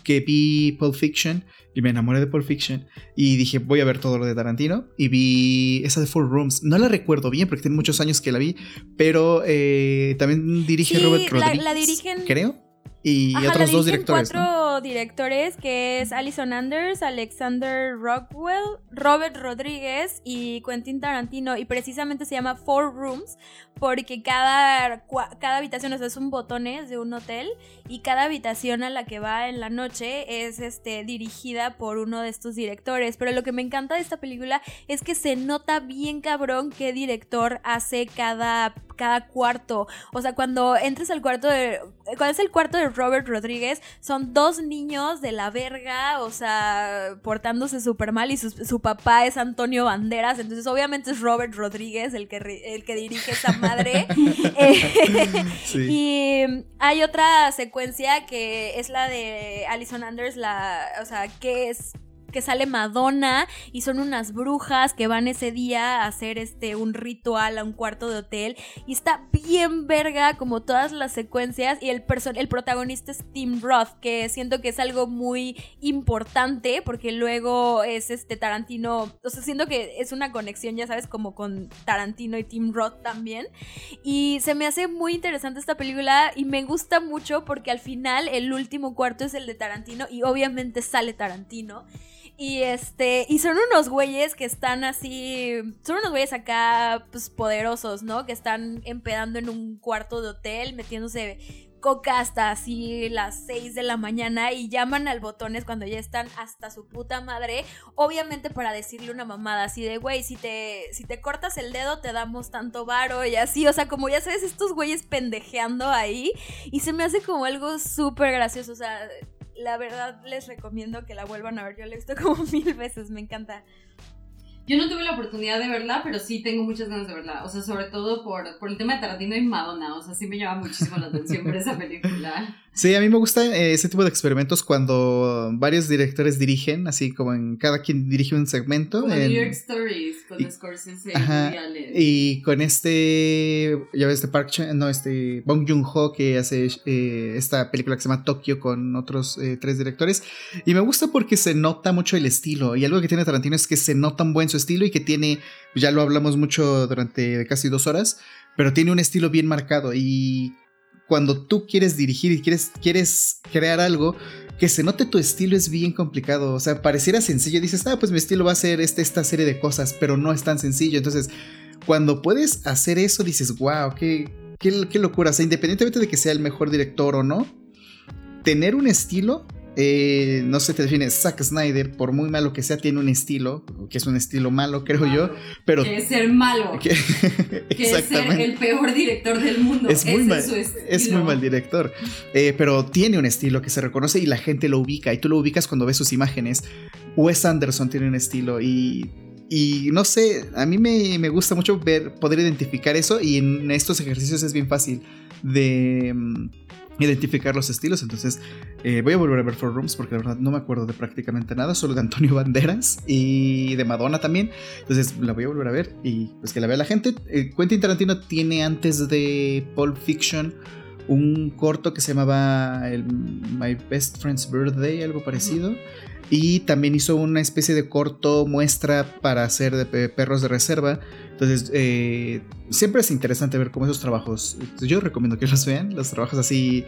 Speaker 2: que vi Pulp Fiction y me enamoré de Pulp Fiction y dije voy a ver todo lo de Tarantino y vi esa de Four Rooms. No la recuerdo bien porque tiene muchos años que la vi, pero eh, también dirige Robert Rodriguez. La, dirigen, creo. Y otros dos directores.
Speaker 3: Cuatro directores que es Alison Anders, Alexander Rockwell, Robert Rodríguez y Quentin Tarantino. Y precisamente se llama Four Rooms porque cada, cada habitación o sea, son botones de un hotel y cada habitación a la que va en la noche es este, dirigida por uno de estos directores. Pero lo que me encanta de esta película es que se nota bien cabrón qué director hace cada, cada cuarto. O sea, cuando entres al cuarto de... Es el cuarto de Robert Rodríguez, son dos niños de la verga, o sea, portándose súper mal y su, papá es Antonio Banderas, entonces obviamente es Robert Rodríguez el que, el que dirige esa madre. Y hay otra secuencia que es la de Alison Anders, la, o sea, que es que sale Madonna y son unas brujas que van ese día a hacer este un ritual a un cuarto de hotel y está bien verga como todas las secuencias y el el protagonista es Tim Roth que siento que es algo muy importante porque luego es este Tarantino, o sea, siento que es una conexión ya sabes como con Tarantino y Tim Roth también y se me hace muy interesante esta película y me gusta mucho porque al final el último cuarto es el de Tarantino y obviamente sale Tarantino. Y este, y son unos güeyes que están así, son unos güeyes acá, pues poderosos, ¿no? Que están empedando en un cuarto de hotel, metiéndose coca hasta así las 6 de la mañana y llaman al botones cuando ya están hasta su puta madre, obviamente para decirle una mamada así de, güey, si te, si te cortas el dedo te damos tanto varo y así, o sea, como ya sabes, estos güeyes pendejeando ahí y se me hace como algo súper gracioso, o sea, la verdad les recomiendo que la vuelvan a ver. Yo la he visto como mil veces, me encanta.
Speaker 1: Yo no tuve la oportunidad de verla, pero sí tengo muchas ganas de verla. O sea, sobre todo por, por el tema de Tarantino y Madonna. O sea, sí me llama muchísimo la atención por esa película.
Speaker 2: Sí, a mí me gusta eh, ese tipo de experimentos cuando varios directores dirigen, así como en cada quien dirige un segmento.
Speaker 1: Como New York Stories con y, Scorsese
Speaker 2: y con este, ya ves, este Park Chan, no, este Bong Joon-ho que hace eh, esta película que se llama Tokyo con otros eh, tres directores. Y me gusta porque se nota mucho el estilo. Y algo que tiene Tarantino es que se nota un buen su estilo y que tiene, ya lo hablamos mucho durante casi dos horas, pero tiene un estilo bien marcado y cuando tú quieres dirigir y quieres, quieres crear algo, que se note tu estilo es bien complicado. O sea, pareciera sencillo. Dices, ah, pues mi estilo va a ser este, esta serie de cosas, pero no es tan sencillo. Entonces, cuando puedes hacer eso, dices, wow, qué, qué, qué locura. O sea, independientemente de que sea el mejor director o no, tener un estilo eh, no se te define, Zack Snyder, por muy malo que sea, tiene un estilo, que es un estilo malo, creo yo, pero...
Speaker 1: Que es ser malo. Que, es ser el peor director del mundo.
Speaker 2: Es muy, mal, es muy mal director, eh, pero tiene un estilo que se reconoce y la gente lo ubica, y tú lo ubicas cuando ves sus imágenes. Wes Anderson tiene un estilo y y no sé, a mí me, me, gusta mucho ver, poder identificar eso y en estos ejercicios es bien fácil de mm, identificar los estilos. Entonces eh, voy a volver a ver Four Rooms porque la verdad no me acuerdo de prácticamente nada, solo de Antonio Banderas y de Madonna también. Entonces la voy a volver a ver y pues que la vea la gente. Eh, Quentin Tarantino tiene antes de Pulp Fiction un corto que se llamaba My Best Friend's Birthday, algo parecido. Y también hizo una especie de corto muestra para hacer de perros de reserva. Entonces, eh, siempre es interesante ver cómo esos trabajos. Yo recomiendo que los vean, los trabajos así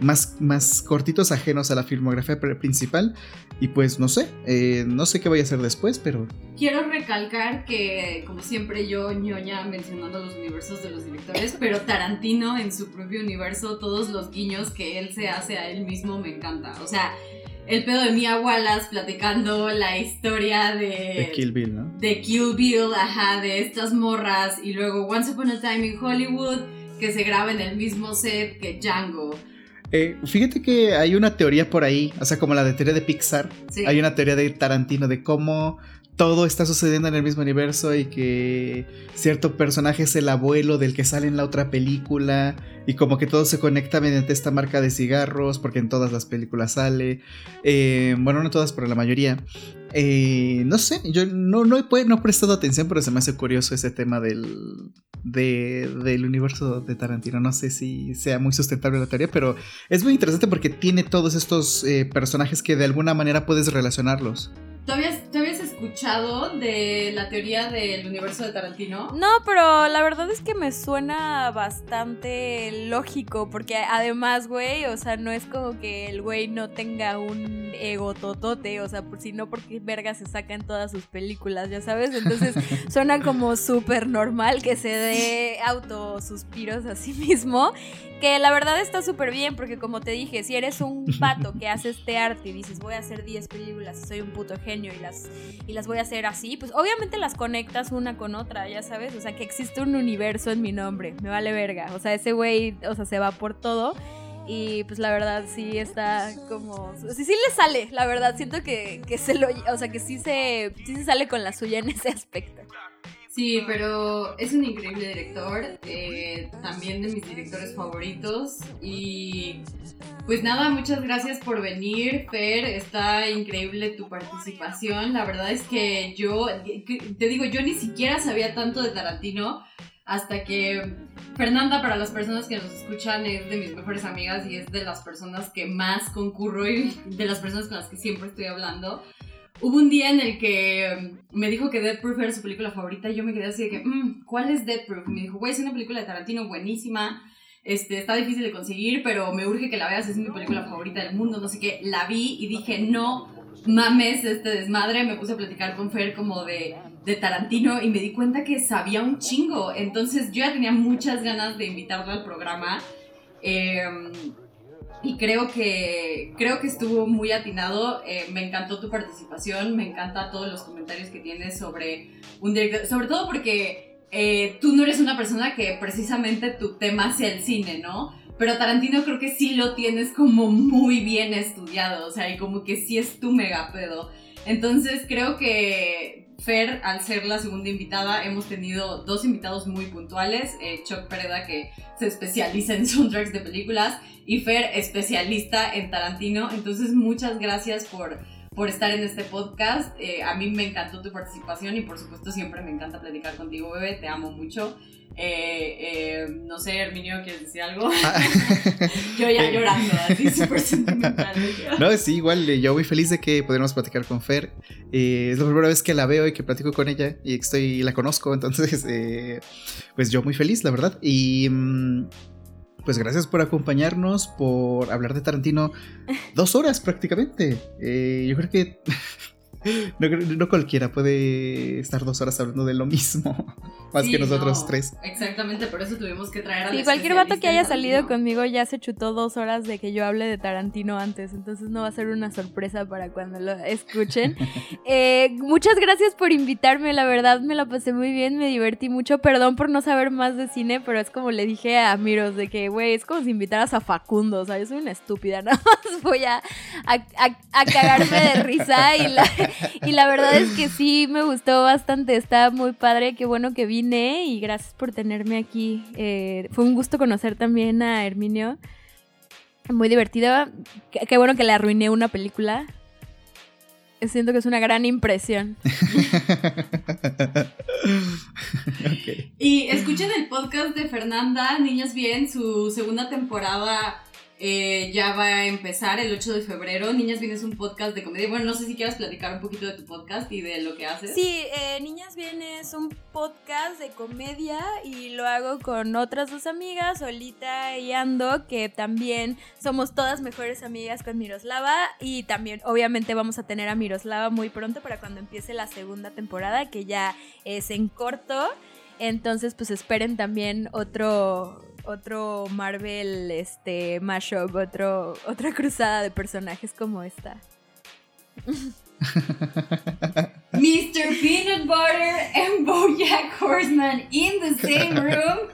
Speaker 2: más, más cortitos, ajenos a la filmografía principal. Y pues no sé, eh, no sé qué voy a hacer después, pero.
Speaker 1: Quiero recalcar que, como siempre, yo ñoña mencionando los universos de los directores, pero Tarantino en su propio universo, todos los guiños que él se hace a él mismo me encanta. O sea el pedo de Mia Wallace platicando la historia de...
Speaker 2: De Kill Bill, ¿no?
Speaker 1: De Kill Bill, ajá, de estas morras. Y luego Once Upon a Time in Hollywood, que se graba en el mismo set que Django.
Speaker 2: Eh, fíjate que hay una teoría por ahí, o sea, como la de teoría de Pixar. Hay una teoría de Tarantino de cómo todo está sucediendo en el mismo universo y que cierto personaje es el abuelo del que sale en la otra película y como que todo se conecta mediante esta marca de cigarros porque en todas las películas sale. Eh, bueno, no todas, pero la mayoría. Eh, no sé, yo no, no, he, no he prestado atención, pero se me hace curioso ese tema del, del universo de Tarantino. No sé si sea muy sustentable la teoría, pero es muy interesante porque tiene todos estos eh, personajes que de alguna manera puedes relacionarlos.
Speaker 1: ¿Tú habías, escuchado de la teoría del universo de Tarantino?
Speaker 3: No, pero la verdad es que me suena bastante lógico, porque además, güey, o sea, no es como que el güey no tenga un ego totote, o sea, por, sino porque verga se saca en todas sus películas, ya sabes, entonces suena como súper normal que se dé autosuspiros a sí mismo, que la verdad está súper bien, porque como te dije, si eres un pato que hace este arte y dices, voy a hacer 10 películas y soy un puto genio, y las, y las voy a hacer así, pues obviamente las conectas una con otra, ya sabes, o sea, que existe un universo en mi nombre, me vale verga, o sea, ese güey, o sea, se va por todo. Y pues la verdad sí está como... Sí, sí le sale, la verdad. Siento que, que se lo... O sea, que sí se, sí se sale con la suya en ese aspecto.
Speaker 1: Sí, pero es un increíble director, eh, también de mis directores favoritos. Y pues nada, muchas gracias por venir, Fer. Está increíble tu participación. La verdad es que yo, te digo, yo ni siquiera sabía tanto de Tarantino hasta que Fernanda, para las personas que nos escuchan, es de mis mejores amigas y es de las personas que más concurro y de las personas con las que siempre estoy hablando. Hubo un día en el que me dijo que Dead Proof era su película favorita y yo me quedé así de que, mm, ¿cuál es Dead Proof? Me dijo, güey, es una película de Tarantino buenísima, este, está difícil de conseguir, pero me urge que la veas, es mi película favorita del mundo, no sé qué. La vi y dije, no mames este desmadre, me puse a platicar con Fer como de, de Tarantino y me di cuenta que sabía un chingo, entonces yo ya tenía muchas ganas de invitarlo al programa. Eh, y creo que, creo que estuvo muy atinado. Eh, me encantó tu participación, me encanta todos los comentarios que tienes sobre un director, sobre todo porque eh, tú no eres una persona que precisamente tu tema sea el cine, ¿no? Pero Tarantino creo que sí lo tienes como muy bien estudiado, o sea, y como que sí es tu mega pedo. Entonces creo que Fer, al ser la segunda invitada, hemos tenido dos invitados muy puntuales. Eh, Chuck Pereda, que se especializa en soundtracks de películas, y Fer, especialista en Tarantino. Entonces, muchas gracias por, por estar en este podcast. Eh, a mí me encantó tu participación y por supuesto siempre me encanta platicar contigo, bebé. Te amo mucho. Eh, eh, no sé, Herminio, ¿quieres decir algo? Ah. yo ya llorando, así súper sentimental.
Speaker 2: no, sí, igual, yo muy feliz de que podamos platicar con Fer. es la primera vez que la veo y que platico con ella y estoy la conozco, entonces, pues yo muy feliz, la verdad. Y mm, pues gracias por acompañarnos, por hablar de Tarantino dos horas prácticamente. Eh, yo creo que no, cualquiera puede estar dos horas hablando de lo mismo, más que nosotros tres.
Speaker 1: Exactamente, por eso tuvimos que traer a Sí,
Speaker 3: cualquier vato que haya salido conmigo ya se chutó dos horas de que yo hable de Tarantino antes, entonces no va a ser una sorpresa para cuando lo escuchen. Eh, muchas gracias por invitarme, la verdad me la pasé muy bien, me divertí mucho. Perdón por no saber más de cine, pero es como le dije a Miros, de que, güey, es como si invitaras a Facundo, o sea, yo soy una estúpida, nada más voy a, a, a cagarme de risa y la y la verdad es que sí me gustó bastante, está muy padre, qué bueno que vine y gracias por tenerme aquí. Eh, fue un gusto conocer también a Herminio. Muy divertido. Qué, bueno que le arruiné una película. Siento que es una gran impresión.
Speaker 1: Y escuchen el podcast de Fernanda, Niñas Bien, su segunda temporada eh, ya va a empezar el 8 de febrero. Niñas Bien es un podcast de comedia. Bueno, no sé si quieras platicar un poquito de tu podcast y de lo que haces.
Speaker 3: Sí, eh, Niñas Bien es un podcast de comedia y lo hago con otras dos amigas, Olita y Ando, que también somos todas mejores amigas con Miroslava y también obviamente vamos a tener a Miroslava muy pronto para cuando empiece la segunda temporada, que ya es en corto. Entonces, pues esperen también otro otro Marvel este mashup, otro otra cruzada de personajes como esta.
Speaker 1: Mr. Peanut Butter and Bojack Horseman in the same room.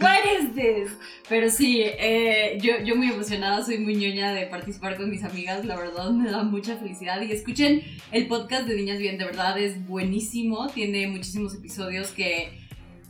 Speaker 1: What is this? Pero sí, eh, yo, yo muy emocionada, soy muy ñoña de participar con mis amigas, la verdad me da mucha felicidad. Y escuchen el podcast de Niñas Bien, de verdad es buenísimo, tiene muchísimos episodios que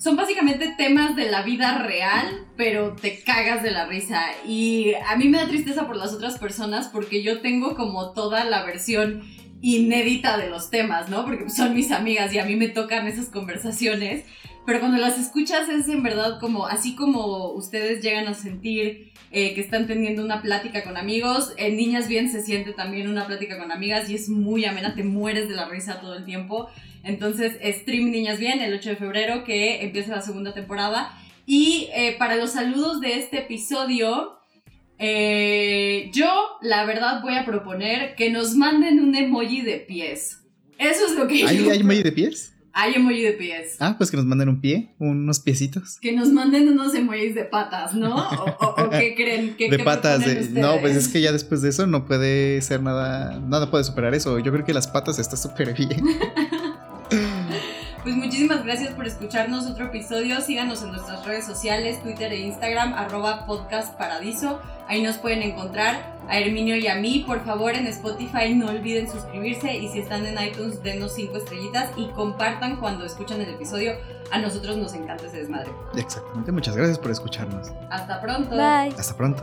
Speaker 1: son básicamente temas de la vida real, pero te cagas de la risa. Y a mí me da tristeza por las otras personas porque yo tengo como toda la versión inédita de los temas, ¿no? Porque son mis amigas y a mí me tocan esas conversaciones. Pero cuando las escuchas es en verdad como, así como ustedes llegan a sentir eh, que están teniendo una plática con amigos, en Niñas Bien se siente también una plática con amigas y es muy amena, te mueres de la risa todo el tiempo. Entonces, stream Niñas Bien el 8 de febrero que empieza la segunda temporada. Y eh, para los saludos de este episodio, eh, yo la verdad voy a proponer que nos manden un emoji de pies. Eso es lo que
Speaker 2: ¿Hay,
Speaker 1: yo...
Speaker 2: ¿Hay emoji de pies?
Speaker 1: Hay emoji de pies.
Speaker 2: Ah, pues que nos manden un pie, unos piecitos.
Speaker 1: Que nos manden unos emojis de patas, ¿no? ¿O, qué creen? ¿Qué,
Speaker 2: de
Speaker 1: qué
Speaker 2: patas, de, no, pues es que ya después de eso no puede ser nada, nada puede superar eso. Yo creo que las patas está súper bien.
Speaker 1: Pues muchísimas gracias por escucharnos otro episodio. Síganos en nuestras redes sociales, Twitter e Instagram, arroba podcast paradiso. Ahí nos pueden encontrar a Herminio y a mí. Por favor, en Spotify no olviden suscribirse y si están en iTunes, denos 5 estrellitas y compartan cuando escuchan el episodio. A nosotros nos encanta ese desmadre.
Speaker 2: Exactamente, muchas gracias por escucharnos.
Speaker 1: Hasta pronto.
Speaker 3: Bye.
Speaker 2: Hasta pronto.